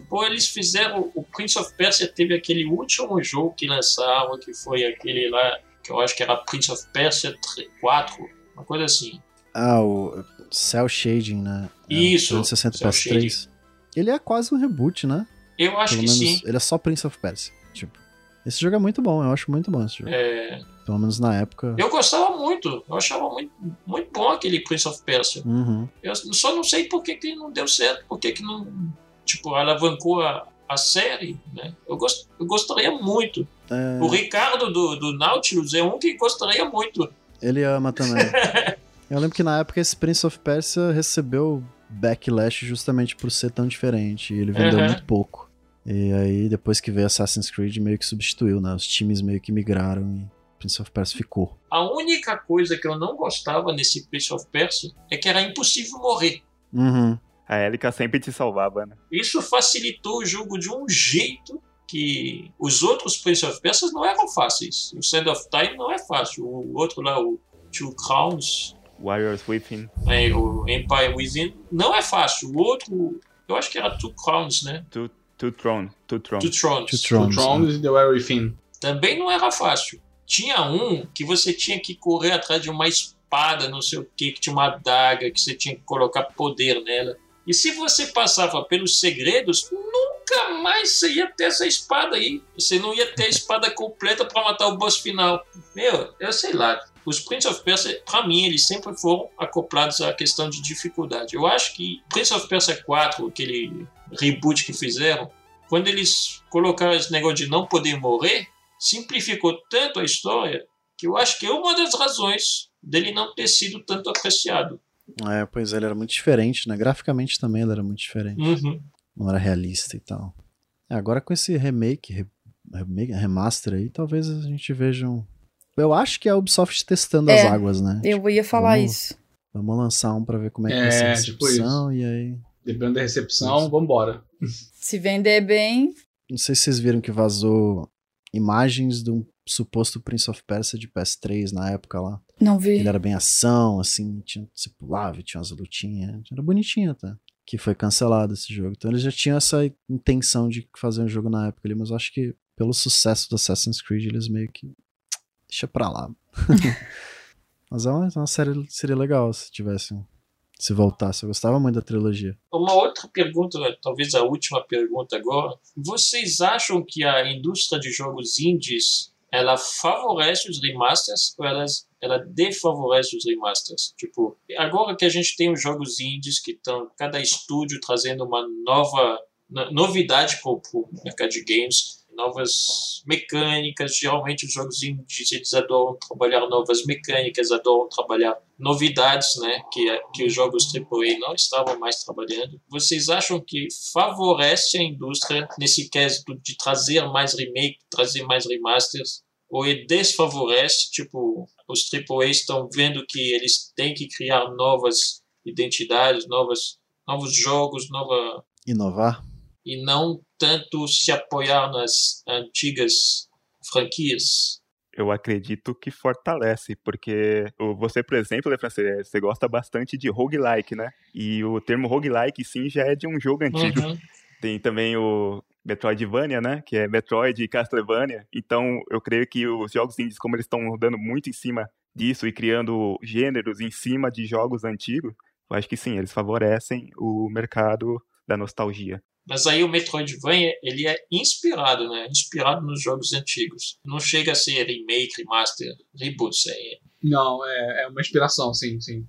Pô, eles fizeram. O Prince of Persia teve aquele último jogo que lançaram, que foi aquele lá, que eu acho que era Prince of Persia 3 4, uma coisa assim. Ah, o Cell Shading, né? É, Isso, 360 Cell PS3. Ele é quase um reboot, né? Eu acho Pelo que sim. ele é só Prince of Persia. Tipo, esse jogo é muito bom, eu acho muito bom esse jogo. É, Pelo menos na época. eu gostava muito, eu achava muito, muito bom aquele Prince of Persia. Uhum. Eu só não sei por que, que não deu certo, por que, que não, tipo, alavancou a, a série, né? Eu, gost, eu gostaria muito. É, O Ricardo do, do Nautilus é um que gostaria muito. ele ama também. eu lembro que na época esse Prince of Persia recebeu backlash justamente por ser tão diferente. E ele vendeu Uhum. muito pouco. E aí, depois que veio Assassin's Creed, meio que substituiu, né? Os times meio que migraram e Prince of Persia ficou. A única coisa que eu não gostava nesse Prince of Persia é que era impossível morrer. Uhum. A Elika sempre te salvava, né? Isso facilitou o jogo de um jeito que os outros Prince of Persia não eram fáceis. O Sand of Time não é fácil. O outro lá, o Two Crowns, Warriors Within, né, o Empire Within, não é fácil. O outro, eu acho que era Two Crowns, né? Two, two Throne, Two Throne. Two Thrones. Two Two Thrones. Thrones e The Where Within. Também não era fácil. Tinha um que você tinha que correr atrás de uma espada, não sei o que, que tinha uma adaga, que você tinha que colocar poder nela. E se você passava pelos segredos, nunca mais você ia ter essa espada aí. Você não ia ter a espada completa para matar o boss final. Meu, eu sei lá. Os Prince of Persia, pra mim, eles sempre foram acoplados à questão de dificuldade. Eu acho que Prince of Persia 4, aquele reboot que fizeram, quando eles colocaram esse negócio de não poder morrer, simplificou tanto a história que eu acho que é uma das razões dele não ter sido tanto apreciado. É, pois é, ele era muito diferente, né? Graficamente também ele era muito diferente. Uhum. Não era realista e tal. É, agora com esse remake, re- remake, remaster aí, talvez a gente veja um. Eu acho que é a Ubisoft testando É, as águas, né? Eu ia falar vamos- isso. Vamos lançar um pra ver como é que É, vai ser a tipo recepção e aí. Dependendo da recepção, Isso. vambora. Se vender bem, Não sei se vocês viram que vazou imagens de um suposto Prince of Persia de PS3 na época lá. não vi. Ele era bem ação, assim, tinha, você pulava e tinha umas lutinhas. Era bonitinho até. Que foi cancelado esse jogo. Então eles já tinham essa intenção de fazer um jogo na época ali, mas eu acho que pelo sucesso do Assassin's Creed eles meio que. Deixa pra lá. mas é uma, uma série seria legal se tivesse. Se voltasse. Eu gostava muito da trilogia. Uma outra pergunta, talvez a última pergunta agora. Vocês acham que a indústria de jogos indies ela favorece os remasters ou elas, ela desfavorece os remasters? Tipo, agora que a gente tem os jogos indies que estão, cada estúdio trazendo uma nova no- novidade para o mercado de games, novas mecânicas. Geralmente os jogos indies eles adoram trabalhar novas mecânicas, adoram trabalhar novidades, né, que, que os jogos AAA não estavam mais trabalhando. Vocês acham que favorece a indústria nesse caso de trazer mais remake, trazer mais remasters, ou ele desfavorece, tipo, os AAA estão vendo que eles têm que criar novas identidades, novas, novos jogos, nova Inovar? e não tanto se apoiar nas antigas franquias. eu acredito que fortalece, porque você, por exemplo, você, você gosta bastante de roguelike, né? E o termo roguelike, sim, já é de um jogo antigo. Uhum. Tem também o Metroidvania, né? Que é Metroid e Castlevania. Então, eu creio que os jogos indies, como eles estão rodando muito em cima disso e criando gêneros em cima de jogos antigos, eu acho que sim, eles favorecem o mercado da nostalgia. Mas aí o Metroidvania, ele é inspirado, né? Inspirado nos jogos antigos. Não chega a ser remake, remaster, reboot. É... Não, é, é uma inspiração, sim, sim.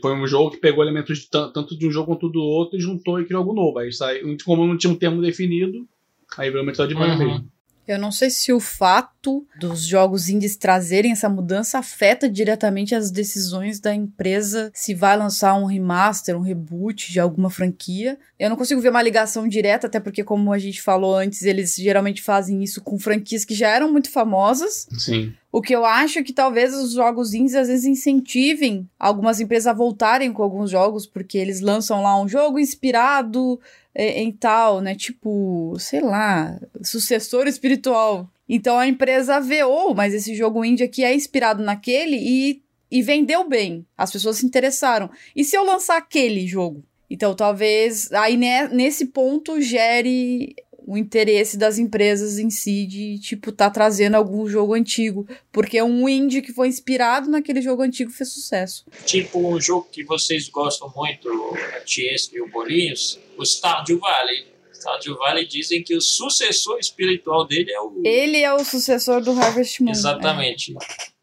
Foi um jogo que pegou elementos de tanto de um jogo quanto do outro e juntou e criou algo novo. Aí saiu, como não tinha um termo definido, aí veio o Metroidvania Uhum. mesmo. Eu não sei se o fato dos jogos indies trazerem essa mudança afeta diretamente as decisões da empresa se vai lançar um remaster, um reboot de alguma franquia. Eu não consigo ver uma ligação direta, até porque, como a gente falou antes, eles geralmente fazem isso com franquias que já eram muito famosas. Sim. O que eu acho é que talvez os jogos indies às vezes incentivem algumas empresas a voltarem com alguns jogos, porque eles lançam lá um jogo inspirado em tal, né? Tipo, sei lá, sucessor espiritual. Então a empresa vê, oh, mas esse jogo indie aqui é inspirado naquele e, e vendeu bem. As pessoas se interessaram. E se eu lançar aquele jogo? Então talvez aí né, nesse ponto gere o interesse das empresas em si de, tipo, tá trazendo algum jogo antigo. Porque um indie que foi inspirado naquele jogo antigo fez sucesso. Tipo um jogo que vocês gostam muito, a Tiesca e o Bolinhos, o Stardew Valley. Stardew Valley dizem que o sucessor espiritual dele é o... Ele é o sucessor do Harvest Moon. Exatamente. É,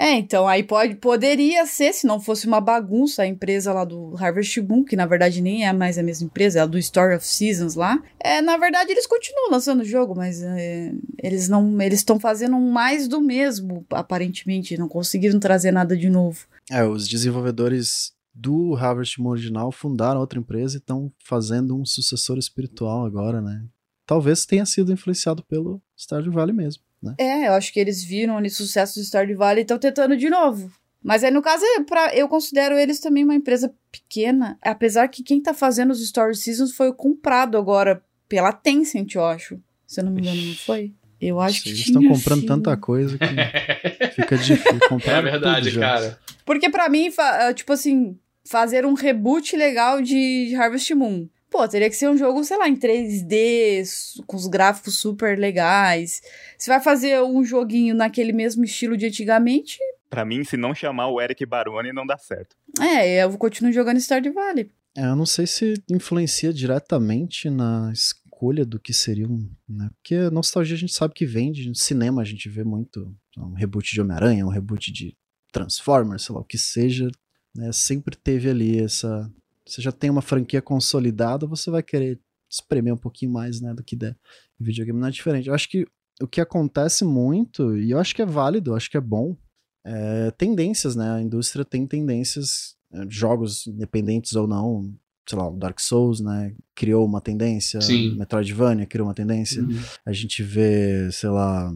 então aí pode, poderia ser, se não fosse uma bagunça, a empresa lá do Harvest Moon, que na verdade nem é mais a mesma empresa, é a do Story of Seasons lá. É, na verdade eles continuam lançando o jogo, mas é, eles não, eles estão fazendo mais do mesmo, aparentemente, não conseguiram trazer nada de novo. É, os desenvolvedores do Harvest Moon original fundaram outra empresa e estão fazendo um sucessor espiritual agora, né? Talvez tenha sido influenciado pelo Stardew Valley mesmo, né? É, eu acho que eles viram ali o sucesso do Stardew Valley e estão tentando de novo. Mas aí, no caso, é pra, eu considero eles também uma empresa pequena. Apesar que quem tá fazendo os Story Seasons foi comprado agora pela Tencent, eu acho. Se eu não me engano, não foi? Eu acho que Eles estão comprando sido. tanta coisa que fica difícil comprar. É verdade, tudo já. cara. Porque pra mim, tipo assim, fazer um reboot legal de Harvest Moon. Pô, teria que ser um jogo, sei lá, em 3D, s- com os gráficos super legais. Se vai fazer um joguinho naquele mesmo estilo de antigamente, Pra mim, se não chamar o Eric Baroni, não dá certo. é, eu continuo jogando Stardew Valley. É, eu não sei se influencia diretamente na escolha do que seria um. Né? Porque a nostalgia a gente sabe que vende. No cinema a gente vê muito um reboot de Homem-Aranha, um reboot de Transformers, sei lá, o que seja. Né? Sempre teve ali essa. Você já tem uma franquia consolidada, você vai querer espremer um pouquinho mais né, do que der. O videogame não é diferente. Eu acho que o que acontece muito, e eu acho que é válido, eu acho que é bom, é tendências, né? A indústria tem tendências, é, jogos independentes ou não, sei lá, Dark Souls, né? Criou uma tendência, Sim. Metroidvania criou uma tendência. Uhum. A gente vê, sei lá,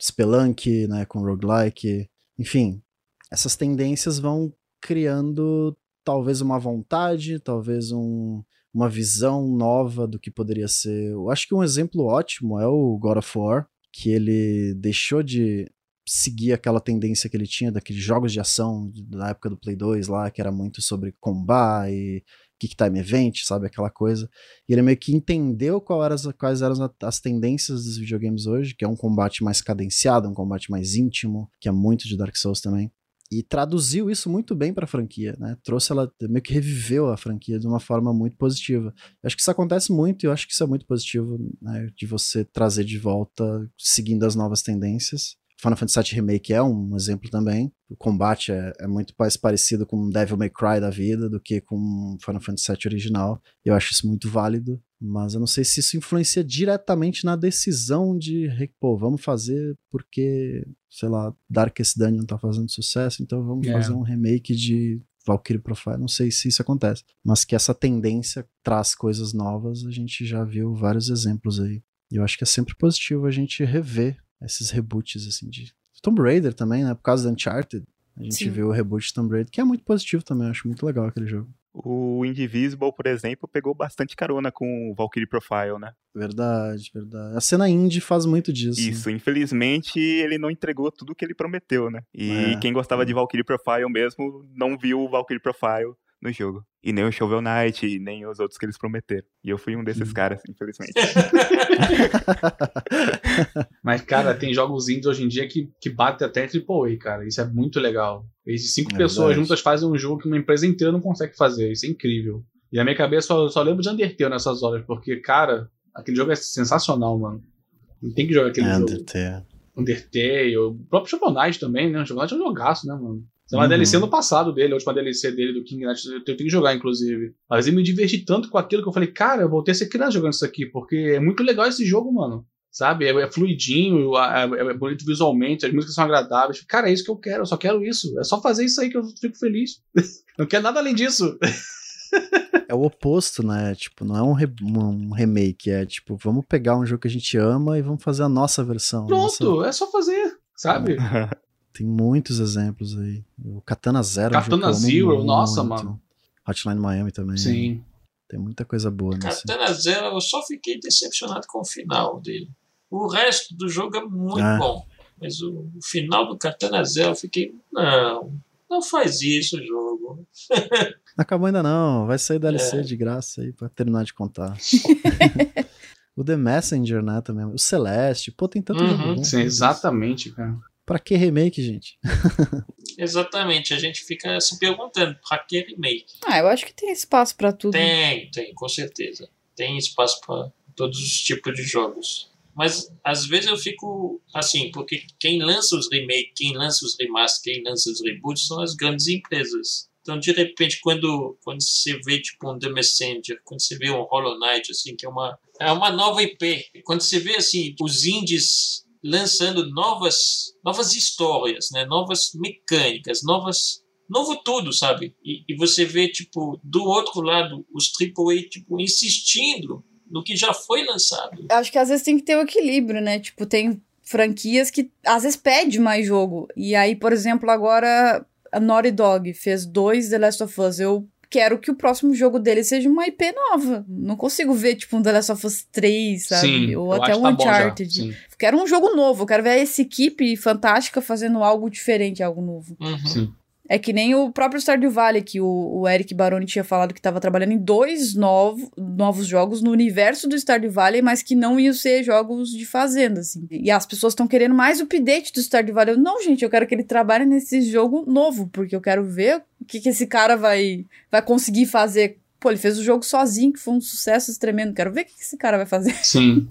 Spelunk, né, com roguelike. Enfim, essas tendências vão criando talvez uma vontade, talvez um, uma visão nova do que poderia ser. Eu acho que um exemplo ótimo é o God of War, que ele deixou de seguir aquela tendência que ele tinha daqueles jogos de ação da época do Play 2 lá, que era muito sobre combat e kick time event, sabe, aquela coisa. E ele meio que entendeu qual eram as, quais eram as tendências dos videogames hoje, que é um combate mais cadenciado, um combate mais íntimo, que é muito de Dark Souls também. E traduziu isso muito bem pra franquia, né? Trouxe ela, meio que reviveu a franquia de uma forma muito positiva. Eu acho que isso acontece muito e eu acho que isso é muito positivo, né? De você trazer de volta, seguindo as novas tendências. Final Fantasy VII Remake é um exemplo também. O combate é, é muito mais parecido com Devil May Cry da vida do que com Final Fantasy VII original. Eu acho isso muito válido, mas eu não sei se isso influencia diretamente na decisão de, pô, vamos fazer porque, sei lá, Darkest Dungeon tá fazendo sucesso, então vamos É. fazer um remake de Valkyrie Profile. Não sei se isso acontece, mas que essa tendência traz coisas novas, a gente já viu vários exemplos aí. E eu acho que é sempre positivo a gente rever esses reboots, assim, de Tomb Raider também, né? Por causa do Uncharted. A gente Sim. viu o reboot de Tomb Raider, que é muito positivo também, eu acho muito legal aquele jogo. O Indivisible, por exemplo, pegou bastante carona com o Valkyrie Profile, né? Verdade, verdade. A cena indie faz muito disso. Isso, infelizmente ele não entregou tudo o que ele prometeu, né? E É. quem gostava de Valkyrie Profile mesmo não viu o Valkyrie Profile no jogo. E nem o Shovel Knight, e nem os outros que eles prometeram. E eu fui um desses caras, infelizmente. Mas, cara, tem jogos indies hoje em dia que, que batem até AAA, cara. Isso é muito legal. Esses cinco É pessoas verdade. juntas fazem um jogo que uma empresa inteira não consegue fazer. Isso é incrível. E na minha cabeça só, só lembro de Undertale nessas horas, porque, cara, aquele jogo é sensacional, mano. Não tem que jogar aquele É, jogo. Undertale. Undertale, o próprio Shovel Knight também, né? O Shovel Knight é um jogaço, né, mano? Tem uma Uhum. DLC no passado dele, a última DLC dele do King Knight, eu tenho que jogar, inclusive. Mas eu me diverti tanto com aquilo que eu falei, cara, eu voltei a ser criança jogando isso aqui, porque é muito legal esse jogo, mano. Sabe? É, é fluidinho, é, é bonito visualmente, as músicas são agradáveis. Cara, é isso que eu quero, eu só quero isso. É só fazer isso aí que eu fico feliz. não quero nada além disso. É o oposto, né? Tipo, não é um, re- um remake, é tipo, vamos pegar um jogo que a gente ama e vamos fazer a nossa versão. Pronto, Nossa, é só fazer, sabe? tem muitos exemplos aí. O Katana Zero. Katana Zero, nossa, muito. mano. Hotline Miami também. Sim. Tem muita coisa boa nesse. Katana Zero, eu só fiquei decepcionado com o final dele. O resto do jogo é muito É. bom. Mas o, o final do Katana Zero, eu fiquei, não, não faz isso, jogo. Não acabou ainda não, vai sair DLC É. de graça aí pra terminar de contar. o The Messenger, né, também. O Celeste, pô, tem tanto Uhum, jogo bom. Sim, exatamente, cara. Pra que remake, gente? Exatamente, a gente fica se perguntando, pra que remake? Ah, eu acho que tem espaço pra tudo. Tem, tem, com certeza. Tem espaço para todos os tipos de jogos. Mas às vezes eu fico assim, porque quem lança os remakes, quem lança os remasters, quem lança os reboots são as grandes empresas. Então, de repente, quando, quando você vê tipo um The Messenger, quando você vê um Hollow Knight, assim, que é uma, é uma nova IP, quando você vê assim os indies lançando novas, novas histórias, né? novas mecânicas, novas novo tudo, sabe? E, e você vê, tipo, do outro lado, os AAA, tipo, insistindo no que já foi lançado. Acho que às vezes tem que ter o equilíbrio, né? Tipo, tem franquias que às vezes pede mais jogo. E aí, por exemplo, agora a Naughty Dog fez dois The Last of Us. Eu quero que o próximo jogo dele seja uma IP nova. Não consigo ver, tipo, um The Last of Us 3, sabe? Sim, Ou até um tá Uncharted. Quero um jogo novo. Eu quero ver essa equipe fantástica fazendo algo diferente, algo novo. Uhum. Sim. É que nem o próprio Stardew Valley, que o, o Eric Baroni tinha falado que estava trabalhando em dois novo, novos jogos no universo do Stardew Valley, mas que não iam ser jogos de fazenda, assim. E as pessoas estão querendo mais update do Stardew Valley. Eu, não, gente, eu quero que ele trabalhe nesse jogo novo, porque eu quero ver o que, que esse cara vai, vai conseguir fazer. Pô, ele fez o jogo sozinho, que foi um sucesso tremendo. Quero ver o que, que esse cara vai fazer. Sim,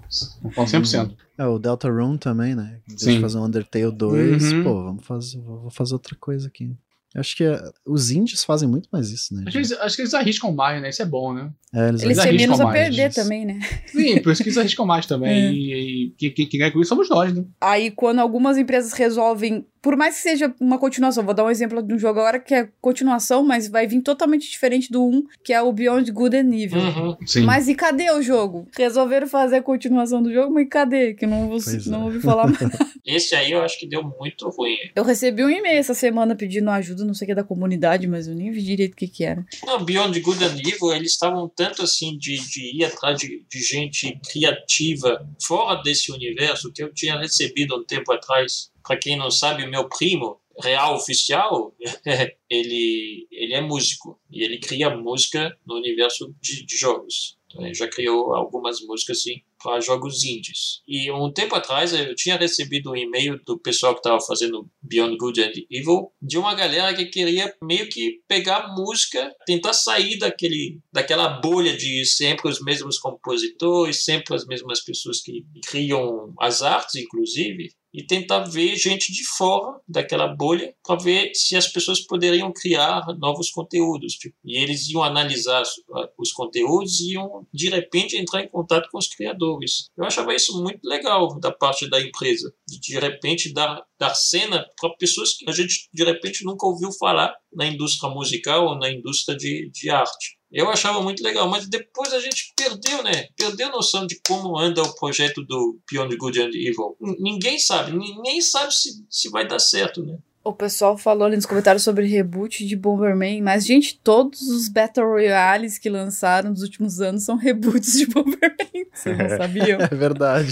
com 100%. É, o Deltarune também, né? Vez Sim. fazer um Undertale 2, Uhum. pô, vamos fazer, vou fazer outra coisa aqui. Eu acho que é, os indies fazem muito mais isso, né? Acho que, eles, acho que eles arriscam mais, né? Isso é bom, né? É, eles Eles arriscam têm menos a perder disso. também, né? Sim, por isso que eles arriscam mais também. É. E, e quem, quem ganha com isso somos nós, né? Aí, quando algumas empresas resolvem, por mais que seja uma continuação, vou dar um exemplo de um jogo agora que é continuação, mas vai vir totalmente diferente do 1, que é o Beyond Good and Evil. Uhum. Sim. Mas e cadê o jogo? Resolveram fazer a continuação do jogo, mas cadê? Que não, vou, Pois não é. ouvi falar mais. Esse aí eu acho que deu muito ruim. Eu recebi um e-mail essa semana pedindo ajuda, não sei o que é da comunidade, mas eu nem vi direito o que que era. Não, Beyond Good and Evil, eles estavam tanto assim de, de ir atrás de, de gente criativa fora desse universo que eu tinha recebido um tempo atrás. Para quem não sabe, meu primo, real oficial, ele, ele é músico e ele cria música no universo de, de jogos. Então, ele já criou algumas músicas assim para jogos indies. E um tempo atrás eu tinha recebido um e-mail do pessoal que estava fazendo Beyond Good and Evil de uma galera que queria meio que pegar música, tentar sair daquele, daquela bolha de sempre os mesmos compositores, sempre as mesmas pessoas que criam as artes, inclusive, e tentar ver gente de fora daquela bolha para ver se as pessoas poderiam criar novos conteúdos. Tipo, e eles iam analisar os, os conteúdos e iam, de repente, entrar em contato com os criadores. Eu achava isso muito legal da parte da empresa, de, de repente dar, dar cena para pessoas que a gente, de repente, nunca ouviu falar na indústria musical ou na indústria de, de arte. Eu achava muito legal, mas depois a gente perdeu, né? Perdeu a noção de como anda o projeto do Beyond Good and Evil. N- Ninguém sabe, ninguém sabe se, se vai dar certo, né? O pessoal falou ali nos comentários sobre reboot de Bomberman, mas, gente, todos os Battle Royales que lançaram nos últimos anos são reboots de Bomberman. Vocês não sabiam? É verdade.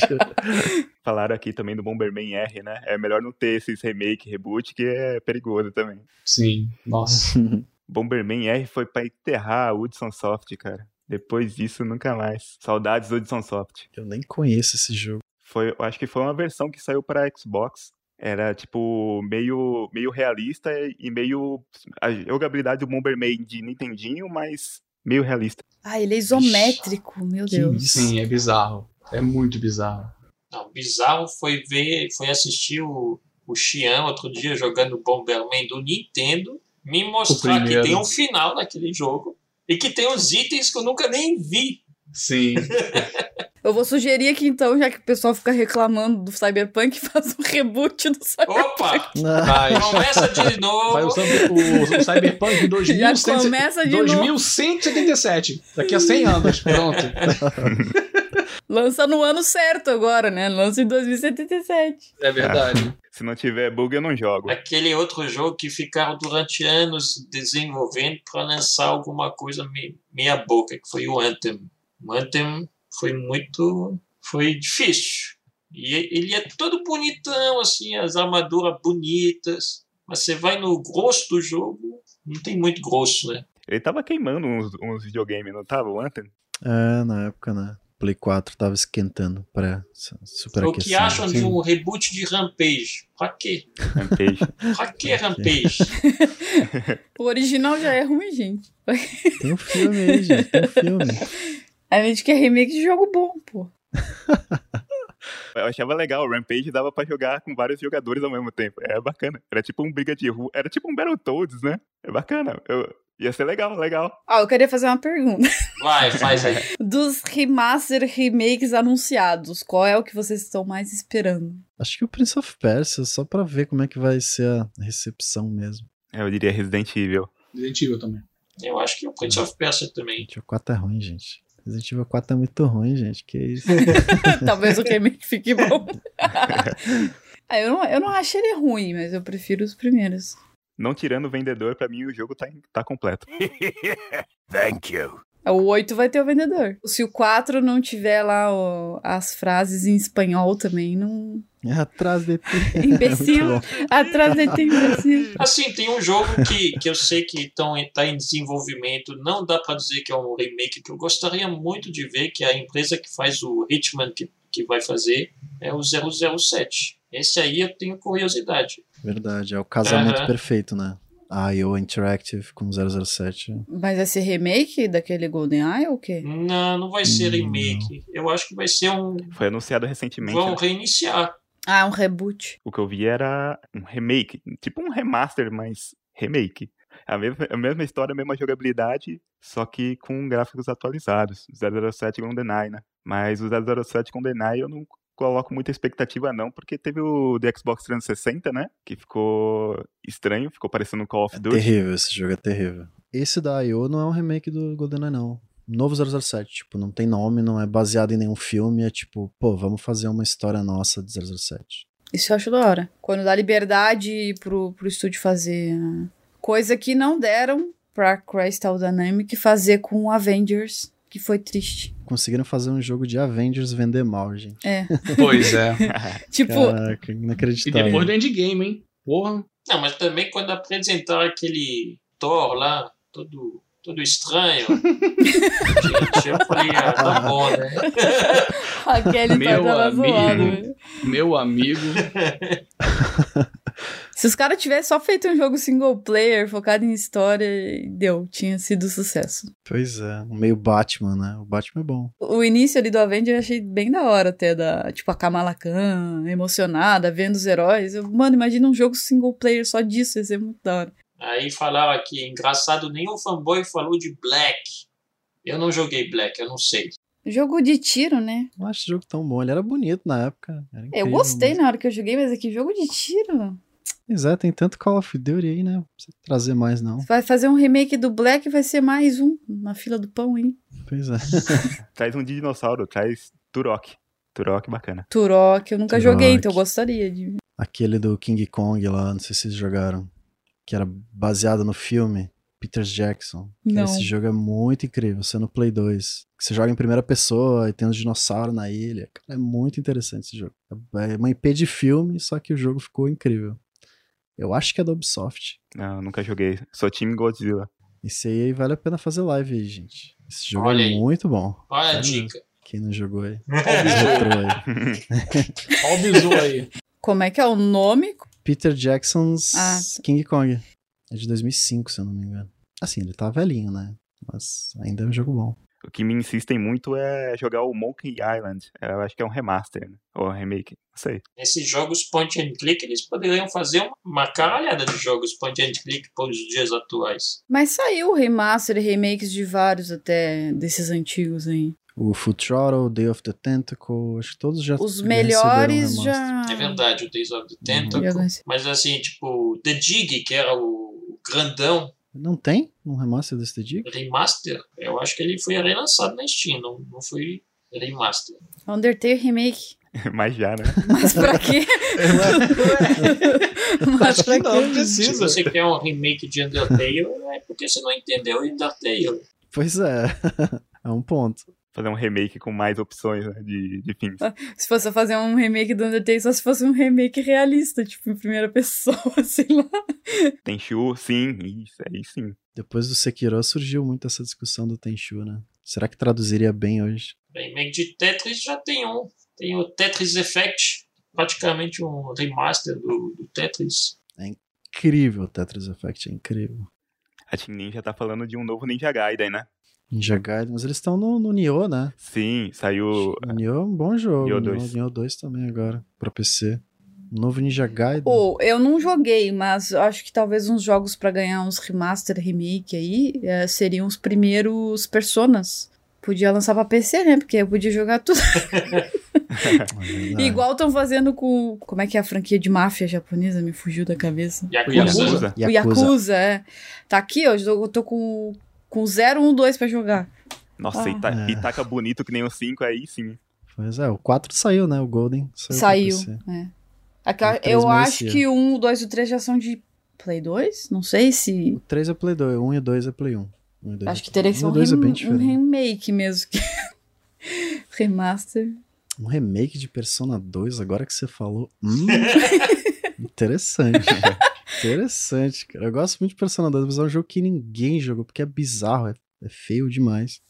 Falaram aqui também do Bomberman R, né? É melhor não ter esses remake, reboot, que é perigoso também. Sim, nossa. Bomberman R foi pra enterrar a Hudson Soft, cara. Depois disso, nunca mais. Saudades Hudson Soft. Eu nem conheço esse jogo. Foi, eu acho que foi uma versão que saiu para Xbox. Era tipo meio, meio realista e meio a jogabilidade do Bomberman de Nintendinho, mas meio realista. Ah, ele é isométrico, meu Que Deus. isso? Sim, é bizarro. É muito bizarro. Não, bizarro foi ver, foi assistir o, o Xian outro dia jogando Bomberman do Nintendo, me mostrar que tem um final naquele jogo e que tem uns itens que eu nunca nem vi. Sim. Eu vou sugerir aqui então, já que o pessoal fica reclamando do Cyberpunk, faz um reboot do Cyberpunk. Opa! Vai, Começa de vai novo. usando o, o Cyberpunk Já 2100 começa de novo. 2177. Daqui a 100 anos, pronto. Lança no ano certo agora, né? Lança em 2077. É verdade. Se não tiver bug, eu não jogo. Aquele outro jogo que ficaram durante anos desenvolvendo para lançar alguma coisa me- meia boca, que foi o Anthem. O Anthem foi muito. foi difícil. E ele é todo bonitão, assim, as armaduras bonitas. Mas você vai no grosso do jogo, não tem muito grosso, né? Ele tava queimando uns, uns videogames, não tava? O Anthem? é, na época, né? Play 4 tava esquentando pra super o que acham de um reboot de Rampage? Pra quê? Rampage. Pra que Rampage? O original já é ruim, gente. Tem um filme aí, gente. Tem um filme. A gente quer remake de jogo bom, pô. Eu achava legal, o Rampage dava pra jogar com vários jogadores ao mesmo tempo. É bacana. Era tipo um briga de rua. Era tipo um Battletoads, né? É bacana. Eu... Ia ser legal, legal. Ah, eu queria fazer uma pergunta. Vai, faz aí. Dos remaster remakes anunciados, qual é o que vocês estão mais esperando? Acho que o Prince of Persia, só pra ver como é que vai ser a recepção mesmo. Eu diria Resident Evil. Resident Evil também. Eu acho que o Prince of Persia também. Evil 4 é ruim, gente. Resident Evil 4 é muito ruim, gente. Que isso? Talvez o remake fique bom. ah, eu, não, eu não acho ele ruim, mas eu prefiro os primeiros. Não tirando o vendedor, pra mim o jogo tá, tá completo. Thank you. O 8 vai ter o vendedor. Se o 4 não tiver lá o- as frases em espanhol também, não. É atrás de ti. Imbecil. Atrás de ti, imbecil. Assim, tem um jogo que, que eu sei que está em desenvolvimento, não dá para dizer que é um remake, que eu gostaria muito de ver, que a empresa que faz o Hitman que, que vai fazer é o 007. Esse aí eu tenho curiosidade. Verdade, é o casamento Aham. perfeito, né? A IO Interactive com 007. Mas vai ser remake daquele GoldenEye ou o quê? Não, não vai ser Hum, remake. Eu acho que vai ser um. Foi anunciado recentemente. Vão né? reiniciar. Ah, um reboot. O que eu vi era um remake. Tipo um remaster, mas remake. A mesma, a mesma história, a mesma jogabilidade, só que com gráficos atualizados. 007 GoldenEye, né? Mas o 007 GoldenEye eu não coloco muita expectativa não, porque teve o do Xbox 360, né? Que ficou estranho, ficou parecendo um Call of É Duty. terrível, esse jogo é terrível. Esse da IO não é um remake do GoldenEye, não. Novo 007, tipo, não tem nome, não é baseado em nenhum filme, é tipo, pô, vamos fazer uma história nossa de 007. Isso eu acho da hora. Quando dá liberdade pro, pro estúdio fazer. ah, Coisa que não deram pra Crystal Dynamics fazer com Avengers, que foi triste. Conseguiram fazer um jogo de Avengers vender mal, gente. É. Pois é. Tipo, Caraca, E inacreditável. depois do endgame, hein? Porra. Não, mas também quando apresentaram aquele Thor lá, todo, todo estranho. gente, eu falei, ah, tá bom, né? aquele Meu tava amigo. Meu amigo. Se os caras tivessem só feito um jogo single player, focado em história, deu, tinha sido sucesso. Pois é, meio Batman, né? O Batman é bom. O início ali do Avenger eu achei bem da hora até, da, tipo, a Kamala Khan, emocionada, vendo os heróis. Eu, mano, imagina um jogo single player só disso, ia ser muito da hora. Aí falaram aqui, engraçado, nenhum fanboy falou de Black. Eu não joguei Black, eu não sei. Jogo de tiro, né? Não acho esse jogo tão bom. Ele era bonito na época. Era Eu incrível, gostei mas- na hora que eu joguei, mas aqui jogo de tiro. Pois é, tem tanto Call of Duty aí, né? Não precisa trazer mais, não. Vai fazer um remake do Black, vai ser mais um na fila do pão, hein? Pois é. traz um de dinossauro, traz Turok. Turok bacana. Turok, eu nunca Turok. joguei, então eu gostaria de. Aquele do King Kong lá, não sei se vocês jogaram. Que era baseado no filme Peter Jackson. Não. Esse jogo é muito incrível, você é no Play 2. Você joga em primeira pessoa e tem uns dinossauros na ilha. Cara, é muito interessante esse jogo. É uma IP de filme, só que o jogo ficou incrível. Eu acho que é da Ubisoft. Não, nunca joguei. Sou time Godzilla. Esse aí vale a pena fazer live aí, gente. Esse jogo Olha é aí. muito bom. Olha a dica. Quem não jogou aí. Olha o bizu, aí. olha o bizu aí. Como é que é o nome? Peter Jackson's Ah. King Kong. É de 2005, se eu não me engano. Assim, ele tá velhinho, né? Mas ainda é um jogo bom. O que me insistem muito é jogar o Monkey Island. Eu acho que é um remaster, né? Ou um remake, não sei. Esses jogos point and click, eles poderiam fazer uma caralhada de jogos point and click para os dias atuais. Mas saiu remaster e remakes de vários até desses antigos aí. O Full Throttle, Day of the Tentacle, acho que todos já Os melhores já. É verdade, o Days of the já Tentacle. conheci. Mas assim, tipo, The Dig, que era o grandão Não tem um remaster desse The Dig? remaster, eu acho que ele foi relançado na Steam, não, não foi remaster. Undertale remake. Mas já, né? Mas pra quê? Mas Acho pra que não, quê? Se precisa. você quer um remake de Undertale, é porque você não entendeu Undertale. Pois é. é um ponto. Fazer um remake com mais opções né, de, de fins. Se fosse fazer um remake do Undertale, só se fosse um remake realista, tipo, em primeira pessoa, sei lá. Tenchu, sim, isso, aí sim. Depois do Sekiro surgiu muito essa discussão do Tenchu, né? Será que traduziria bem hoje? Remake de Tetris já tem um. Tem o Tetris Effect, praticamente um remaster do, do Tetris. Incrível o Tetris Effect, é incrível. A Team Ninja tá falando de um novo Ninja Gaiden, né? Ninja Gaiden, mas eles estão no, no Nioh, né? Sim, saiu. Nioh é um bom jogo. Nioh O 2. Nioh 2 também agora, pra PC. Novo Ninja Gaiden. Pô, eu não joguei, mas acho que talvez uns jogos pra ganhar uns remaster, remake aí, eh, seriam os primeiros Personas. Podia lançar pra PC, né? Porque eu podia jogar tudo. É. Igual estão fazendo com. Como é que é a franquia de máfia japonesa? Me fugiu da cabeça. Yakuza. Yakuza. Yakuza, é. Tá aqui, ó. Eu tô com, com 0, 1, 2 pra jogar. Nossa, Ah. e, tá, É. e taca bonito que nem o 5 aí sim. Pois é, o 4 saiu, né? O Golden saiu. Saiu. É. Aquela- três eu acho merecia. que o 1, o 2 e o 3 já são de Play 2? Não sei se. O 3 é Play 2, o 1 e o 2 é Play 1. Um e dois Acho é que teria que ser 1. um, O 2 é rem- um diferente. remake mesmo. que- Remaster. Um remake de Persona 2, agora que você falou. Hum, interessante. interessante, cara. Eu gosto muito de Persona 2, mas é um jogo que ninguém jogou, porque é bizarro, é, é feio demais.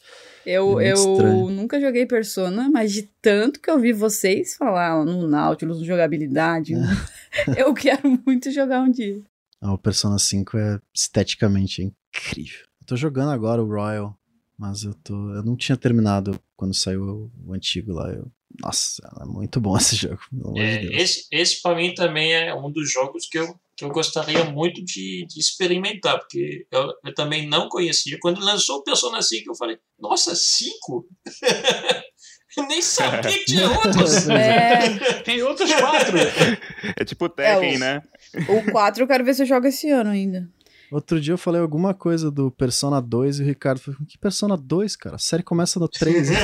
Eu, É eu estranho. nunca joguei Persona, mas de tanto que eu vi vocês falar no Nautilus, no jogabilidade, eu quero muito jogar um dia. Ah, o Persona 5 é esteticamente incrível. Eu tô jogando agora o Royal, mas eu tô. Eu não tinha terminado quando saiu o antigo lá. Eu, nossa, é muito bom esse jogo, pelo amor É, de Deus. esse, esse para mim também é um dos jogos que eu, que eu gostaria muito de, de experimentar, porque eu, eu também não conhecia. Quando lançou o Persona 5, eu falei, nossa, 5? eu nem sabia que tinha outros. É, Tem outros quatro. É tipo Tekken, É, o- né? o 4 eu quero ver se eu jogo esse ano ainda. Outro dia eu falei alguma coisa do Persona 2 e o Ricardo falou: Que Persona 2, cara? A série começa no 3. Ué,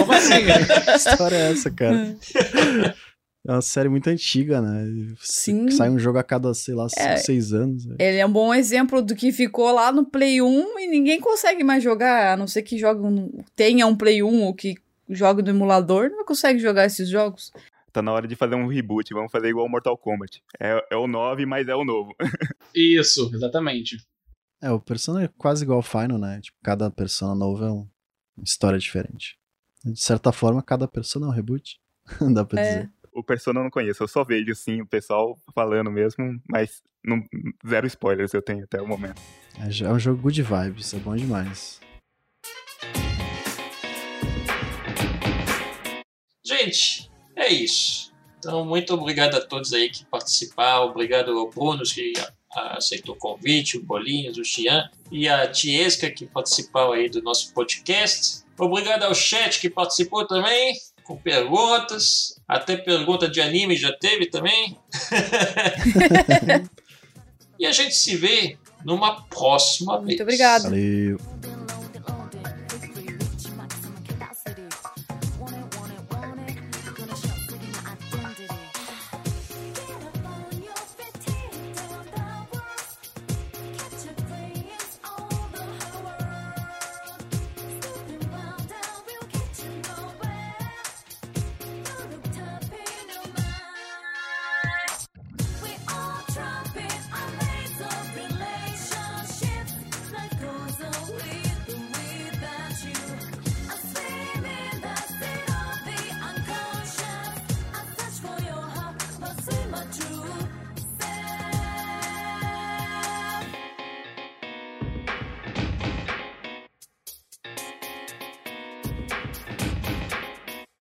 Como assim? que história é essa, cara? É uma série muito antiga, né? Sim. Sai um jogo a cada, sei lá, 5, É. 6 anos. Ele é um bom exemplo do que ficou lá no Play 1 e ninguém consegue mais jogar, a não ser que jogue um- tenha um Play 1 ou que jogue no emulador, não consegue jogar esses jogos. Tá na hora de fazer um reboot. Vamos fazer igual o Mortal Kombat. É, é o 9, mas é o novo. Isso, exatamente. É, o Persona é quase igual ao Final, né? Tipo, cada Persona novo é um- uma história diferente. De certa forma, cada Persona é um reboot. Dá pra É. dizer. O Persona eu não conheço. Eu só vejo, sim, o pessoal falando mesmo, mas não, zero spoilers eu tenho até o momento. É, é um jogo good vibes, é bom demais. Gente, é isso. Então, muito obrigado a todos aí que participaram. Obrigado ao Bruno que aceitou o convite, o Bolinhos, o Chian e a Tiesca que participaram aí do nosso podcast. Obrigado ao chat que participou também, com perguntas. Até pergunta de anime já teve também. e a gente se vê numa próxima vez. Muito obrigado. Valeu.